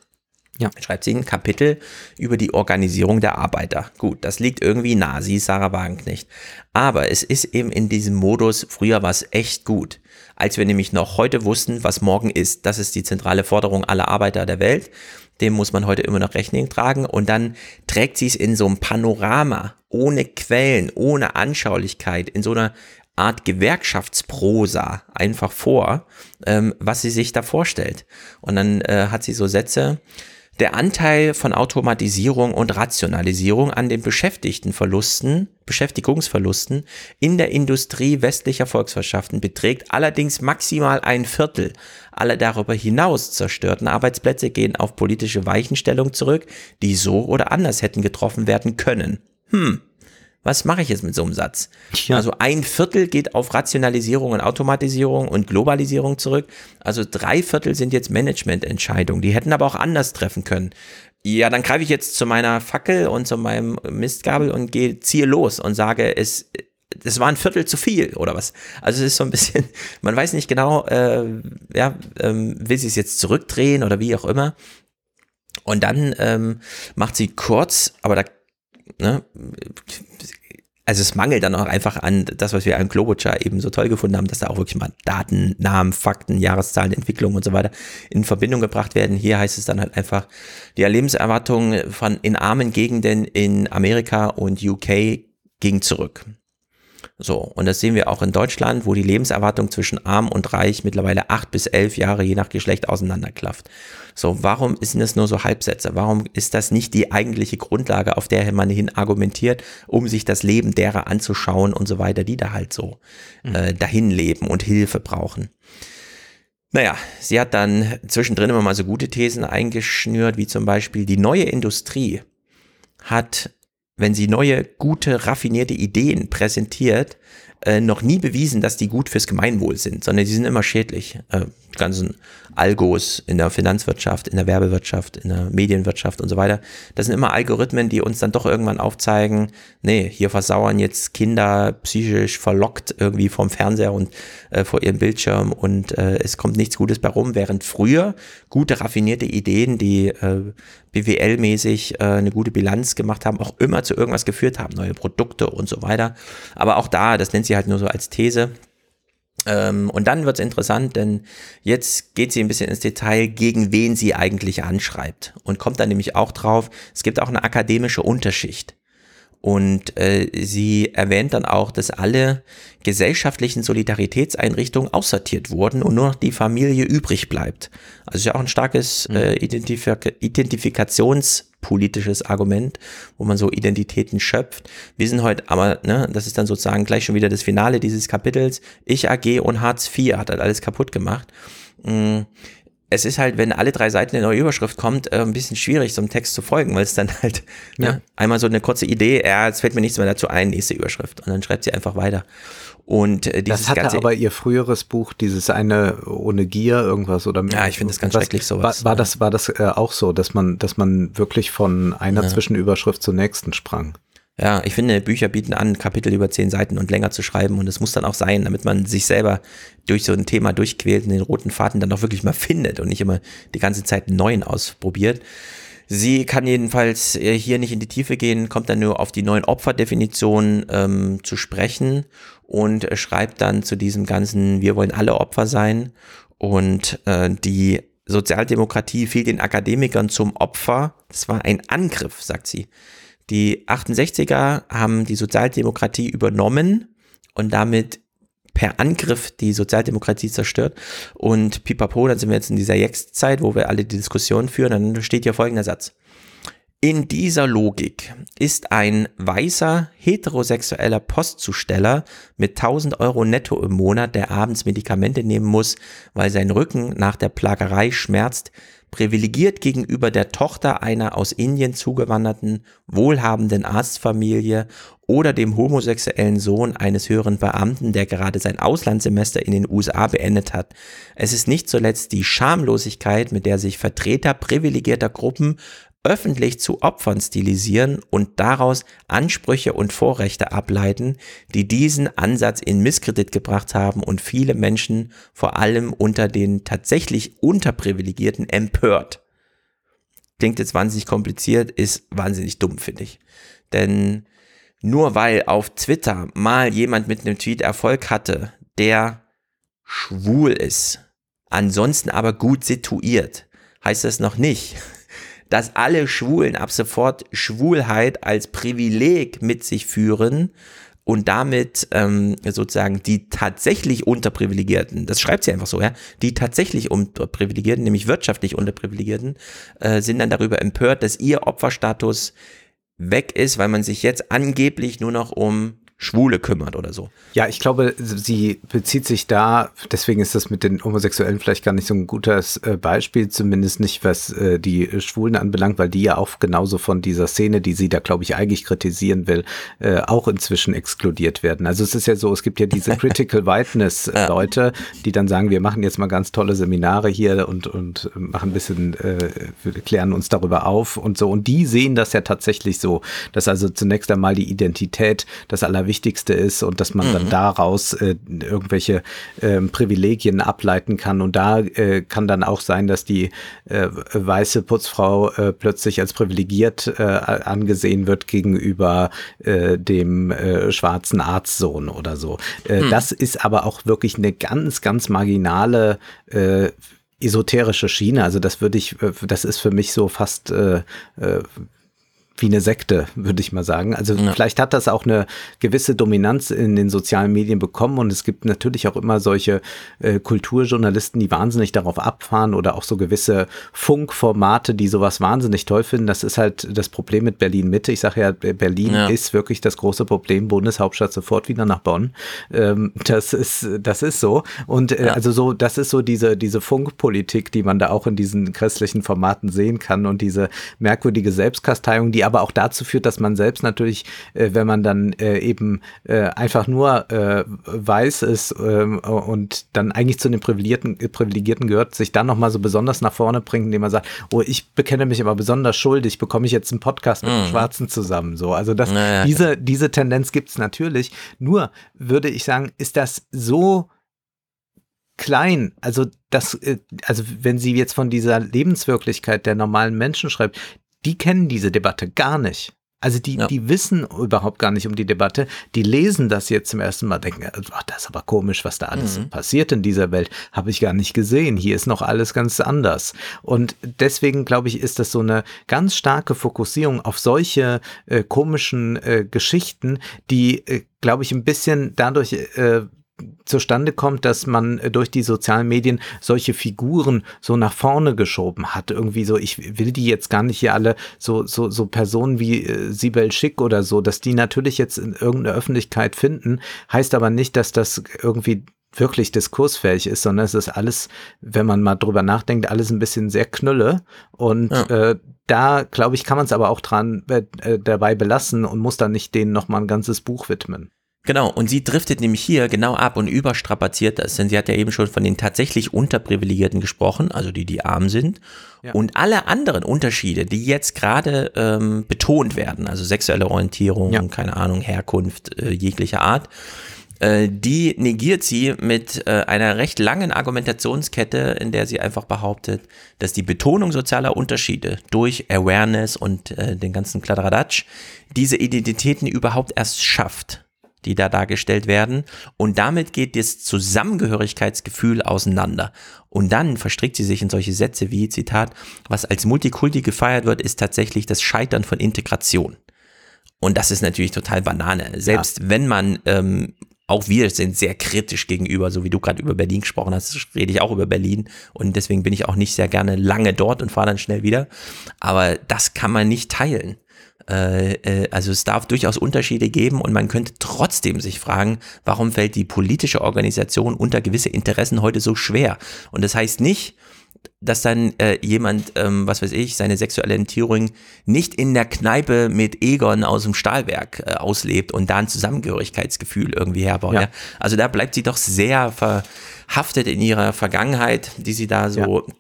[SPEAKER 3] Ja. Schreibt sie ein Kapitel über die Organisierung der Arbeiter. Gut, das liegt irgendwie nah, sie ist Sarah Wagenknecht. Aber es ist eben in diesem Modus, früher war es echt gut. Als wir nämlich noch heute wussten, was morgen ist. Das ist die zentrale Forderung aller Arbeiter der Welt dem muss man heute immer noch Rechnung tragen. Und dann trägt sie es in so einem Panorama, ohne Quellen, ohne Anschaulichkeit, in so einer Art Gewerkschaftsprosa einfach vor, ähm, was sie sich da vorstellt. Und dann äh, hat sie so Sätze, der Anteil von Automatisierung und Rationalisierung an den Beschäftigtenverlusten, Beschäftigungsverlusten in der Industrie westlicher Volkswirtschaften beträgt allerdings maximal ein Viertel. Alle darüber hinaus zerstörten Arbeitsplätze gehen auf politische Weichenstellung zurück, die so oder anders hätten getroffen werden können. Hm, Was mache ich jetzt mit so einem Satz?
[SPEAKER 2] Ja.
[SPEAKER 3] Also ein Viertel geht auf Rationalisierung und Automatisierung und Globalisierung zurück. Also drei Viertel sind jetzt Managemententscheidungen. Die hätten aber auch anders treffen können. Ja, dann greife ich jetzt zu meiner Fackel und zu meinem Mistgabel und gehe, ziehe los und sage, es, es war ein Viertel zu viel oder was. Also es ist so ein bisschen, man weiß nicht genau, äh, ja, ähm, will sie es jetzt zurückdrehen oder wie auch immer. Und dann ähm, macht sie kurz, aber da, ne, also es mangelt dann auch einfach an das, was wir an Globucher eben so toll gefunden haben, dass da auch wirklich mal Daten, Namen, Fakten, Jahreszahlen, Entwicklung und so weiter in Verbindung gebracht werden. Hier heißt es dann halt einfach, die Lebenserwartung von in armen Gegenden in Amerika und UK ging zurück. So, und das sehen wir auch in Deutschland, wo die Lebenserwartung zwischen arm und reich mittlerweile acht bis elf Jahre je nach Geschlecht auseinanderklafft. So, warum sind das nur so Halbsätze? Warum ist das nicht die eigentliche Grundlage, auf der man hin argumentiert, um sich das Leben derer anzuschauen und so weiter, die da halt so äh, dahin leben und Hilfe brauchen? Naja, sie hat dann zwischendrin immer mal so gute Thesen eingeschnürt, wie zum Beispiel die neue Industrie hat wenn sie neue, gute, raffinierte Ideen präsentiert, äh, noch nie bewiesen, dass die gut fürs Gemeinwohl sind, sondern die sind immer schädlich. Äh, ganzen Algos in der Finanzwirtschaft, in der Werbewirtschaft, in der Medienwirtschaft und so weiter. Das sind immer Algorithmen, die uns dann doch irgendwann aufzeigen, nee, hier versauern jetzt Kinder psychisch verlockt irgendwie vom Fernseher und äh, vor ihrem Bildschirm und äh, es kommt nichts Gutes bei rum, während früher gute, raffinierte Ideen, die äh, BWL-mäßig äh, eine gute Bilanz gemacht haben, auch immer zu irgendwas geführt haben, neue Produkte und so weiter. Aber auch da, das nennt sie halt nur so als These, ähm, und dann wird es interessant, denn jetzt geht sie ein bisschen ins Detail, gegen wen sie eigentlich anschreibt. Und kommt dann nämlich auch drauf, es gibt auch eine akademische Unterschicht. Und äh, sie erwähnt dann auch, dass alle gesellschaftlichen Solidaritätseinrichtungen aussortiert wurden und nur noch die Familie übrig bleibt. Also ist ja auch ein starkes äh, Identifik identifikationspolitisches Argument, wo man so Identitäten schöpft. Wir sind heute aber, ne, das ist dann sozusagen gleich schon wieder das Finale dieses Kapitels. Ich AG und Hartz IV hat halt alles kaputt gemacht. Es ist halt, wenn alle drei Seiten eine neue Überschrift kommt, äh, ein bisschen schwierig, so einem Text zu folgen, weil es dann halt ja. ne, einmal so eine kurze Idee, ja, jetzt fällt mir nichts mehr dazu ein, nächste Überschrift. Und dann schreibt sie einfach weiter. Und äh, dieses
[SPEAKER 2] das hatte
[SPEAKER 3] ganze,
[SPEAKER 2] aber ihr früheres Buch, dieses eine ohne Gier, irgendwas oder
[SPEAKER 3] Ja, ich finde das ganz
[SPEAKER 2] was,
[SPEAKER 3] schrecklich, sowas.
[SPEAKER 2] War, war das, war das äh, auch so, dass man, dass man wirklich von einer
[SPEAKER 3] Ja.
[SPEAKER 2] Zwischenüberschrift zur nächsten sprang?
[SPEAKER 3] Ja, ich finde, Bücher bieten an, Kapitel über zehn Seiten und länger zu schreiben und es muss dann auch sein, damit man sich selber durch so ein Thema durchquält und den roten Faden dann auch wirklich mal findet und nicht immer die ganze Zeit einen neuen ausprobiert. Sie kann jedenfalls äh, hier nicht in die Tiefe gehen, kommt dann nur auf die neuen Opferdefinitionen ähm, zu sprechen und schreibt dann zu diesem ganzen, wir wollen alle Opfer sein und äh, die Sozialdemokratie fiel den Akademikern zum Opfer. Das war ein Angriff, sagt sie. Die 68er haben die Sozialdemokratie übernommen und damit per Angriff die Sozialdemokratie zerstört. Und pipapo, dann sind wir jetzt in dieser Jext-Zeit, wo wir alle die Diskussion führen, dann steht hier folgender Satz. In dieser Logik ist ein weißer heterosexueller Postzusteller mit 1000 Euro netto im Monat, der abends Medikamente nehmen muss, weil sein Rücken nach der Plagerei schmerzt, privilegiert gegenüber der Tochter einer aus Indien zugewanderten, wohlhabenden Arztfamilie oder dem homosexuellen Sohn eines höheren Beamten, der gerade sein Auslandssemester in den USA beendet hat. Es ist nicht zuletzt die Schamlosigkeit, mit der sich Vertreter privilegierter Gruppen öffentlich zu Opfern stilisieren und daraus Ansprüche und Vorrechte ableiten, die diesen Ansatz in Misskredit gebracht haben und viele Menschen, vor allem unter den tatsächlich Unterprivilegierten, empört. Klingt jetzt wahnsinnig kompliziert, ist wahnsinnig dumm, finde ich. Denn nur weil auf Twitter mal jemand mit einem Tweet Erfolg hatte, der schwul ist, ansonsten aber gut situiert, heißt das noch nicht, dass alle Schwulen ab sofort Schwulheit als Privileg mit sich führen und damit ähm, sozusagen die tatsächlich Unterprivilegierten, das schreibt sie einfach so, ja, die tatsächlich Unterprivilegierten, nämlich wirtschaftlich Unterprivilegierten, äh, sind dann darüber empört, dass ihr Opferstatus weg ist, weil man sich jetzt angeblich nur noch um Schwule kümmert oder so.
[SPEAKER 2] Ja, ich glaube, sie bezieht sich da, deswegen ist das mit den Homosexuellen vielleicht gar nicht so ein gutes äh, Beispiel, zumindest nicht was äh, die Schwulen anbelangt, weil die ja auch genauso von dieser Szene, die sie da, glaube ich, eigentlich kritisieren will, äh, auch inzwischen exkludiert werden. Also es ist ja so, es gibt ja diese Critical Whiteness Leute, die dann sagen, wir machen jetzt mal ganz tolle Seminare hier und, und machen ein bisschen, äh, klären uns darüber auf und so. Und die sehen das ja tatsächlich so, dass also zunächst einmal die Identität das Allerwichtigste ist und dass man mhm. dann daraus äh, irgendwelche äh, Privilegien ableiten kann. Und da äh, kann dann auch sein, dass die äh, weiße Putzfrau äh, plötzlich als privilegiert äh, angesehen wird gegenüber dem schwarzen Arztsohn oder so. Mhm. Das ist aber auch wirklich eine ganz, ganz marginale esoterische Schiene. Also das würde ich, das ist für mich so fast äh, wie eine Sekte, würde ich mal sagen. Also ja. vielleicht hat das auch eine gewisse Dominanz in den sozialen Medien bekommen und es gibt natürlich auch immer solche äh, Kulturjournalisten, die wahnsinnig darauf abfahren oder auch so gewisse Funkformate, die sowas wahnsinnig toll finden. Das ist halt das Problem mit Berlin Mitte. Ich sage ja, Berlin ja. ist wirklich das große Problem. Bundeshauptstadt sofort wieder nach Bonn. Ähm, das ist, das ist so. Und äh, ja. also so, das ist so diese, diese Funkpolitik, die man da auch in diesen christlichen Formaten sehen kann und diese merkwürdige Selbstkasteiung, die aber auch dazu führt, dass man selbst natürlich, äh, wenn man dann äh, eben äh, einfach nur äh, weiß ist ähm, und dann eigentlich zu den Privilegierten, Privilegierten gehört, sich dann nochmal so besonders nach vorne bringt, indem man sagt, oh, ich bekenne mich aber besonders schuldig, bekomme ich jetzt einen Podcast mit mhm. Schwarzen zusammen. So, also das, naja, diese, diese Tendenz gibt es natürlich. Nur würde ich sagen, ist das so klein. Also das, äh, also wenn sie jetzt von dieser Lebenswirklichkeit der normalen Menschen schreibt, die kennen diese Debatte gar nicht. Also die, ja. die wissen überhaupt gar nicht um die Debatte. Die lesen das jetzt zum ersten Mal, denken, ach, das ist aber komisch, was da alles mhm. passiert in dieser Welt. Habe ich gar nicht gesehen. Hier ist noch alles ganz anders. Und deswegen, glaube ich, ist das so eine ganz starke Fokussierung auf solche äh, komischen äh, Geschichten, die, äh, glaube ich, ein bisschen dadurch äh, zustande kommt, dass man äh, durch die sozialen Medien solche Figuren so nach vorne geschoben hat. Irgendwie so, ich will die jetzt gar nicht hier alle so, so, so Personen wie äh, Sibel Schick oder so, dass die natürlich jetzt in irgendeiner Öffentlichkeit finden, heißt aber nicht, dass das irgendwie wirklich diskursfähig ist, sondern es ist alles, wenn man mal drüber nachdenkt, alles ein bisschen sehr knülle. Und ja. äh, da, glaube ich, kann man es aber auch dran äh, dabei belassen und muss dann nicht denen nochmal ein ganzes Buch widmen.
[SPEAKER 3] Genau, und sie driftet nämlich hier genau ab und überstrapaziert das, denn sie hat ja eben schon von den tatsächlich Unterprivilegierten gesprochen, also die, die arm sind. Ja. Und alle anderen Unterschiede, die jetzt gerade ähm, betont werden, also sexuelle Orientierung, ja. keine Ahnung, Herkunft äh, jeglicher Art, äh, die negiert sie mit äh, einer recht langen Argumentationskette, in der sie einfach behauptet, dass die Betonung sozialer Unterschiede durch Awareness und äh, den ganzen Kladderadatsch diese Identitäten überhaupt erst schafft die da dargestellt werden. Und damit geht das Zusammengehörigkeitsgefühl auseinander. Und dann verstrickt sie sich in solche Sätze wie, Zitat, was als Multikulti gefeiert wird, ist tatsächlich das Scheitern von Integration. Und das ist natürlich total Banane. Selbst ja. wenn man, ähm, auch wir sind sehr kritisch gegenüber, so wie du gerade über Berlin gesprochen hast, rede ich auch über Berlin und deswegen bin ich auch nicht sehr gerne lange dort und fahre dann schnell wieder. Aber das kann man nicht teilen. Äh, äh, also es darf durchaus Unterschiede geben und man könnte trotzdem sich fragen, warum fällt die politische Organisation unter gewisse Interessen heute so schwer? Und das heißt nicht, dass dann äh, jemand, ähm, was weiß ich, seine sexuelle Orientierung nicht in der Kneipe mit Egon aus dem Stahlwerk äh, auslebt und da ein Zusammengehörigkeitsgefühl irgendwie herbaut. Ja. ja. Also da bleibt sie doch sehr verhaftet in ihrer Vergangenheit, die sie da so ja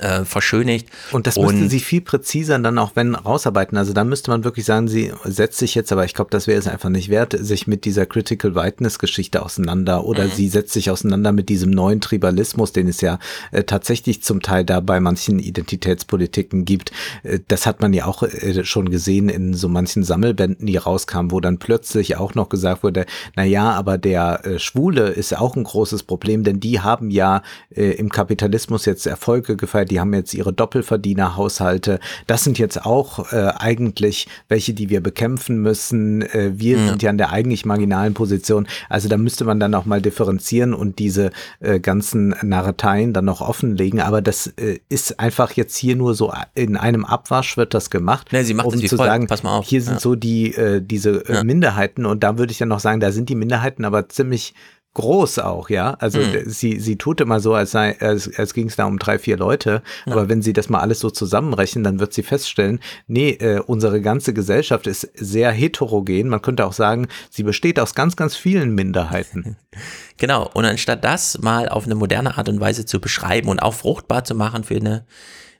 [SPEAKER 3] äh, verschönigt.
[SPEAKER 2] Und das müssten sie viel präziser dann auch wenn rausarbeiten. Also da müsste man wirklich sagen, sie setzt sich jetzt, aber ich glaube, das wäre es einfach nicht wert, sich mit dieser Critical Whiteness Geschichte auseinander oder mhm. sie setzt sich auseinander mit diesem neuen Tribalismus, den es ja äh, tatsächlich zum Teil da bei manchen Identitätspolitiken gibt. Äh, das hat man ja auch äh, schon gesehen in so manchen Sammelbänden, die rauskamen, wo dann plötzlich auch noch gesagt wurde, na ja, aber der äh, Schwule ist auch ein großes Problem, denn die haben ja äh, im Kapitalismus jetzt Erfolge gefeiert Bürger, die haben jetzt ihre Doppelverdienerhaushalte. Das sind jetzt auch äh, eigentlich welche, die wir bekämpfen müssen. Äh, wir ja. sind ja in der eigentlich marginalen Position. Also da müsste man dann auch mal differenzieren und diese äh, ganzen Narreteien dann noch offenlegen. Aber das äh, ist einfach jetzt hier nur so in einem Abwasch wird das gemacht,
[SPEAKER 3] nee, sie macht
[SPEAKER 2] um zu
[SPEAKER 3] voll.
[SPEAKER 2] sagen,
[SPEAKER 3] Pass mal auf.
[SPEAKER 2] hier sind
[SPEAKER 3] ja.
[SPEAKER 2] so die äh, diese äh. Minderheiten und da würde ich dann noch sagen, da sind die Minderheiten aber ziemlich groß auch, ja. Also
[SPEAKER 3] Mhm.
[SPEAKER 2] sie, sie tut immer so, als sei, als, als ging es da um drei, vier Leute. Aber wenn sie das mal alles so zusammenrechnen, dann wird sie feststellen, nee, äh, unsere ganze Gesellschaft ist sehr heterogen. Man könnte auch sagen, sie besteht aus ganz, ganz vielen Minderheiten.
[SPEAKER 3] Genau, und anstatt das mal auf eine moderne Art und Weise zu beschreiben und auch fruchtbar zu machen für eine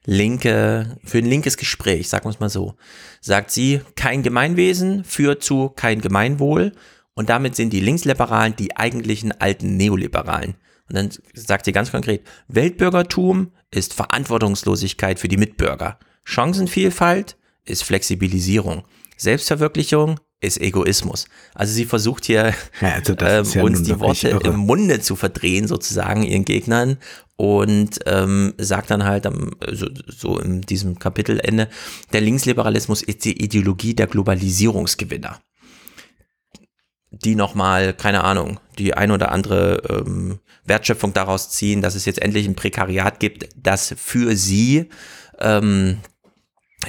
[SPEAKER 3] linke, für ein linkes Gespräch, sagen wir es mal so, sagt sie, kein Gemeinwesen führt zu kein Gemeinwohl und damit sind die Linksliberalen die eigentlichen alten Neoliberalen. Und dann sagt sie ganz konkret, Weltbürgertum ist Verantwortungslosigkeit für die Mitbürger. Chancenvielfalt ist Flexibilisierung. Selbstverwirklichung ist Egoismus. Also sie versucht hier
[SPEAKER 2] Ja, also
[SPEAKER 3] ähm,
[SPEAKER 2] ist ja
[SPEAKER 3] uns die Worte
[SPEAKER 2] irre.
[SPEAKER 3] im Munde zu verdrehen, sozusagen ihren Gegnern und ähm, sagt dann halt am, so, so in diesem Kapitelende, der Linksliberalismus ist die Ideologie der Globalisierungsgewinner. Die nochmal, keine Ahnung, die ein oder andere ähm, Wertschöpfung daraus ziehen, dass es jetzt endlich ein Prekariat gibt, das für sie ähm,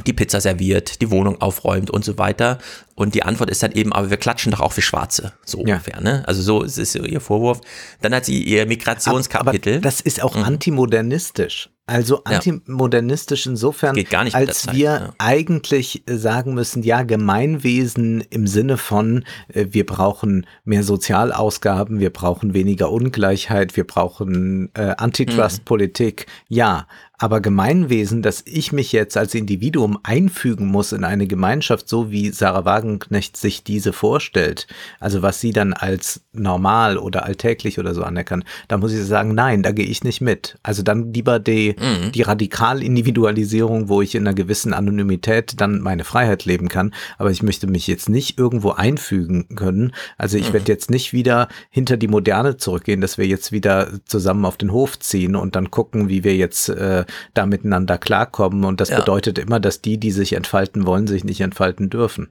[SPEAKER 3] die Pizza serviert, die Wohnung aufräumt und so weiter. Und die Antwort ist dann eben, aber wir klatschen doch auch für Schwarze, so
[SPEAKER 2] Ja.
[SPEAKER 3] ungefähr. Ne? Also so ist es ihr Vorwurf. Dann hat sie ihr Migrationskapitel.
[SPEAKER 2] Aber das ist auch
[SPEAKER 3] Mhm.
[SPEAKER 2] antimodernistisch. Also antimodernistisch insofern, als
[SPEAKER 3] Zeit,
[SPEAKER 2] wir
[SPEAKER 3] ja.
[SPEAKER 2] eigentlich äh, sagen müssen, ja, Gemeinwesen im Sinne von, äh, wir brauchen mehr Sozialausgaben, wir brauchen weniger Ungleichheit, wir brauchen äh, Antitrust-Politik, ja. Aber Gemeinwesen, dass ich mich jetzt als Individuum einfügen muss in eine Gemeinschaft, so wie Sarah Wagenknecht sich diese vorstellt, also was sie dann als normal oder alltäglich oder so anerkannt, da muss ich sagen, nein, da gehe ich nicht mit. Also dann lieber die,
[SPEAKER 3] Mhm.
[SPEAKER 2] die Radikalindividualisierung, wo ich in einer gewissen Anonymität dann meine Freiheit leben kann, aber ich möchte mich jetzt nicht irgendwo einfügen können. Also ich
[SPEAKER 3] Mhm.
[SPEAKER 2] werde jetzt nicht wieder hinter die Moderne zurückgehen, dass wir jetzt wieder zusammen auf den Hof ziehen und dann gucken, wie wir jetzt äh, da miteinander klarkommen. Und das
[SPEAKER 3] Ja.
[SPEAKER 2] bedeutet immer, dass die, die sich entfalten wollen, sich nicht entfalten dürfen.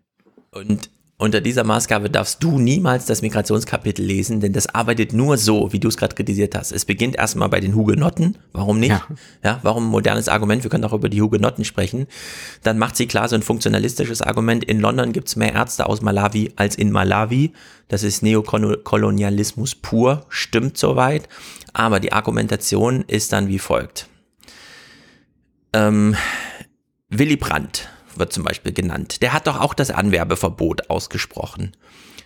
[SPEAKER 3] Und unter dieser Maßgabe darfst du niemals das Migrationskapitel lesen, denn das arbeitet nur so, wie du es gerade kritisiert hast. Es beginnt erstmal bei den Hugenotten. Warum nicht?
[SPEAKER 2] Ja.
[SPEAKER 3] Ja. warum ein modernes Argument? Wir können auch über die Hugenotten sprechen. Dann macht sie klar so ein funktionalistisches Argument. In London gibt es mehr Ärzte aus Malawi als in Malawi. Das ist Neokolonialismus pur. Stimmt soweit. Aber die Argumentation ist dann wie folgt. Ähm, Willy Brandt wird zum Beispiel genannt. Der hat doch auch das Anwerbeverbot ausgesprochen.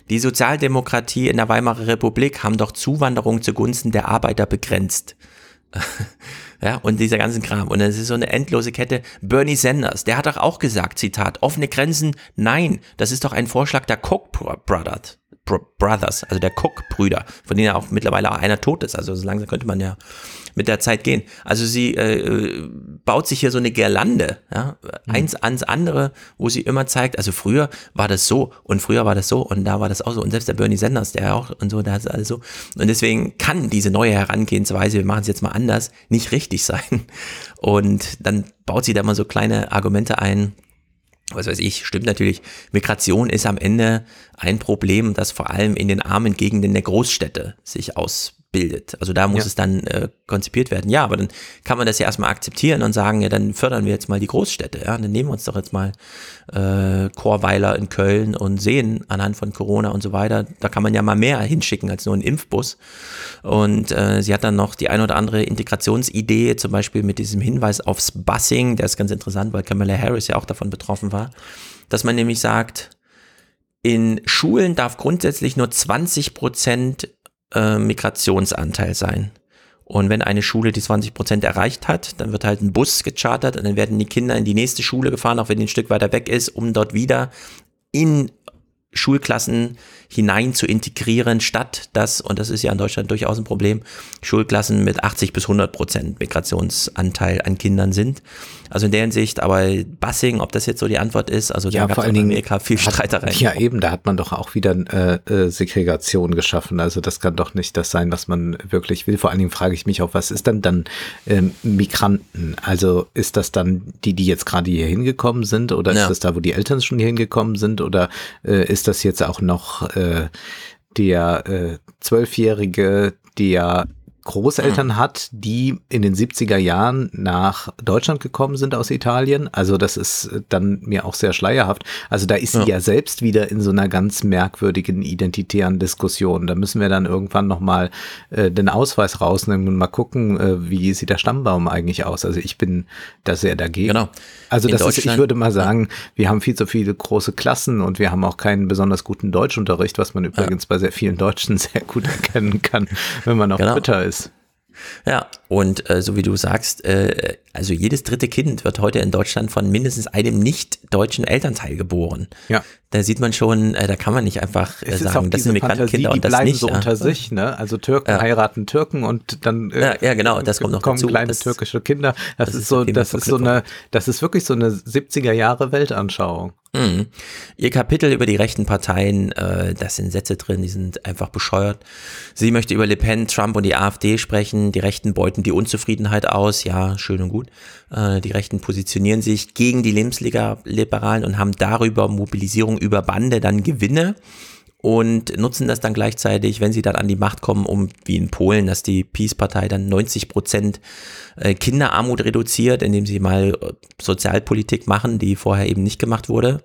[SPEAKER 3] Die Sozialdemokratie in der Weimarer Republik haben doch Zuwanderung zugunsten der Arbeiter begrenzt. ja, und dieser ganzen Kram. Und es ist so eine endlose Kette. Bernie Sanders, der hat doch auch gesagt, Zitat, offene Grenzen, nein, das ist doch ein Vorschlag der Koch Brothers. Bro- Brothers, also der Cook-Brüder, von denen ja auch mittlerweile auch einer tot ist. Also so langsam könnte man ja mit der Zeit gehen. Also sie äh, baut sich hier so eine Girlande, ja, eins ans andere, wo sie immer zeigt, also früher war das so und früher war das so und da war das auch so und selbst der Bernie Sanders, der auch und so, da ist alles so. Und deswegen kann diese neue Herangehensweise, wir machen es jetzt mal anders, nicht richtig sein. Und dann baut sie da mal so kleine Argumente ein, was weiß ich, stimmt natürlich, Migration ist am Ende ein Problem, das vor allem in den armen Gegenden der Großstädte sich ausbildet. Also da muss
[SPEAKER 2] Ja.
[SPEAKER 3] es dann äh, konzipiert werden. Ja, aber dann kann man das ja erstmal akzeptieren und sagen, ja, dann fördern wir jetzt mal die Großstädte. Ja, dann nehmen wir uns doch jetzt mal äh, Chorweiler in Köln und sehen anhand von Corona und so weiter, da kann man ja mal mehr hinschicken als nur einen Impfbus. Und äh, sie hat dann noch die ein oder andere Integrationsidee, zum Beispiel mit diesem Hinweis aufs Busing, der ist ganz interessant, weil Kamala Harris ja auch davon betroffen war, dass man nämlich sagt, in Schulen darf grundsätzlich nur 20 Prozent äh, Migrationsanteil sein. Und wenn eine Schule die 20 Prozent erreicht hat, dann wird halt ein Bus gechartert und dann werden die Kinder in die nächste Schule gefahren, auch wenn die ein Stück weiter weg ist, um dort wieder in Schulklassen hinein zu integrieren, statt das, und das ist ja in Deutschland durchaus ein Problem, Schulklassen mit 80 bis 100 Prozent Migrationsanteil an Kindern sind. Also in der Hinsicht, aber Bussing, ob das jetzt so die Antwort ist, also
[SPEAKER 2] ja,
[SPEAKER 3] da
[SPEAKER 2] vor allen
[SPEAKER 3] es in
[SPEAKER 2] Dingen
[SPEAKER 3] Amerika viel
[SPEAKER 2] hat-
[SPEAKER 3] Streiterei.
[SPEAKER 2] Ja, eben, da hat man doch auch wieder äh, äh, Segregation geschaffen. Also das kann doch nicht das sein, was man wirklich will. Vor allen Dingen frage ich mich auch, was ist denn dann ähm, Migranten? Also ist das dann die, die jetzt gerade hier hingekommen sind oder
[SPEAKER 3] Ja.
[SPEAKER 2] ist das da, wo die Eltern schon hier hingekommen sind oder äh, ist das jetzt auch noch äh, der äh, Zwölfjährige, der Großeltern hat, die in den 70er Jahren nach Deutschland gekommen sind aus Italien. Also das ist äh, dann mir auch sehr schleierhaft. Also da ist sie
[SPEAKER 3] Ja.
[SPEAKER 2] ja selbst wieder in so einer ganz merkwürdigen identitären Diskussion. Da müssen wir dann irgendwann nochmal äh, den Ausweis rausnehmen und mal gucken, äh, wie sieht der Stammbaum eigentlich aus. Also ich bin da sehr dagegen.
[SPEAKER 3] Genau.
[SPEAKER 2] Also
[SPEAKER 3] In
[SPEAKER 2] das ist, ich würde mal sagen, wir haben viel zu viele große Klassen und wir haben auch keinen besonders guten Deutschunterricht, was man übrigens bei sehr vielen Deutschen sehr gut erkennen kann, wenn man auf
[SPEAKER 3] Genau.
[SPEAKER 2] Twitter ist.
[SPEAKER 3] Ja, und äh, so wie du sagst, äh, also jedes dritte Kind wird heute in Deutschland von mindestens einem nicht deutschen Elternteil geboren.
[SPEAKER 2] Ja.
[SPEAKER 3] Da sieht man schon, äh, da kann man nicht einfach äh, sagen, das sind Migrantenkinder
[SPEAKER 2] die
[SPEAKER 3] und das
[SPEAKER 2] bleiben
[SPEAKER 3] nicht.
[SPEAKER 2] so
[SPEAKER 3] ja.
[SPEAKER 2] unter sich, ne? Also Türken
[SPEAKER 3] Ja.
[SPEAKER 2] heiraten Türken und dann äh,
[SPEAKER 3] Ja, ja, genau, das kommt noch
[SPEAKER 2] kommen
[SPEAKER 3] dazu.
[SPEAKER 2] kleine
[SPEAKER 3] Das-
[SPEAKER 2] türkische Kinder. Das,
[SPEAKER 3] das
[SPEAKER 2] ist so, das ist so eine, das ist wirklich so eine 70er Jahre Weltanschauung.
[SPEAKER 3] Mhm. Ihr Kapitel über die rechten Parteien, äh, da sind Sätze drin, die sind einfach bescheuert. Sie möchte über Le Pen, Trump und die AfD sprechen. Die Rechten beuten die Unzufriedenheit aus. Ja, schön und gut. Äh, die Rechten positionieren sich gegen die Lebensliberalen und haben darüber Mobilisierung über Bande dann Gewinne und nutzen das dann gleichzeitig, wenn sie dann an die Macht kommen, um wie in Polen, dass die Peace-Partei dann 90 Prozent äh, Kinderarmut reduziert, indem sie mal äh, Sozialpolitik machen, die vorher eben nicht gemacht wurde.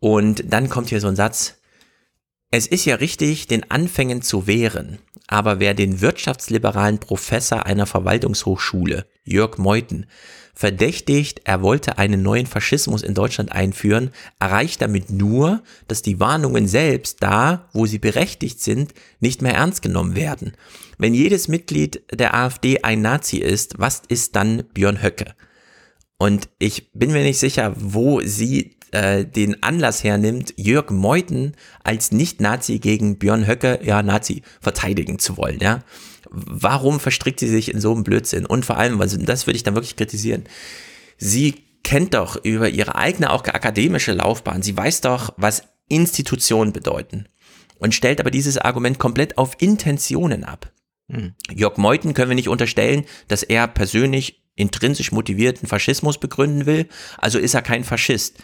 [SPEAKER 3] Und dann kommt hier so ein Satz, es ist ja richtig, den Anfängen zu wehren, aber wer den wirtschaftsliberalen Professor einer Verwaltungshochschule, Jörg Meuthen, verdächtigt, er wollte einen neuen Faschismus in Deutschland einführen, erreicht damit nur, dass die Warnungen selbst da, wo sie berechtigt sind, nicht mehr ernst genommen werden. Wenn jedes Mitglied der AfD ein Nazi ist, was ist dann Björn Höcke? Und ich bin mir nicht sicher, wo sie äh, den Anlass hernimmt, Jörg Meuthen als Nicht-Nazi gegen Björn Höcke, ja, Nazi, verteidigen zu wollen, ja. Warum verstrickt sie sich in so einem Blödsinn? Und vor allem, also das würde ich dann wirklich kritisieren, sie kennt doch über ihre eigene auch akademische Laufbahn, sie weiß doch, was Institutionen bedeuten und stellt aber dieses Argument komplett auf Intentionen ab. Jörg Meuthen können wir nicht unterstellen, dass er persönlich intrinsisch motivierten Faschismus begründen will, also ist er kein Faschist,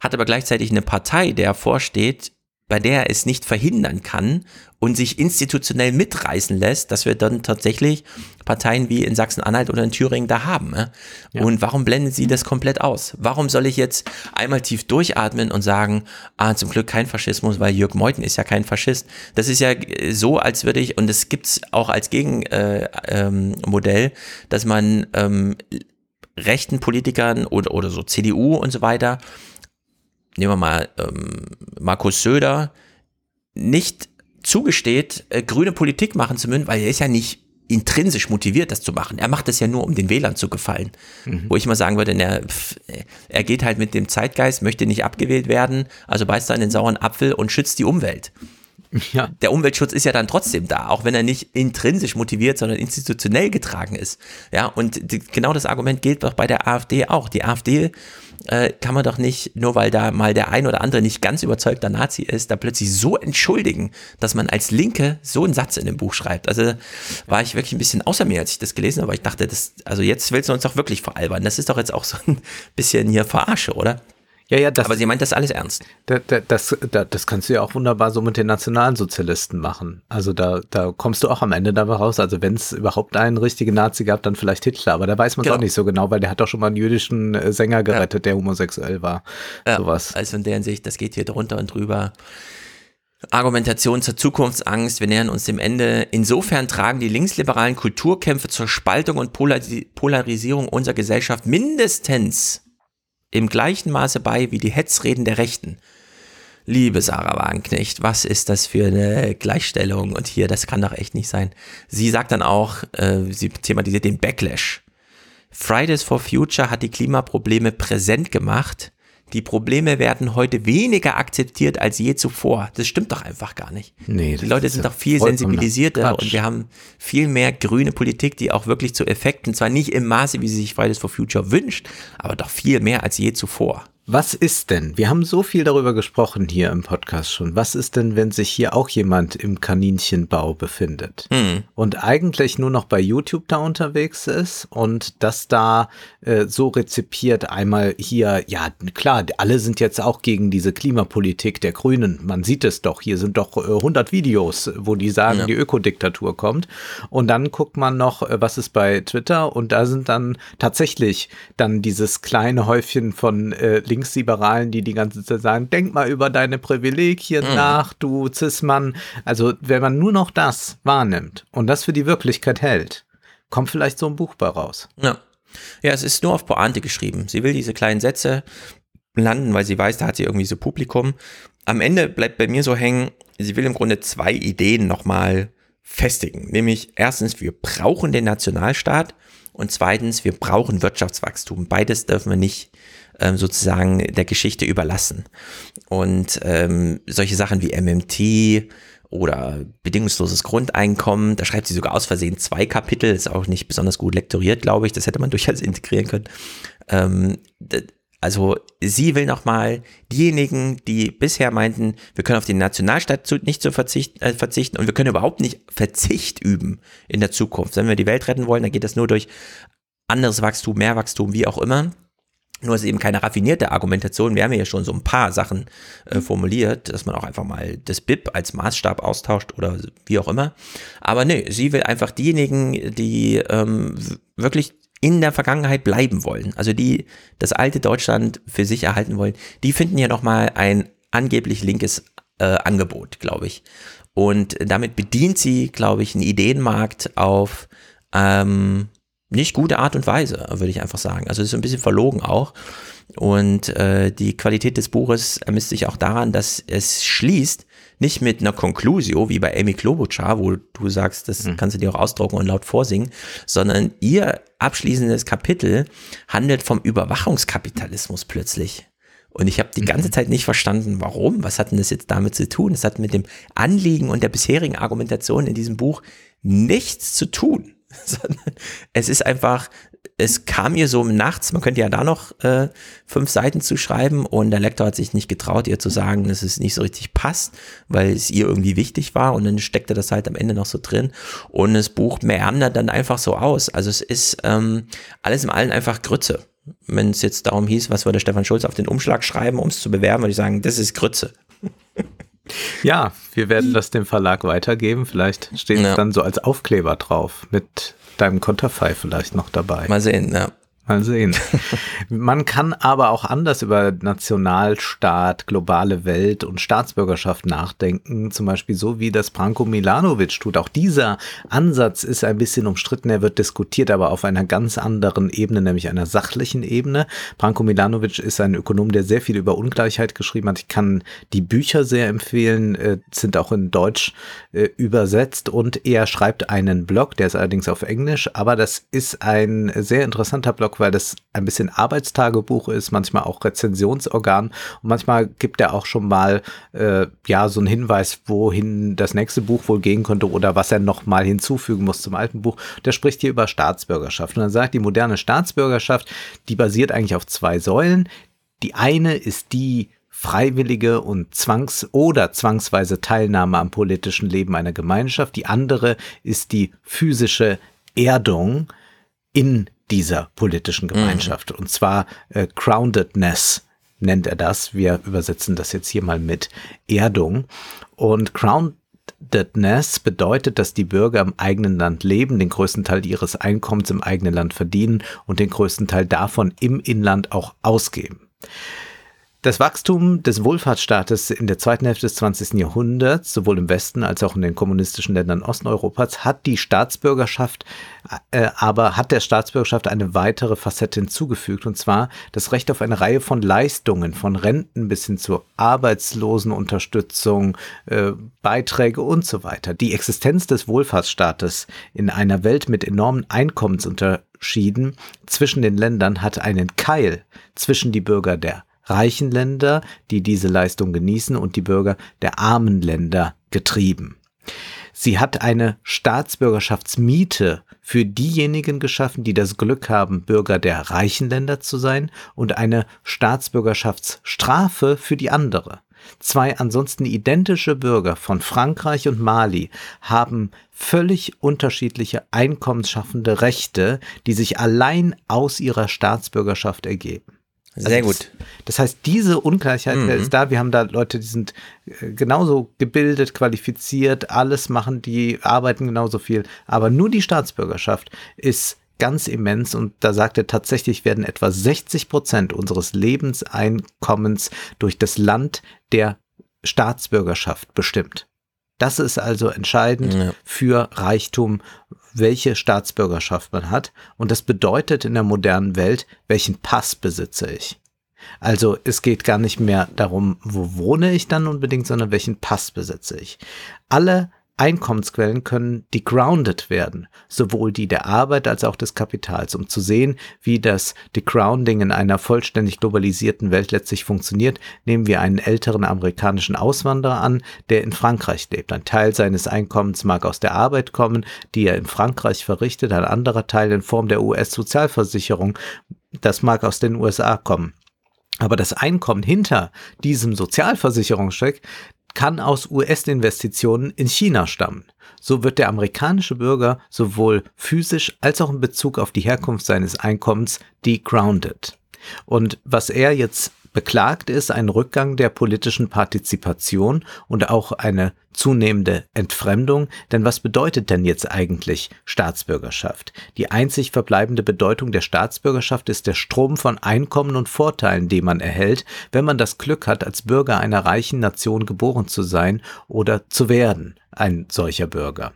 [SPEAKER 3] hat aber gleichzeitig eine Partei, der vorsteht, bei der er es nicht verhindern kann und sich institutionell mitreißen lässt, dass wir dann tatsächlich Parteien wie in Sachsen-Anhalt oder in Thüringen da haben. ne? Und warum blenden sie das komplett aus? Warum soll ich jetzt einmal tief durchatmen und sagen, ah, zum Glück kein Faschismus, weil Jörg Meuthen ist ja kein Faschist. Das ist ja äh, so, als würde ich, und das gibt's auch als Gegenmodell, äh, ähm, Modell, dass man ähm, rechten Politikern oder, oder so CDU und so weiter nehmen wir mal ähm, Markus Söder, nicht zugesteht, äh, grüne Politik machen zu müssen, weil er ist ja nicht intrinsisch motiviert, das zu machen. Er macht das ja nur, um den Wählern zu gefallen. Wo ich mal sagen würde, pff, er geht halt mit dem Zeitgeist, möchte nicht abgewählt werden, also beißt er in den sauren Apfel und schützt die Umwelt.
[SPEAKER 2] Ja.
[SPEAKER 3] Der Umweltschutz ist ja dann trotzdem da, auch wenn er nicht intrinsisch motiviert, sondern institutionell getragen ist. Ja, und die, genau das Argument gilt doch bei der AfD auch. Die AfD äh, kann man doch nicht, nur weil da mal der ein oder andere nicht ganz überzeugter Nazi ist, da plötzlich so entschuldigen, dass man als Linke so einen Satz in dem Buch schreibt. Also war ich wirklich ein bisschen außer mir, als ich das gelesen habe, weil ich dachte, das, also jetzt willst du uns doch wirklich veralbern. Das ist doch jetzt auch so ein bisschen hier Verarsche, oder?
[SPEAKER 2] Ja, ja, das,
[SPEAKER 3] Aber sie meint das alles ernst.
[SPEAKER 2] da, da, das, da, das kannst du ja auch wunderbar so mit den Nationalsozialisten machen. Also da, da kommst du auch am Ende dabei raus. Also wenn es überhaupt einen richtigen Nazi gab, dann vielleicht Hitler. Aber da weiß man es
[SPEAKER 3] Genau.
[SPEAKER 2] auch nicht so genau, weil der hat doch schon mal einen jüdischen äh, Sänger gerettet, der homosexuell war.
[SPEAKER 3] Ja,
[SPEAKER 2] Sowas.
[SPEAKER 3] Also in der Hinsicht, das geht hier drunter und drüber. Argumentation zur Zukunftsangst. Wir nähern uns dem Ende. Insofern tragen die linksliberalen Kulturkämpfe zur Spaltung und Polari- Polarisierung unserer Gesellschaft mindestens im gleichen Maße bei wie die Hetzreden der Rechten. Liebe Sarah Wagenknecht, was ist das für eine Gleichstellung? Und hier, das kann doch echt nicht sein. Sie sagt dann auch, äh, sie thematisiert den Backlash. Fridays for Future hat die Klimaprobleme präsent gemacht. Die Probleme werden heute weniger akzeptiert als je zuvor. Das stimmt doch einfach gar nicht.
[SPEAKER 2] Nee,
[SPEAKER 3] die Leute sind doch viel sensibilisierter und wir haben viel mehr grüne Politik, die auch wirklich zu Effekten, zwar nicht im Maße, wie sie sich Fridays for Future wünscht, aber doch viel mehr als je zuvor.
[SPEAKER 2] Was ist denn? Wir haben so viel darüber gesprochen hier im Podcast schon. Was ist denn, wenn sich hier auch jemand im Kaninchenbau befindet hm. und eigentlich nur noch bei YouTube da unterwegs ist und das da äh, so rezipiert? Einmal hier, ja klar, alle sind jetzt auch gegen diese Klimapolitik der Grünen. Man sieht es doch. Hier sind doch äh, 100 Videos, wo die sagen, ja. die Ökodiktatur kommt. Und dann guckt man noch, äh, was ist bei Twitter und da sind dann tatsächlich dann dieses kleine Häufchen von äh, Linksliberalen, die die ganze Zeit sagen, denk mal über deine Privilegien mhm. nach, du Cis-Mann. Also wenn man nur noch das wahrnimmt und das für die Wirklichkeit hält, kommt vielleicht so ein Buch bei raus.
[SPEAKER 3] Ja. Ja, es ist nur auf Pointe geschrieben. Sie will diese kleinen Sätze landen, weil sie weiß, da hat sie irgendwie so Publikum. Am Ende bleibt bei mir so hängen, sie will im Grunde zwei Ideen nochmal festigen. Nämlich erstens, wir brauchen den Nationalstaat und zweitens, wir brauchen Wirtschaftswachstum. Beides dürfen wir nicht ähm, sozusagen der Geschichte überlassen. Und ähm, solche Sachen wie MMT oder bedingungsloses Grundeinkommen, da schreibt sie sogar aus Versehen zwei Kapitel, ist auch nicht besonders gut lektoriert, glaube ich, das hätte man durchaus integrieren können. Ähm, also sie will nochmal diejenigen, die bisher meinten, wir können auf den Nationalstaat nicht zu verzichten, äh, verzichten und wir können überhaupt nicht Verzicht üben in der Zukunft. Wenn wir die Welt retten wollen, dann geht das nur durch anderes Wachstum, mehr Wachstum, wie auch immer. Nur ist eben keine raffinierte Argumentation. Wir haben ja schon so ein paar Sachen äh, formuliert, dass man auch einfach mal das BIP als Maßstab austauscht oder wie auch immer. Aber nee, sie will einfach diejenigen, die ähm, wirklich in der Vergangenheit bleiben wollen, also die das alte Deutschland für sich erhalten wollen, die finden ja nochmal ein angeblich linkes äh, Angebot, glaube ich. Und damit bedient sie, glaube ich, einen Ideenmarkt auf ähm, nicht gute Art und Weise, würde ich einfach sagen. Also es ist ein bisschen verlogen auch. Und äh, die Qualität des Buches ermisst sich auch daran, dass es schließt nicht mit einer Conclusio, wie bei Amy Klobuchar, wo du sagst, das mhm. kannst du dir auch ausdrucken und laut vorsingen, sondern ihr abschließendes Kapitel handelt vom Überwachungskapitalismus plötzlich. Und ich habe die ganze mhm. Zeit nicht verstanden, warum. Was hat denn das jetzt damit zu tun? Es hat mit dem Anliegen und der bisherigen Argumentation in diesem Buch nichts zu tun. sondern es ist einfach, es kam mir so nachts, man könnte ja da noch äh, fünf Seiten zu schreiben und der Lektor hat sich nicht getraut, ihr zu sagen, dass es nicht so richtig passt, weil es ihr irgendwie wichtig war und dann steckte das halt am Ende noch so drin und das Buch meandert dann einfach so aus. Also es ist ähm, alles im Allen einfach Grütze. Wenn es jetzt darum hieß, was würde Stefan Schulz auf den Umschlag schreiben, um es zu bewerben, würde ich sagen, das ist Grütze.
[SPEAKER 2] Ja, wir werden das dem Verlag weitergeben. Vielleicht steht es ja. dann so als Aufkleber drauf mit deinem Konterfei vielleicht noch dabei.
[SPEAKER 3] Mal sehen, ja.
[SPEAKER 2] Mal sehen. Man kann aber auch anders über Nationalstaat, globale Welt und Staatsbürgerschaft nachdenken, zum Beispiel so wie das Branko Milanovic tut. Auch dieser Ansatz ist ein bisschen umstritten, er wird diskutiert, aber auf einer ganz anderen Ebene, nämlich einer sachlichen Ebene. Branko Milanovic ist ein Ökonom, der sehr viel über Ungleichheit geschrieben hat. Ich kann die Bücher sehr empfehlen, äh, sind auch in Deutsch äh, übersetzt und er schreibt einen Blog, der ist allerdings auf Englisch, aber das ist ein sehr interessanter Blog, Blog, weil das ein bisschen Arbeitstagebuch ist, manchmal auch Rezensionsorgan und manchmal gibt er auch schon mal äh, ja so einen Hinweis, wohin das nächste Buch wohl gehen könnte oder was er noch mal hinzufügen muss zum alten Buch. Der spricht hier über Staatsbürgerschaft und dann sagt die moderne Staatsbürgerschaft, die basiert eigentlich auf zwei Säulen. Die eine ist die freiwillige und zwangs- oder zwangsweise Teilnahme am politischen Leben einer Gemeinschaft. Die andere ist die physische Erdung in dieser politischen Gemeinschaft. Mhm. Und zwar äh, Groundedness nennt er das. Wir übersetzen das jetzt hier mal mit Erdung. Und Groundedness bedeutet, dass die Bürger im eigenen Land leben, den größten Teil ihres Einkommens im eigenen Land verdienen und den größten Teil davon im Inland auch ausgeben. Das Wachstum des Wohlfahrtsstaates in der zweiten Hälfte des 20. Jahrhunderts, sowohl im Westen als auch in den kommunistischen Ländern Osteuropas, hat die Staatsbürgerschaft, äh, aber hat der Staatsbürgerschaft eine weitere Facette hinzugefügt, und zwar das Recht auf eine Reihe von Leistungen, von Renten bis hin zur Arbeitslosenunterstützung, äh, Beiträge und so weiter. Die Existenz des Wohlfahrtsstaates in einer Welt mit enormen Einkommensunterschieden zwischen den Ländern hat einen Keil zwischen die Bürger der reichen Länder, die diese Leistung genießen, und die Bürger der armen Länder getrieben. Sie hat eine Staatsbürgerschaftsmiete für diejenigen geschaffen, die das Glück haben, Bürger der reichen Länder zu sein, und eine Staatsbürgerschaftsstrafe für die andere. Zwei ansonsten identische Bürger von Frankreich und Mali haben völlig unterschiedliche einkommensschaffende Rechte, die sich allein aus ihrer Staatsbürgerschaft ergeben.
[SPEAKER 3] Sehr
[SPEAKER 2] Also
[SPEAKER 3] gut.
[SPEAKER 2] Das, das heißt, diese Ungleichheit
[SPEAKER 3] Mhm.
[SPEAKER 2] ist da. Wir haben da Leute, die sind äh, genauso gebildet, qualifiziert, alles machen, die arbeiten genauso viel. Aber nur die Staatsbürgerschaft ist ganz immens und da sagt er tatsächlich werden etwa 60 Prozent unseres Lebenseinkommens durch das Land der Staatsbürgerschaft bestimmt. Das ist also entscheidend
[SPEAKER 3] Ja.
[SPEAKER 2] für Reichtum, welche Staatsbürgerschaft man hat. Und das bedeutet in der modernen Welt, welchen Pass besitze ich. Also es geht gar nicht mehr darum, wo wohne ich dann unbedingt, sondern welchen Pass besitze ich. Alle Einkommensquellen können degrounded werden, sowohl die der Arbeit als auch des Kapitals, um zu sehen, wie das Degrounding in einer vollständig globalisierten Welt letztlich funktioniert. Nehmen wir einen älteren amerikanischen Auswanderer an, der in Frankreich lebt. Ein Teil seines Einkommens mag aus der Arbeit kommen, die er in Frankreich verrichtet, ein anderer Teil in Form der US-Sozialversicherung, das mag aus den USA kommen. Aber das Einkommen hinter diesem Sozialversicherungscheck kann aus US-Investitionen in China stammen. So wird der amerikanische Bürger sowohl physisch als auch in Bezug auf die Herkunft seines Einkommens degrounded. Und was er jetzt beklagt, ist ein Rückgang der politischen Partizipation und auch eine zunehmende Entfremdung. Denn was bedeutet denn jetzt eigentlich Staatsbürgerschaft? Die einzig verbleibende Bedeutung der Staatsbürgerschaft ist der Strom von Einkommen und Vorteilen, den man erhält, wenn man das Glück hat, als Bürger einer reichen Nation geboren zu sein oder zu werden, ein solcher Bürger.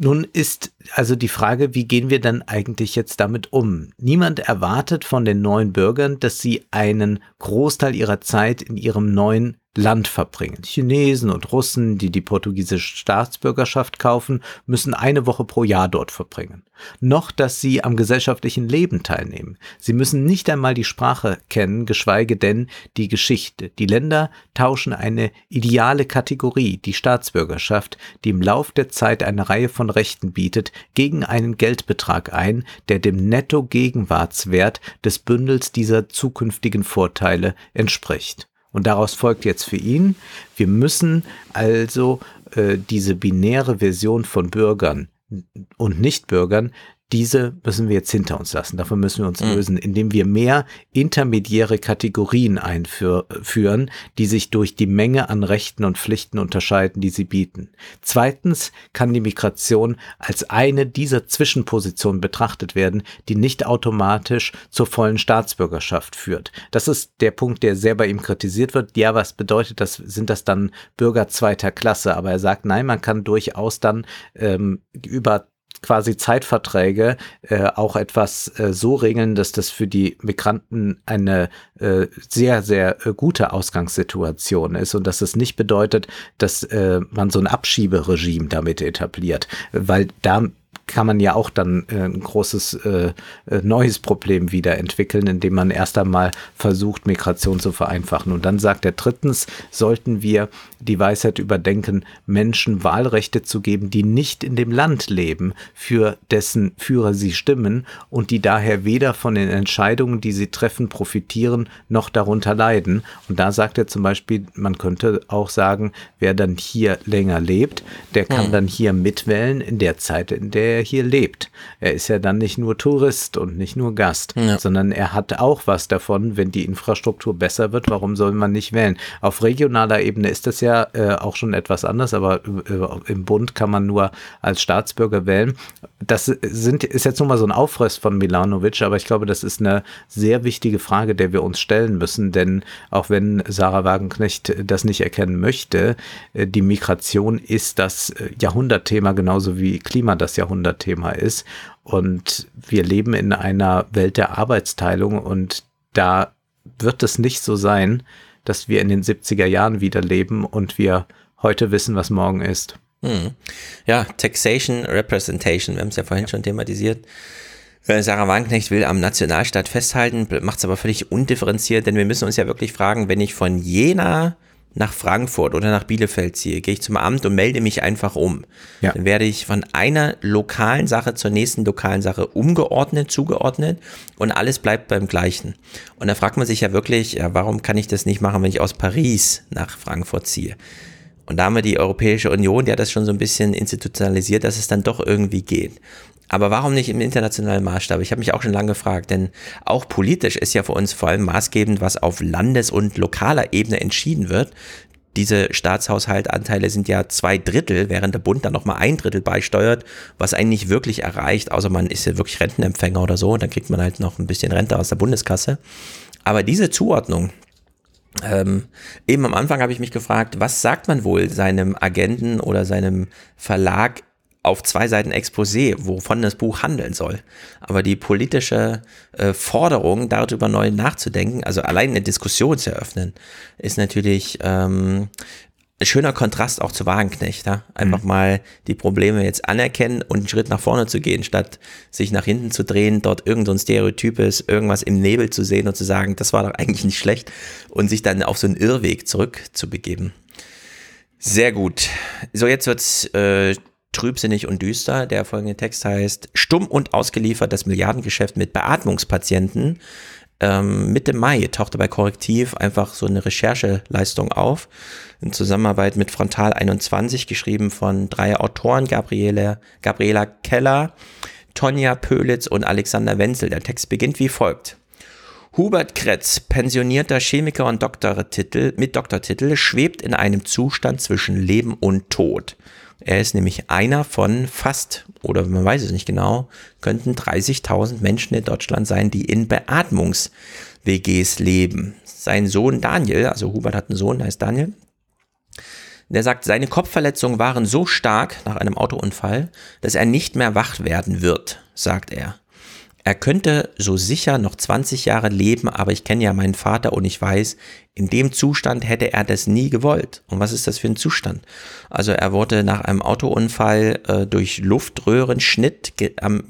[SPEAKER 2] Nun ist also die Frage, wie gehen wir dann eigentlich jetzt damit um? Niemand erwartet von den neuen Bürgern, dass sie einen Großteil ihrer Zeit in ihrem neuen Land verbringen. Chinesen und Russen, die die portugiesische Staatsbürgerschaft kaufen, müssen eine Woche pro Jahr dort verbringen. Noch, dass sie am gesellschaftlichen Leben teilnehmen. Sie müssen nicht einmal die Sprache kennen, geschweige denn die Geschichte. Die Länder tauschen eine ideale Kategorie, die Staatsbürgerschaft, die im Lauf der Zeit eine Reihe von Rechten bietet, gegen einen Geldbetrag ein, der dem Netto-Gegenwartswert des Bündels dieser zukünftigen Vorteile entspricht. Und daraus folgt jetzt für ihn, wir müssen also äh, diese binäre Version von Bürgern und Nichtbürgern, diese müssen wir jetzt hinter uns lassen. Davon müssen wir uns
[SPEAKER 3] Mhm.
[SPEAKER 2] lösen, indem wir mehr intermediäre Kategorien einführen, die sich durch die Menge an Rechten und Pflichten unterscheiden, die sie bieten. Zweitens kann die Migration als eine dieser Zwischenpositionen betrachtet werden, die nicht automatisch zur vollen Staatsbürgerschaft führt. Das ist der Punkt, der sehr bei ihm kritisiert wird. Ja, was bedeutet das? Sind das dann Bürger zweiter Klasse? Aber er sagt, nein, man kann durchaus dann ähm, über quasi Zeitverträge äh, auch etwas äh, so regeln, dass das für die Migranten eine sehr, sehr äh, gute Ausgangssituation ist und dass es nicht bedeutet, dass äh, man so ein Abschieberegime damit etabliert, weil da kann man ja auch dann äh, ein großes äh, äh, neues Problem wieder entwickeln, indem man erst einmal versucht, Migration zu vereinfachen. Und dann sagt er drittens, sollten wir die Weisheit überdenken, Menschen Wahlrechte zu geben, die nicht in dem Land leben, für dessen Führer sie stimmen und die daher weder von den Entscheidungen, die sie treffen, profitieren, noch darunter leiden. Und da sagt er zum Beispiel, man könnte auch sagen, wer dann hier länger lebt, der kann
[SPEAKER 3] Hm.
[SPEAKER 2] dann hier mitwählen in der Zeit, in der er hier lebt. Er ist ja dann nicht nur Tourist und nicht nur Gast,
[SPEAKER 3] Ja.
[SPEAKER 2] sondern er hat auch was davon, wenn die Infrastruktur besser wird. Warum soll man nicht wählen? Auf regionaler Ebene ist das ja äh, auch schon etwas anders, aber äh, im Bund kann man nur als Staatsbürger wählen. Das sind, ist jetzt nur mal so ein Aufriss von Milanovic, aber ich glaube, das ist eine sehr wichtige Frage, der wir uns stellen müssen, denn auch wenn Sarah Wagenknecht das nicht erkennen möchte, äh, die Migration ist das äh, Jahrhundertthema genauso wie Klima das Jahrhundertthema ist. Und wir leben in einer Welt der Arbeitsteilung und da wird es nicht so sein, dass wir in den 70er Jahren wieder leben und wir heute wissen, was morgen ist.
[SPEAKER 3] Hm. Ja, Taxation, Representation, wir haben es ja vorhin schon thematisiert. Sarah Wagenknecht will am Nationalstaat festhalten, macht es aber völlig undifferenziert, denn wir müssen uns ja wirklich fragen, wenn ich von Jena nach Frankfurt oder nach Bielefeld ziehe, gehe ich zum Amt und melde mich einfach um. Ja. Dann werde ich von einer lokalen Sache zur nächsten lokalen Sache umgeordnet, zugeordnet und alles bleibt beim Gleichen. Und da fragt man sich ja wirklich, ja, warum kann ich das nicht machen, wenn ich aus Paris nach Frankfurt ziehe? Und da haben wir die Europäische Union, die hat das schon so ein bisschen institutionalisiert, dass es dann doch irgendwie geht. Aber warum nicht im internationalen Maßstab? Ich habe mich auch schon lange gefragt, denn auch politisch ist ja für uns vor allem maßgebend, was auf Landes- und lokaler Ebene entschieden wird. Diese Staatshaushaltanteile sind ja zwei Drittel, während der Bund dann nochmal ein Drittel beisteuert, was einen nicht wirklich erreicht, außer man ist ja wirklich Rentenempfänger oder so, dann kriegt man halt noch ein bisschen Rente aus der Bundeskasse. Aber diese Zuordnung, ähm, eben am Anfang habe ich mich gefragt, was sagt man wohl seinem Agenten oder seinem Verlag auf zwei Seiten Exposé, wovon das Buch handeln soll. Aber die politische äh, Forderung, darüber neu nachzudenken, also allein eine Diskussion zu eröffnen, ist natürlich ähm, ein schöner Kontrast auch zu Wagenknecht. Ja? Einfach mhm. mal die Probleme jetzt anerkennen und einen Schritt nach vorne zu gehen, statt sich nach hinten zu drehen, dort irgendein so Stereotypes, irgendwas im Nebel zu sehen und zu sagen, das war doch eigentlich nicht schlecht und sich dann auf so einen Irrweg zurückzubegeben. Sehr gut. So, jetzt wird's äh, trübsinnig und düster. Der folgende Text heißt Stumm und ausgeliefert das Milliardengeschäft mit Beatmungspatienten. Ähm, Mitte Mai tauchte bei Korrektiv einfach so eine Rechercheleistung auf, in Zusammenarbeit mit Frontal 21, geschrieben von drei Autoren, Gabriele, Gabriela Keller, Tonja Pölitz und Alexander Wenzel. Der Text beginnt wie folgt. Hubert Kretz, pensionierter Chemiker und Doktortitel, mit Doktortitel, schwebt in einem Zustand zwischen Leben und Tod. Er ist nämlich einer von fast, oder man weiß es nicht genau, könnten 30.000 Menschen in Deutschland sein, die in Beatmungs-WGs leben. Sein Sohn Daniel, also Hubert hat einen Sohn, der heißt Daniel, der sagt, seine Kopfverletzungen waren so stark nach einem Autounfall, dass er nicht mehr wach werden wird, sagt er. Er könnte so sicher noch 20 Jahre leben, aber ich kenne ja meinen Vater und ich weiß, in dem Zustand hätte er das nie gewollt. Und was ist das für ein Zustand? Also er wurde nach einem Autounfall äh, durch Luftröhrenschnitt ge ähm,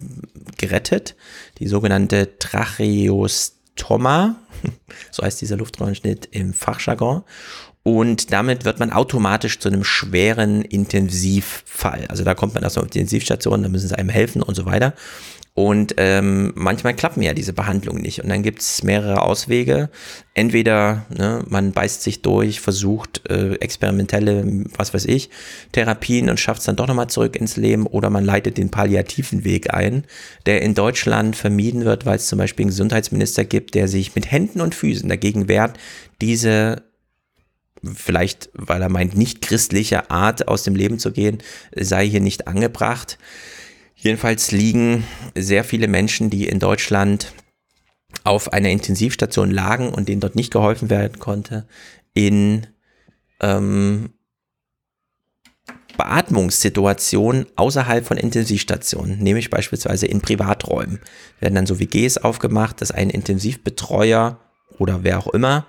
[SPEAKER 3] gerettet, die sogenannte Tracheostoma, so heißt dieser Luftröhrenschnitt im Fachjargon. Und damit wird man automatisch zu einem schweren Intensivfall. Also da kommt man erstmal auf die Intensivstation, da müssen sie einem helfen und so weiter. Und ähm, manchmal klappen ja diese Behandlungen nicht. Und dann gibt es mehrere Auswege. Entweder ne, man beißt sich durch, versucht äh, experimentelle, was weiß ich, Therapien und schafft es dann doch nochmal zurück ins Leben. Oder man leitet den palliativen Weg ein, der in Deutschland vermieden wird, weil es zum Beispiel einen Gesundheitsminister gibt, der sich mit Händen und Füßen dagegen wehrt, diese vielleicht, weil er meint, nicht christliche Art aus dem Leben zu gehen, sei hier nicht angebracht. Jedenfalls liegen sehr viele Menschen, die in Deutschland auf einer Intensivstation lagen und denen dort nicht geholfen werden konnte, in ähm, Beatmungssituationen außerhalb von Intensivstationen, nämlich beispielsweise in Privaträumen. Werden dann so WGs aufgemacht, dass ein Intensivbetreuer oder wer auch immer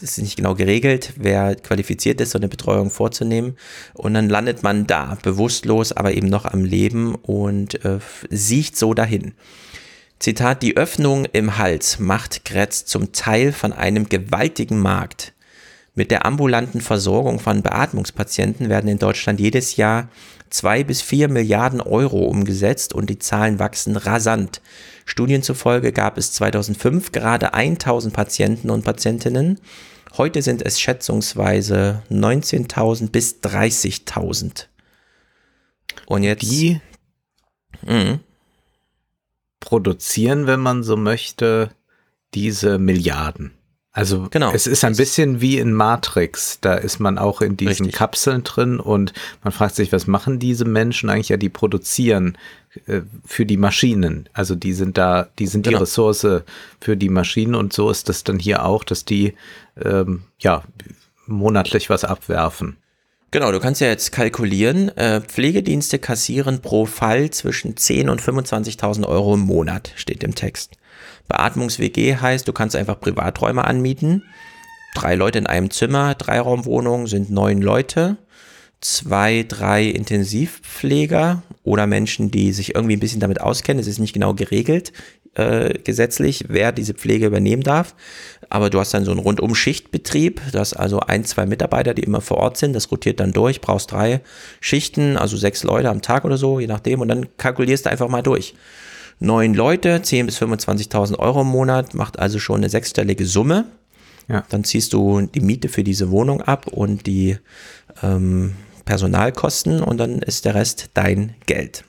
[SPEAKER 3] das ist nicht genau geregelt, wer qualifiziert ist, so eine Betreuung vorzunehmen. Und dann landet man da, bewusstlos, aber eben noch am Leben und äh, sieht so dahin. Zitat, die Öffnung im Hals macht Grätz zum Teil von einem gewaltigen Markt. Mit der ambulanten Versorgung von Beatmungspatienten werden in Deutschland jedes Jahr zwei bis vier Milliarden Euro umgesetzt und die Zahlen wachsen rasant. Studien zufolge gab es 2005 gerade 1000 Patienten und Patientinnen. Heute sind es schätzungsweise 19.000 bis 30.000.
[SPEAKER 2] Und jetzt. Die mh. produzieren, wenn man so möchte, diese Milliarden. Also genau. es ist ein bisschen wie in Matrix. Da ist man auch in diesen Richtig. Kapseln drin und man fragt sich, was machen diese Menschen eigentlich? Ja, die produzieren äh, für die Maschinen. Also die sind da, die sind genau. die Ressource für die Maschinen und so ist das dann hier auch, dass die ähm, ja monatlich was abwerfen.
[SPEAKER 3] Genau, du kannst ja jetzt kalkulieren, äh, Pflegedienste kassieren pro Fall zwischen 10 und 25.000 Euro im Monat, steht im Text. Beatmungs-WG heißt, du kannst einfach Privaträume anmieten. Drei Leute in einem Zimmer, Dreiraumwohnung sind neun Leute. zwei, drei Intensivpfleger oder Menschen, die sich irgendwie ein bisschen damit auskennen. Es ist nicht genau geregelt äh, gesetzlich, wer diese Pflege übernehmen darf. Aber du hast dann so einen Rundum-Schichtbetrieb. Du hast also ein, zwei Mitarbeiter, die immer vor Ort sind. Das rotiert dann durch. Brauchst drei Schichten, also sechs Leute am Tag oder so, je nachdem. Und dann kalkulierst du einfach mal durch. Neun Leute, 10.000 bis 25.000 Euro im Monat, macht also schon eine sechsstellige Summe. Ja. Dann ziehst du die Miete für diese Wohnung ab und die ähm, Personalkosten und dann ist der Rest dein Geld.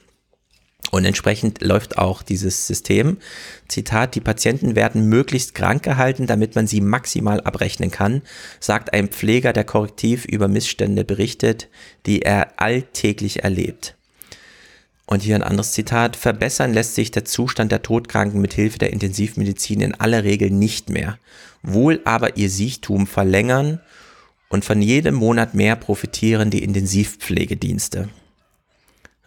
[SPEAKER 3] Und entsprechend läuft auch dieses System. Zitat, die Patienten werden möglichst krank gehalten, damit man sie maximal abrechnen kann, sagt ein Pfleger, der korrektiv über Missstände berichtet, die er alltäglich erlebt. Und hier ein anderes Zitat. Verbessern lässt sich der Zustand der Todkranken mit Hilfe der Intensivmedizin in aller Regel nicht mehr. Wohl aber ihr Siechtum verlängern und von jedem Monat mehr profitieren die Intensivpflegedienste.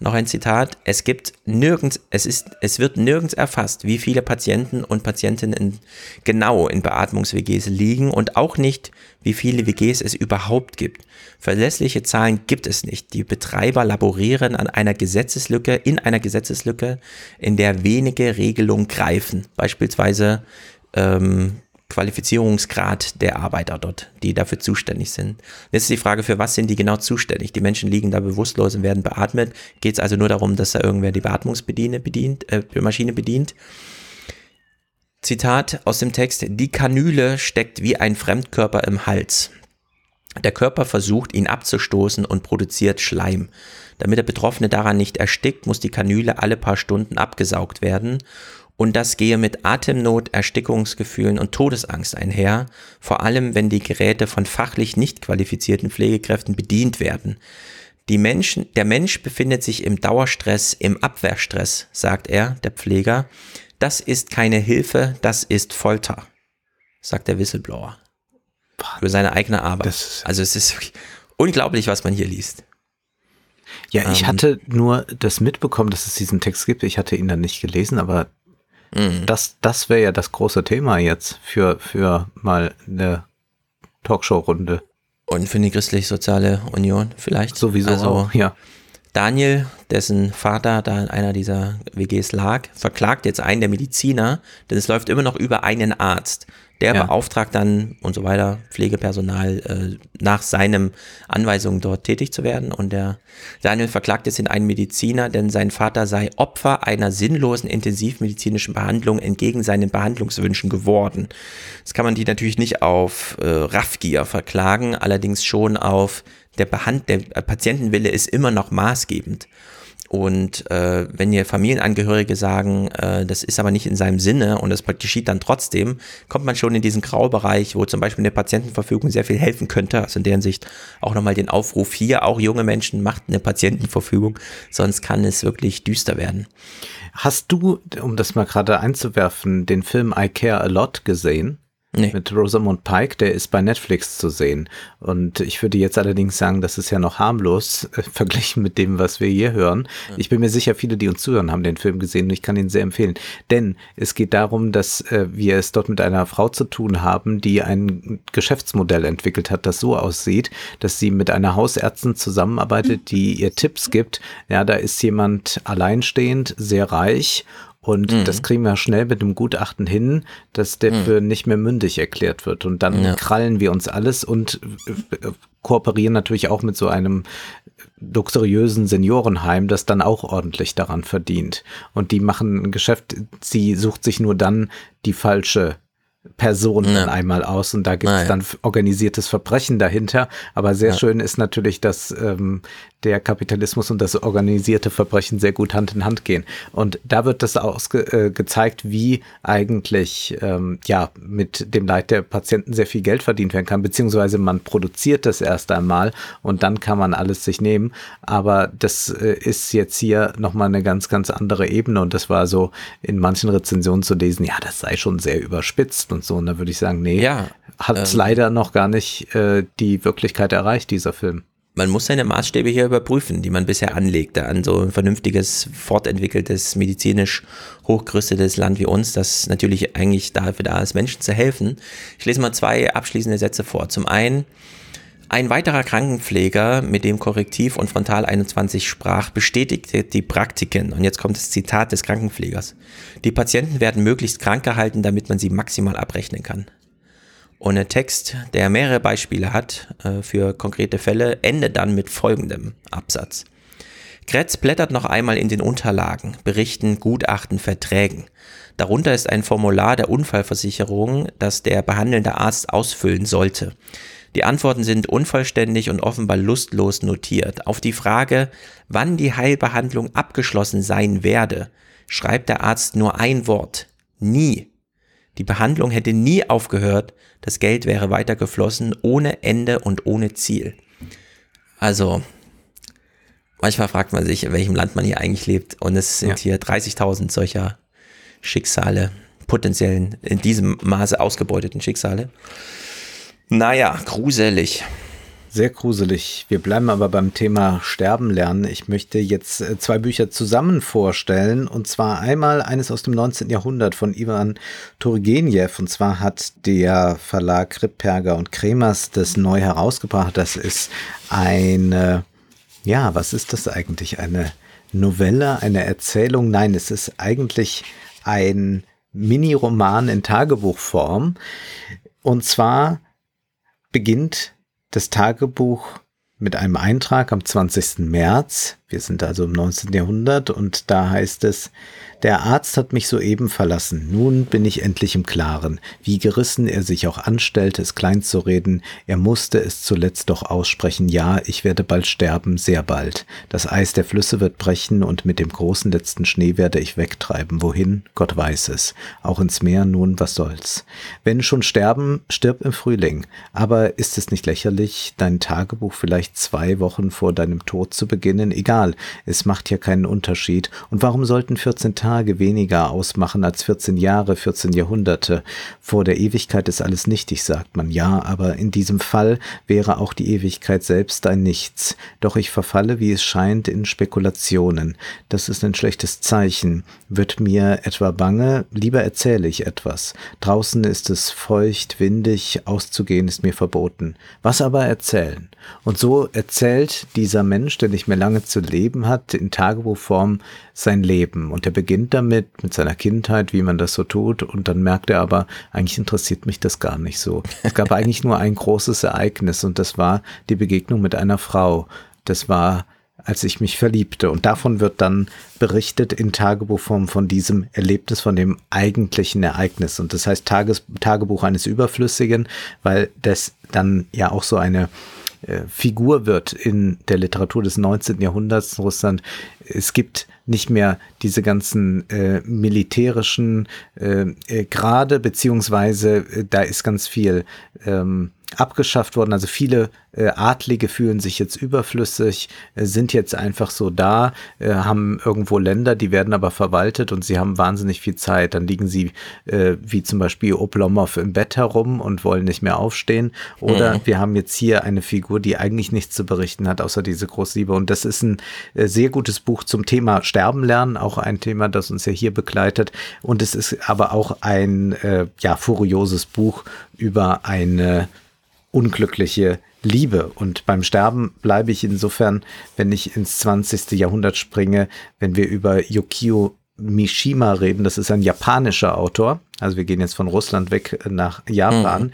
[SPEAKER 3] Noch ein Zitat. Es gibt nirgends, es ist, es wird nirgends erfasst, wie viele Patienten und Patientinnen genau in Beatmungs-WGs liegen und auch nicht, wie viele WGs es überhaupt gibt. Verlässliche Zahlen gibt es nicht. Die Betreiber laborieren an einer Gesetzeslücke, in einer Gesetzeslücke, in der wenige Regelungen greifen. Beispielsweise, ähm, Qualifizierungsgrad der Arbeiter dort, die dafür zuständig sind. Jetzt ist die Frage, für was sind die genau zuständig? Die Menschen liegen da bewusstlos und werden beatmet. Geht es also nur darum, dass da irgendwer die Beatmungsmaschine bedient, äh, Maschine bedient? Zitat aus dem Text, die Kanüle steckt wie ein Fremdkörper im Hals. Der Körper versucht, ihn abzustoßen und produziert Schleim. Damit der Betroffene daran nicht erstickt, muss die Kanüle alle paar Stunden abgesaugt werden und das gehe mit Atemnot, Erstickungsgefühlen und Todesangst einher, vor allem wenn die Geräte von fachlich nicht qualifizierten Pflegekräften bedient werden. Die Menschen, der Mensch befindet sich im Dauerstress, im Abwehrstress, sagt er, der Pfleger. Das ist keine Hilfe, das ist Folter, sagt der Whistleblower. Über seine eigene Arbeit. also es ist unglaublich, was man hier liest.
[SPEAKER 2] Ja, ich ähm, hatte nur das mitbekommen, dass es diesen Text gibt. Ich hatte ihn dann nicht gelesen, aber Mhm. Das, das wäre ja das große Thema jetzt für, für mal eine Talkshow-Runde.
[SPEAKER 3] Und für die christlich-soziale Union vielleicht.
[SPEAKER 2] Sowieso also, auch, ja.
[SPEAKER 3] Daniel, dessen Vater da in einer dieser WGs lag, verklagt jetzt einen der Mediziner, denn es läuft immer noch über einen Arzt. Der ja. beauftragt dann und so weiter Pflegepersonal äh, nach seinem Anweisungen dort tätig zu werden. Und der Daniel verklagt jetzt in einen Mediziner, denn sein Vater sei Opfer einer sinnlosen intensivmedizinischen Behandlung entgegen seinen Behandlungswünschen geworden. Das kann man die natürlich nicht auf äh, Raffgier verklagen, allerdings schon auf der, Behand der Patientenwille ist immer noch maßgebend. Und äh, wenn ihr Familienangehörige sagen, äh, das ist aber nicht in seinem Sinne und das geschieht dann trotzdem, kommt man schon in diesen Graubereich, wo zum Beispiel eine Patientenverfügung sehr viel helfen könnte. Also in deren Sicht auch nochmal den Aufruf hier, auch junge Menschen, macht eine Patientenverfügung, sonst kann es wirklich düster werden.
[SPEAKER 2] Hast du, um das mal gerade einzuwerfen, den Film I Care a Lot gesehen? Nee. Mit Rosamund Pike, der ist bei Netflix zu sehen. Und ich würde jetzt allerdings sagen, das ist ja noch harmlos äh, verglichen mit dem, was wir hier hören. Ja. Ich bin mir sicher, viele, die uns zuhören, haben den Film gesehen und ich kann ihn sehr empfehlen. Denn es geht darum, dass äh, wir es dort mit einer Frau zu tun haben, die ein Geschäftsmodell entwickelt hat, das so aussieht, dass sie mit einer Hausärztin zusammenarbeitet, die ihr Tipps gibt. Ja, da ist jemand alleinstehend, sehr reich und mhm. das kriegen wir schnell mit einem Gutachten hin, dass der mhm. für nicht mehr mündig erklärt wird. Und dann ja. krallen wir uns alles und äh, kooperieren natürlich auch mit so einem luxuriösen Seniorenheim, das dann auch ordentlich daran verdient. Und die machen ein Geschäft, sie sucht sich nur dann die falsche Person ja. einmal aus und da gibt es ah, ja. dann organisiertes Verbrechen dahinter. Aber sehr ja. schön ist natürlich, dass ähm, der Kapitalismus und das organisierte Verbrechen sehr gut Hand in Hand gehen. Und da wird das ausge äh, gezeigt, wie eigentlich ähm, ja mit dem Leid der Patienten sehr viel Geld verdient werden kann, beziehungsweise man produziert das erst einmal und dann kann man alles sich nehmen. Aber das äh, ist jetzt hier nochmal eine ganz, ganz andere Ebene und das war so in manchen Rezensionen zu lesen, ja, das sei schon sehr überspitzt und so. Und da würde ich sagen, nee, ja, hat es ähm, leider noch gar nicht äh, die Wirklichkeit erreicht, dieser Film
[SPEAKER 3] man muss seine Maßstäbe hier überprüfen, die man bisher anlegte an so ein vernünftiges, fortentwickeltes, medizinisch hochgerüstetes Land wie uns, das natürlich eigentlich dafür da ist, Menschen zu helfen. Ich lese mal zwei abschließende Sätze vor. Zum einen, Ein weiterer Krankenpfleger, mit dem Korrektiv und Frontal 21 sprach, bestätigte die Praktiken. Und jetzt kommt das Zitat des Krankenpflegers. Die Patienten werden möglichst krank gehalten, damit man sie maximal abrechnen kann. Und ein Text, der mehrere Beispiele hat äh, für konkrete Fälle, endet dann mit folgendem Absatz. Kretz blättert noch einmal in den Unterlagen, Berichten, Gutachten, Verträgen. Darunter ist ein Formular der Unfallversicherung, das der behandelnde Arzt ausfüllen sollte. Die Antworten sind unvollständig und offenbar lustlos notiert. Auf die Frage, wann die Heilbehandlung abgeschlossen sein werde, schreibt der Arzt nur ein Wort. Nie. Die Behandlung hätte nie aufgehört, das Geld wäre weitergeflossen, ohne Ende und ohne Ziel. Also, manchmal fragt man sich, in welchem Land man hier eigentlich lebt. Und es sind ja. hier 30.000 solcher Schicksale, potenziellen, in diesem Maße ausgebeuteten Schicksale. Naja, gruselig.
[SPEAKER 2] Sehr gruselig. Wir bleiben aber beim Thema Sterben lernen. Ich möchte jetzt äh, zwei Bücher zusammen vorstellen. Und zwar einmal eines aus dem 19. Jahrhundert von Ivan Turgenev. Und zwar hat der Verlag Ripperger und Kremers das neu herausgebracht. Das ist eine, ja, was ist das eigentlich? Eine Novelle, eine Erzählung? Nein, es ist eigentlich ein Mini-Roman in Tagebuchform. Und zwar beginnt das Tagebuch mit einem Eintrag am 20. März. Wir sind also im 19. Jahrhundert und da heißt es, der Arzt hat mich soeben verlassen. Nun bin ich endlich im Klaren. Wie gerissen er sich auch anstellte, es klein zu reden, er musste es zuletzt doch aussprechen. Ja, ich werde bald sterben, sehr bald. Das Eis der Flüsse wird brechen und mit dem großen letzten Schnee werde ich wegtreiben. Wohin? Gott weiß es. Auch ins Meer nun, was soll's. Wenn schon sterben, stirb im Frühling. Aber ist es nicht lächerlich, dein Tagebuch vielleicht zwei Wochen vor deinem Tod zu beginnen? Egal, es macht ja keinen Unterschied. Und warum sollten 14 Tage weniger ausmachen als 14 Jahre, 14 Jahrhunderte. Vor der Ewigkeit ist alles nichtig, sagt man ja, aber in diesem Fall wäre auch die Ewigkeit selbst ein Nichts. Doch ich verfalle, wie es scheint, in Spekulationen. Das ist ein schlechtes Zeichen. Wird mir etwa bange, lieber erzähle ich etwas. Draußen ist es feucht, windig, auszugehen ist mir verboten. Was aber erzählen? Und so erzählt dieser Mensch, der nicht mehr lange zu leben hat, in Tagebuchform sein Leben. Und er beginnt damit, mit seiner Kindheit, wie man das so tut. Und dann merkt er aber, eigentlich interessiert mich das gar nicht so. Es gab eigentlich nur ein großes Ereignis und das war die Begegnung mit einer Frau. Das war als ich mich verliebte. Und davon wird dann berichtet in Tagebuchform von diesem Erlebnis, von dem eigentlichen Ereignis. Und das heißt Tages Tagebuch eines Überflüssigen, weil das dann ja auch so eine äh, Figur wird in der Literatur des 19. Jahrhunderts in Russland. Es gibt nicht mehr diese ganzen äh, militärischen äh, äh, Grade, beziehungsweise äh, da ist ganz viel ähm, abgeschafft worden. Also viele Adlige fühlen sich jetzt überflüssig, äh, sind jetzt einfach so da, äh, haben irgendwo Länder, die werden aber verwaltet und sie haben wahnsinnig viel Zeit. Dann liegen sie äh, wie zum Beispiel Oblomov im Bett herum und wollen nicht mehr aufstehen. Oder mhm. wir haben jetzt hier eine Figur, die eigentlich nichts zu berichten hat, außer diese Großliebe. Und das ist ein äh, sehr gutes Buch zum Thema Sterben lernen, auch ein Thema, das uns ja hier begleitet. Und es ist aber auch ein äh, ja furioses Buch über eine unglückliche Liebe. Und beim Sterben bleibe ich insofern, wenn ich ins 20. Jahrhundert springe, wenn wir über Yukio Mishima reden, das ist ein japanischer Autor, also wir gehen jetzt von Russland weg nach Japan, mhm.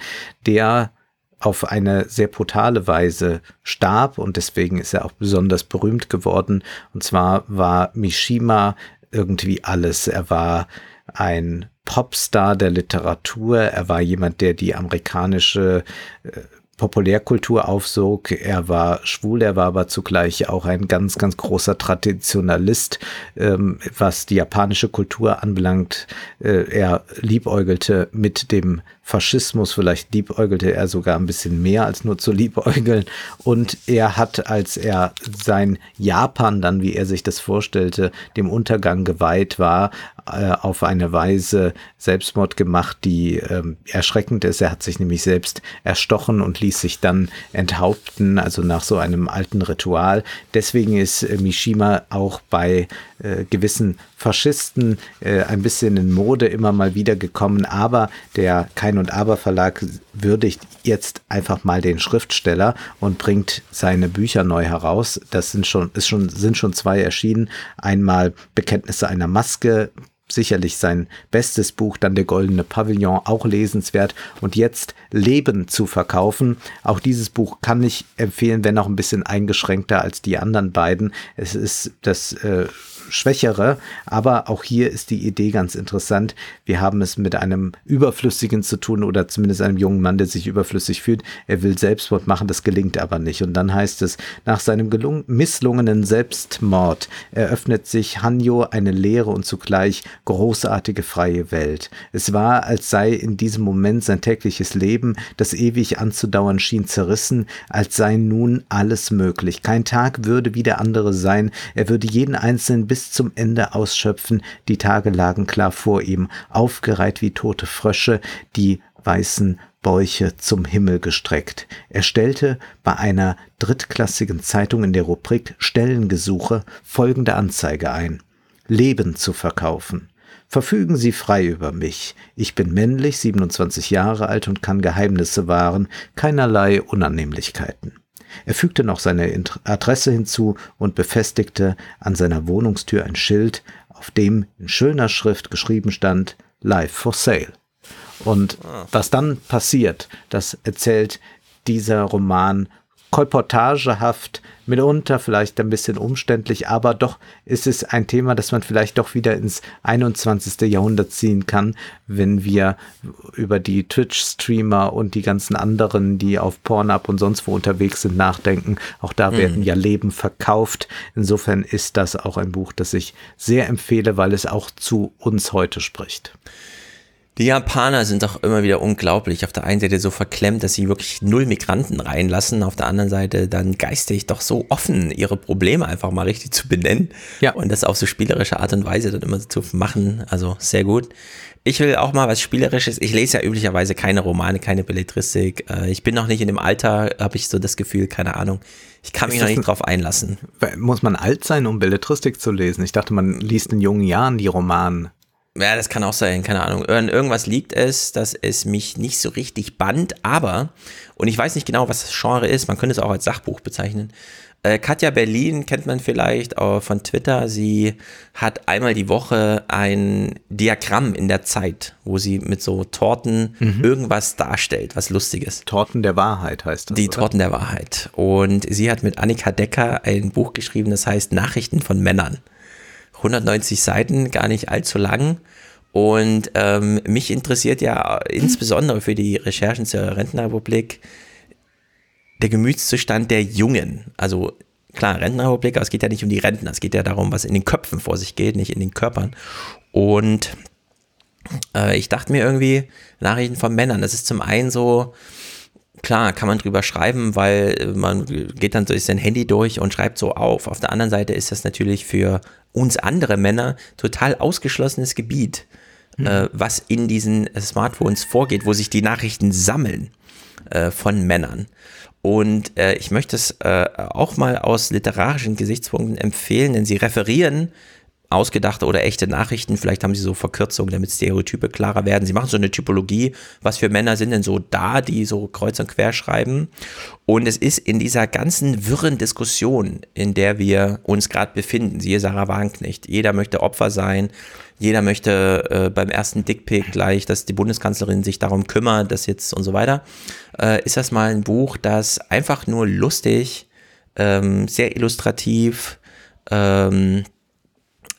[SPEAKER 2] der auf eine sehr brutale Weise starb und deswegen ist er auch besonders berühmt geworden. Und zwar war Mishima irgendwie alles. Er war ein Popstar der Literatur. Er war jemand, der die amerikanische äh, Populärkultur aufsog. Er war schwul, er war aber zugleich auch ein ganz, ganz großer Traditionalist, ähm, was die japanische Kultur anbelangt. Äh, er liebäugelte mit dem Faschismus, vielleicht liebäugelte er sogar ein bisschen mehr als nur zu liebäugeln. Und er hat, als er sein Japan dann, wie er sich das vorstellte, dem Untergang geweiht war, äh, auf eine Weise Selbstmord gemacht, die äh, erschreckend ist. Er hat sich nämlich selbst erstochen und schließlich dann enthaupten, also nach so einem alten Ritual. Deswegen ist äh, Mishima auch bei äh, gewissen Faschisten äh, ein bisschen in Mode immer mal wieder gekommen, aber der Kein und Aber Verlag würdigt jetzt einfach mal den Schriftsteller und bringt seine Bücher neu heraus. Das sind schon, ist schon, sind schon zwei erschienen. Einmal Bekenntnisse einer Maske, sicherlich sein bestes Buch, dann der Goldene Pavillon, auch lesenswert. Und jetzt Leben zu verkaufen. Auch dieses Buch kann ich empfehlen, wenn auch ein bisschen eingeschränkter als die anderen beiden. Es ist das äh, schwächere. Aber auch hier ist die Idee ganz interessant. Wir haben es mit einem Überflüssigen zu tun oder zumindest einem jungen Mann, der sich überflüssig fühlt. Er will Selbstmord machen, das gelingt aber nicht. Und dann heißt es, nach seinem misslungenen Selbstmord eröffnet sich Hanjo eine leere und zugleich großartige freie Welt. Es war, als sei in diesem Moment sein tägliches Leben, das ewig anzudauern schien, zerrissen, als sei nun alles möglich. Kein Tag würde wie der andere sein. Er würde jeden einzelnen bis zum Ende ausschöpfen, die Tage lagen klar vor ihm, aufgereiht wie tote Frösche, die weißen Bäuche zum Himmel gestreckt. Er stellte bei einer drittklassigen Zeitung in der Rubrik Stellengesuche folgende Anzeige ein. Leben zu verkaufen. Verfügen Sie frei über mich. Ich bin männlich, 27 Jahre alt und kann Geheimnisse wahren, keinerlei Unannehmlichkeiten. Er fügte noch seine Adresse hinzu und befestigte an seiner Wohnungstür ein Schild, auf dem in schöner Schrift geschrieben stand Live for Sale. Und ah. was dann passiert, das erzählt dieser Roman kolportagehaft, mitunter vielleicht ein bisschen umständlich, aber doch ist es ein Thema, das man vielleicht doch wieder ins 21. Jahrhundert ziehen kann, wenn wir über die Twitch-Streamer und die ganzen anderen, die auf Pornhub und sonst wo unterwegs sind, nachdenken. Auch da mhm. werden ja Leben verkauft. Insofern ist das auch ein Buch, das ich sehr empfehle, weil es auch zu uns heute spricht.
[SPEAKER 3] Die Japaner sind doch immer wieder unglaublich. Auf der einen Seite so verklemmt, dass sie wirklich null Migranten reinlassen. Auf der anderen Seite dann geistig doch so offen, ihre Probleme einfach mal richtig zu benennen. Ja. Und das auf so spielerische Art und Weise dann immer zu machen. Also sehr gut. Ich will auch mal was Spielerisches. Ich lese ja üblicherweise keine Romane, keine Belletristik. Äh, ich bin noch nicht in dem Alter, habe ich so das Gefühl, keine Ahnung. Ich kann mich noch nicht drauf einlassen.
[SPEAKER 2] Muss man alt sein, um Belletristik zu lesen? Ich dachte, man liest in jungen Jahren die Romanen.
[SPEAKER 3] Ja, das kann auch sein, keine Ahnung. irgendwas liegt es, dass es mich nicht so richtig band, aber, und ich weiß nicht genau, was das Genre ist, man könnte es auch als Sachbuch bezeichnen. Äh, Katja Berlin kennt man vielleicht auch von Twitter. Sie hat einmal die Woche ein Diagramm in der Zeit, wo sie mit so Torten mhm. irgendwas darstellt, was Lustiges.
[SPEAKER 2] Torten der Wahrheit heißt das.
[SPEAKER 3] Die oder? Torten der Wahrheit. Und sie hat mit Annika Decker ein Buch geschrieben, das heißt Nachrichten von Männern. 190 Seiten, gar nicht allzu lang. Und ähm, mich interessiert ja insbesondere für die Recherchen zur Rentenrepublik der Gemütszustand der Jungen. Also klar, Rentenrepublik, aber es geht ja nicht um die Rentner, es geht ja darum, was in den Köpfen vor sich geht, nicht in den Körpern. Und äh, ich dachte mir irgendwie, Nachrichten von Männern, das ist zum einen so, klar, kann man drüber schreiben, weil man geht dann durch sein Handy durch und schreibt so auf. Auf der anderen Seite ist das natürlich für uns andere Männer total ausgeschlossenes Gebiet, mhm. äh, was in diesen Smartphones vorgeht, wo sich die Nachrichten sammeln äh, von Männern. Und äh, ich möchte es äh, auch mal aus literarischen Gesichtspunkten empfehlen, denn sie referieren ausgedachte oder echte Nachrichten. Vielleicht haben sie so Verkürzungen, damit Stereotype klarer werden. Sie machen so eine Typologie. Was für Männer sind denn so da, die so kreuz und quer schreiben? Und es ist in dieser ganzen wirren Diskussion, in der wir uns gerade befinden, siehe Sarah Wagenknecht. Jeder möchte Opfer sein. Jeder möchte äh, beim ersten Dickpick gleich, dass die Bundeskanzlerin sich darum kümmert, dass jetzt und so weiter. Äh, ist das mal ein Buch, das einfach nur lustig, ähm, sehr illustrativ, ähm,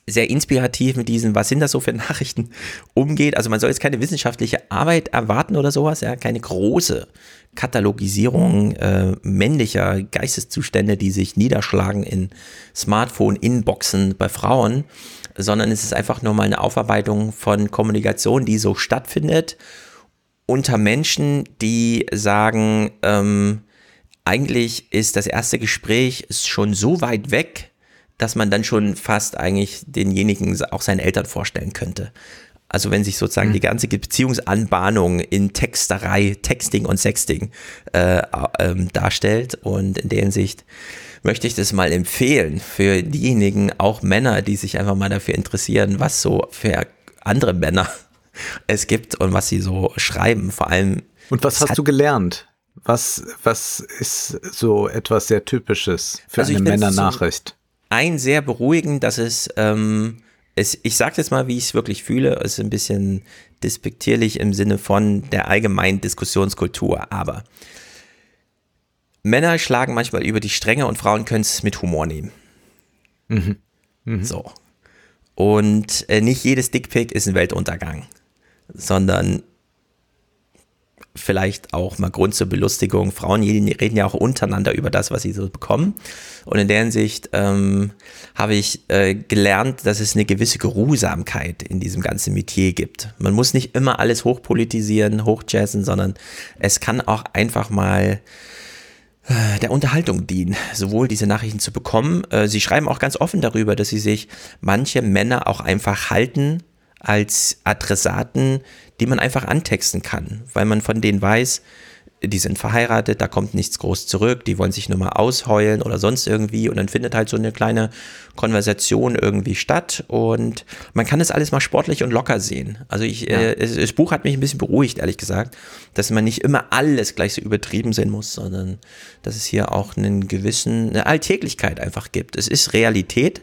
[SPEAKER 3] sehr inspirativ mit diesen, was sind das so für Nachrichten, umgeht. Also man soll jetzt keine wissenschaftliche Arbeit erwarten oder sowas, ja, keine große Katalogisierung äh, männlicher Geisteszustände, die sich niederschlagen in Smartphone-Inboxen bei Frauen, sondern es ist einfach nur mal eine Aufarbeitung von Kommunikation, die so stattfindet unter Menschen, die sagen, ähm, eigentlich ist das erste Gespräch schon so weit weg, dass man dann schon fast eigentlich denjenigen auch seinen Eltern vorstellen könnte. Also wenn sich sozusagen mhm. die ganze Beziehungsanbahnung in Texterei, Texting und Sexting äh, ähm, darstellt. Und in der Hinsicht möchte ich das mal empfehlen für diejenigen, auch Männer, die sich einfach mal dafür interessieren, was so für andere Männer es gibt und was sie so schreiben. Vor allem.
[SPEAKER 2] Und was hast du gelernt? Was, was ist so etwas sehr Typisches für also eine Männernachricht? So
[SPEAKER 3] ein sehr beruhigend, dass es, ähm, es ich sage jetzt mal, wie ich es wirklich fühle, es ist ein bisschen despektierlich im Sinne von der allgemeinen Diskussionskultur, aber Männer schlagen manchmal über die Stränge und Frauen können es mit Humor nehmen. Mhm. Mhm. So. Und äh, nicht jedes Dickpick ist ein Weltuntergang, sondern vielleicht auch mal Grund zur Belustigung. Frauen reden ja auch untereinander über das, was sie so bekommen. Und in der Hinsicht ähm, habe ich äh, gelernt, dass es eine gewisse Geruhsamkeit in diesem ganzen Metier gibt. Man muss nicht immer alles hochpolitisieren, hochjazzen, sondern es kann auch einfach mal äh, der Unterhaltung dienen, sowohl diese Nachrichten zu bekommen. Äh, sie schreiben auch ganz offen darüber, dass sie sich manche Männer auch einfach halten als Adressaten, die man einfach antexten kann, weil man von denen weiß, die sind verheiratet, da kommt nichts groß zurück, die wollen sich nur mal ausheulen oder sonst irgendwie und dann findet halt so eine kleine Konversation irgendwie statt und man kann das alles mal sportlich und locker sehen. Also ich, ja. äh, das Buch hat mich ein bisschen beruhigt, ehrlich gesagt, dass man nicht immer alles gleich so übertrieben sehen muss, sondern dass es hier auch einen gewissen, eine Alltäglichkeit einfach gibt. Es ist Realität,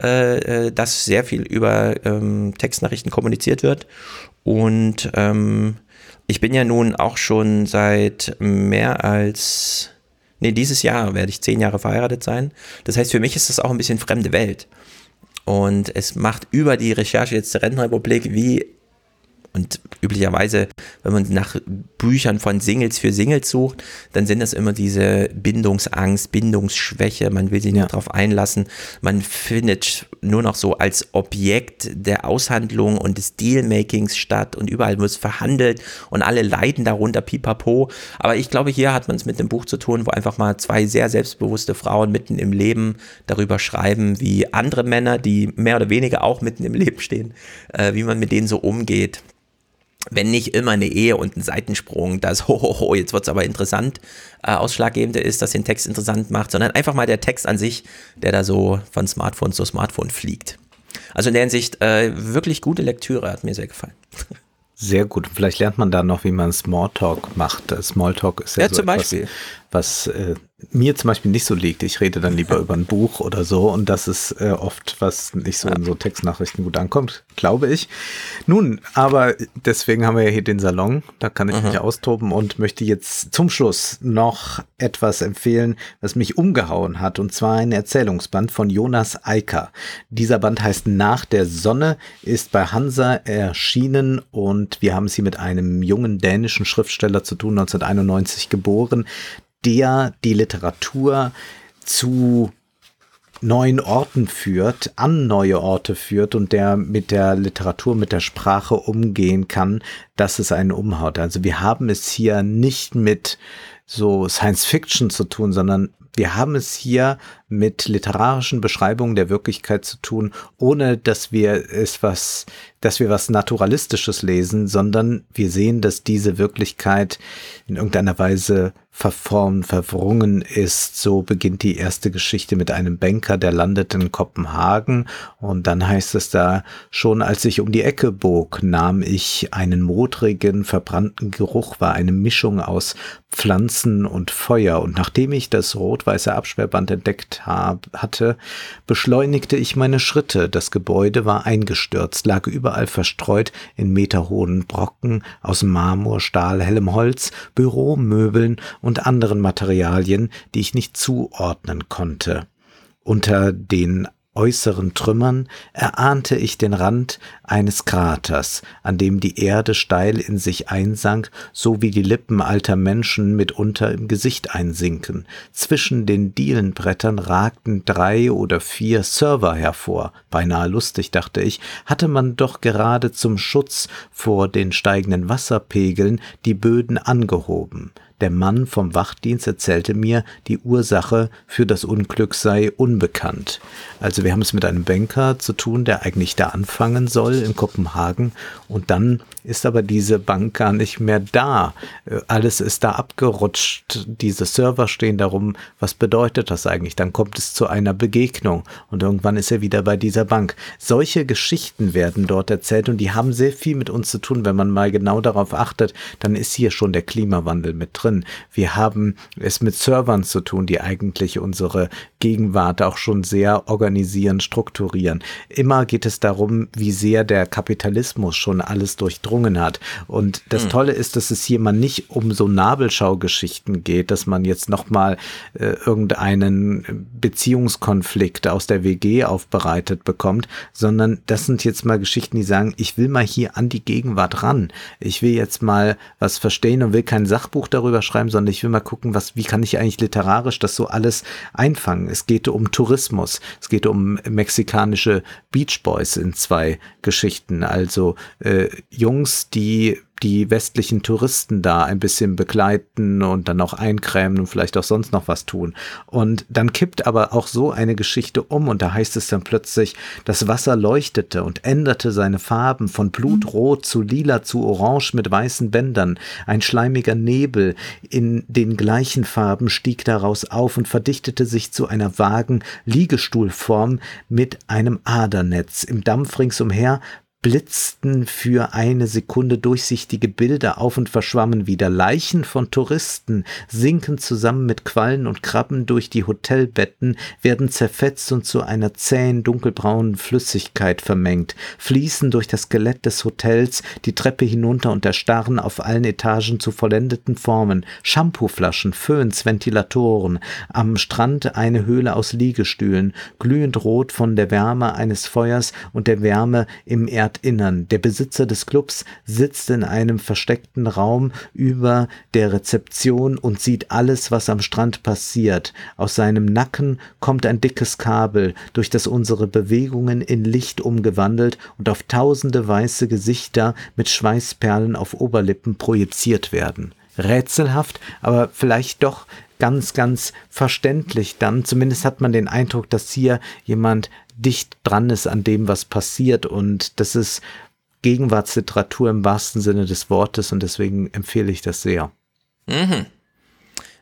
[SPEAKER 3] äh, äh dass sehr viel über ähm, Textnachrichten kommuniziert wird und ähm, ich bin ja nun auch schon seit mehr als, nee, dieses Jahr werde ich zehn Jahre verheiratet sein. Das heißt, für mich ist das auch ein bisschen fremde Welt. Und es macht über die Recherche jetzt der Rentenrepublik wie und üblicherweise, wenn man nach Büchern von Singles für Singles sucht, dann sind das immer diese Bindungsangst, Bindungsschwäche, man will sich nicht ja. darauf einlassen. Man findet nur noch so als Objekt der Aushandlung und des Dealmakings statt und überall muss verhandelt und alle leiden darunter, pipapo. Aber ich glaube, hier hat man es mit einem Buch zu tun, wo einfach mal zwei sehr selbstbewusste Frauen mitten im Leben darüber schreiben, wie andere Männer, die mehr oder weniger auch mitten im Leben stehen, äh, wie man mit denen so umgeht wenn nicht immer eine Ehe und ein Seitensprung, das hohoho, jetzt wird es aber interessant, äh, ausschlaggebende ist, dass den Text interessant macht, sondern einfach mal der Text an sich, der da so von Smartphone zu Smartphone fliegt. Also in der Hinsicht äh, wirklich gute Lektüre, hat mir sehr gefallen.
[SPEAKER 2] Sehr gut. Vielleicht lernt man da noch, wie man Smalltalk macht. Smalltalk ist ja, ja so zum etwas, Beispiel. was äh, mir zum Beispiel nicht so liegt. Ich rede dann lieber über ein Buch oder so und das ist äh, oft, was nicht so in so Textnachrichten gut ankommt, glaube ich. Nun, aber deswegen haben wir ja hier den Salon, da kann ich mhm. mich austoben und möchte jetzt zum Schluss noch etwas empfehlen, was mich umgehauen hat und zwar ein Erzählungsband von Jonas Eicker. Dieser Band heißt Nach der Sonne, ist bei Hansa erschienen und wir haben sie mit einem jungen dänischen Schriftsteller zu tun, 1991 geboren, der die Literatur zu neuen Orten führt, an neue Orte führt und der mit der Literatur, mit der Sprache umgehen kann, dass es einen umhaut. Also wir haben es hier nicht mit so Science Fiction zu tun, sondern wir haben es hier mit literarischen Beschreibungen der Wirklichkeit zu tun, ohne dass wir es was, dass wir was Naturalistisches lesen, sondern wir sehen, dass diese Wirklichkeit in irgendeiner Weise verformt, verwrungen ist. So beginnt die erste Geschichte mit einem Banker, der landet in Kopenhagen und dann heißt es da, schon als ich um die Ecke bog, nahm ich einen modrigen, verbrannten Geruch, war eine Mischung aus Pflanzen und Feuer und nachdem ich das rot-weiße Absperrband entdeckt hab, hatte, beschleunigte ich meine Schritte. Das Gebäude war eingestürzt, lag überall verstreut in meterhohen Brocken aus Marmor, Stahl, hellem Holz, Büromöbeln und anderen Materialien, die ich nicht zuordnen konnte. Unter den äußeren Trümmern erahnte ich den Rand eines Kraters, an dem die Erde steil in sich einsank, so wie die Lippen alter Menschen mitunter im Gesicht einsinken. Zwischen den Dielenbrettern ragten drei oder vier Server hervor. Beinahe lustig, dachte ich, hatte man doch gerade zum Schutz vor den steigenden Wasserpegeln die Böden angehoben. Der Mann vom Wachdienst erzählte mir, die Ursache für das Unglück sei unbekannt. Also wir haben es mit einem Banker zu tun, der eigentlich da anfangen soll in Kopenhagen und dann ist aber diese Bank gar nicht mehr da. Alles ist da abgerutscht. Diese Server stehen darum. Was bedeutet das eigentlich? Dann kommt es zu einer Begegnung und irgendwann ist er wieder bei dieser Bank. Solche Geschichten werden dort erzählt und die haben sehr viel mit uns zu tun. Wenn man mal genau darauf achtet, dann ist hier schon der Klimawandel mit drin. Wir haben es mit Servern zu tun, die eigentlich unsere Gegenwart auch schon sehr organisieren, strukturieren. Immer geht es darum, wie sehr der Kapitalismus schon alles durchdrungen hat. Und das hm. Tolle ist, dass es hier mal nicht um so Nabelschaugeschichten geht, dass man jetzt nochmal äh, irgendeinen Beziehungskonflikt aus der WG aufbereitet bekommt, sondern das sind jetzt mal Geschichten, die sagen, ich will mal hier an die Gegenwart ran. Ich will jetzt mal was verstehen und will kein Sachbuch darüber schreiben, sondern ich will mal gucken, was, wie kann ich eigentlich literarisch das so alles einfangen. Es geht um Tourismus. Es geht um mexikanische Beach Boys in zwei Geschichten. Also äh, Jungs, die die westlichen Touristen da ein bisschen begleiten und dann auch eincremen und vielleicht auch sonst noch was tun. Und dann kippt aber auch so eine Geschichte um und da heißt es dann plötzlich, das Wasser leuchtete und änderte seine Farben von Blutrot zu lila zu orange mit weißen Bändern. Ein schleimiger Nebel in den gleichen Farben stieg daraus auf und verdichtete sich zu einer vagen Liegestuhlform mit einem Adernetz. Im Dampf ringsumher blitzten für eine Sekunde durchsichtige Bilder auf und verschwammen wieder. Leichen von Touristen sinken zusammen mit Quallen und Krabben durch die Hotelbetten, werden zerfetzt und zu einer zähen, dunkelbraunen Flüssigkeit vermengt, fließen durch das Skelett des Hotels die Treppe hinunter und erstarren auf allen Etagen zu vollendeten Formen. Shampooflaschen, Föhns, Ventilatoren, am Strand eine Höhle aus Liegestühlen, glühend rot von der Wärme eines Feuers und der Wärme im Erd Stadtinnern. Der Besitzer des Clubs sitzt in einem versteckten Raum über der Rezeption und sieht alles, was am Strand passiert. Aus seinem Nacken kommt ein dickes Kabel, durch das unsere Bewegungen in Licht umgewandelt und auf tausende weiße Gesichter mit Schweißperlen auf Oberlippen projiziert werden. Rätselhaft, aber vielleicht doch ganz, ganz verständlich dann. Zumindest hat man den Eindruck, dass hier jemand dicht dran ist an dem, was passiert. Und das ist Gegenwartsliteratur im wahrsten Sinne des Wortes und deswegen empfehle ich das sehr.
[SPEAKER 3] Mhm.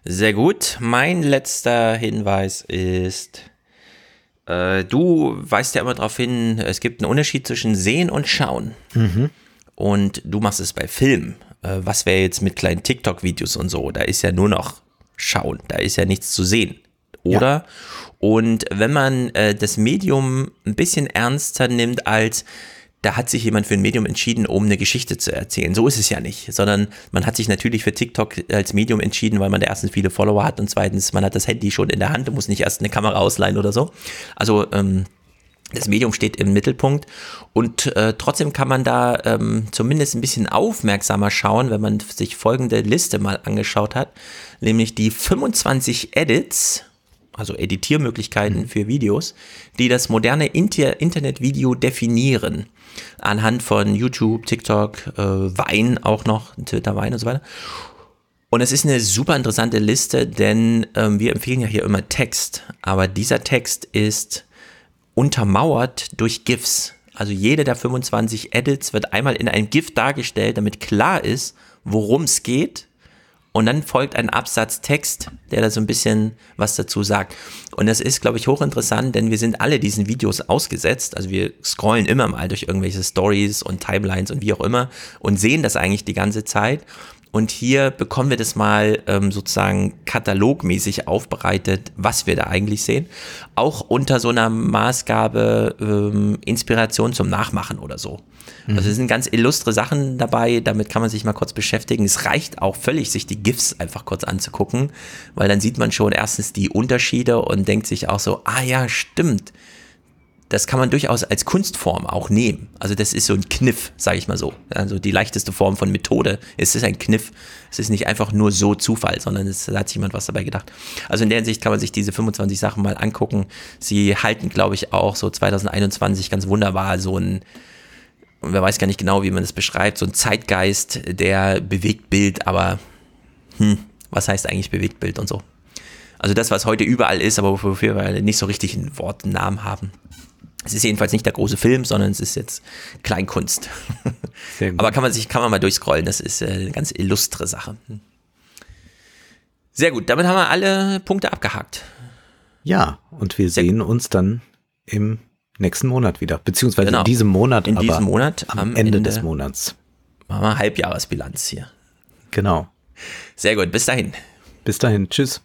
[SPEAKER 3] Sehr gut. Mein letzter Hinweis ist, äh, du weist ja immer darauf hin, es gibt einen Unterschied zwischen Sehen und Schauen. Mhm. Und du machst es bei Filmen. Äh, was wäre jetzt mit kleinen TikTok-Videos und so? Da ist ja nur noch Schauen, da ist ja nichts zu sehen. Oder? Ja. Und wenn man äh, das Medium ein bisschen ernster nimmt als da hat sich jemand für ein Medium entschieden, um eine Geschichte zu erzählen. So ist es ja nicht, sondern man hat sich natürlich für TikTok als Medium entschieden, weil man da erstens viele Follower hat und zweitens, man hat das Handy schon in der Hand und muss nicht erst eine Kamera ausleihen oder so. Also ähm, das Medium steht im Mittelpunkt und äh, trotzdem kann man da ähm, zumindest ein bisschen aufmerksamer schauen, wenn man sich folgende Liste mal angeschaut hat, nämlich die 25 Edits also Editiermöglichkeiten mhm. für Videos, die das moderne Inter Internetvideo definieren. Anhand von YouTube, TikTok, äh, Wein auch noch, Twitter, Wein und so weiter. Und es ist eine super interessante Liste, denn ähm, wir empfehlen ja hier immer Text, aber dieser Text ist untermauert durch GIFs. Also jede der 25 Edits wird einmal in einem GIF dargestellt, damit klar ist, worum es geht und dann folgt ein Absatz Text, der da so ein bisschen was dazu sagt. Und das ist, glaube ich, hochinteressant, denn wir sind alle diesen Videos ausgesetzt. Also wir scrollen immer mal durch irgendwelche Stories und Timelines und wie auch immer und sehen das eigentlich die ganze Zeit. Und hier bekommen wir das mal ähm, sozusagen katalogmäßig aufbereitet, was wir da eigentlich sehen. Auch unter so einer Maßgabe ähm, Inspiration zum Nachmachen oder so. Mhm. Also es sind ganz illustre Sachen dabei, damit kann man sich mal kurz beschäftigen. Es reicht auch völlig, sich die GIFs einfach kurz anzugucken, weil dann sieht man schon erstens die Unterschiede und denkt sich auch so, ah ja, stimmt das kann man durchaus als Kunstform auch nehmen. Also das ist so ein Kniff, sage ich mal so. Also die leichteste Form von Methode. Es ist ein Kniff. Es ist nicht einfach nur so Zufall, sondern es hat sich jemand was dabei gedacht. Also in der Hinsicht kann man sich diese 25 Sachen mal angucken. Sie halten, glaube ich, auch so 2021 ganz wunderbar so ein, wer weiß gar nicht genau, wie man das beschreibt, so ein Zeitgeist, der bewegt Bild, aber hm, Was heißt eigentlich Bewegtbild und so. Also das, was heute überall ist, aber wofür wir nicht so richtig ein Wort, einen Namen haben. Es ist jedenfalls nicht der große Film, sondern es ist jetzt Kleinkunst. aber kann man sich, kann man mal durchscrollen. Das ist äh, eine ganz illustre Sache. Sehr gut, damit haben wir alle Punkte abgehakt.
[SPEAKER 2] Ja, und wir Sehr sehen uns dann im nächsten Monat wieder, beziehungsweise genau. in diesem Monat.
[SPEAKER 3] In diesem Monat
[SPEAKER 2] am, am Ende, Ende, des Monats.
[SPEAKER 3] Machen wir Halbjahresbilanz hier.
[SPEAKER 2] Genau.
[SPEAKER 3] Sehr gut, bis dahin.
[SPEAKER 2] Bis dahin, tschüss.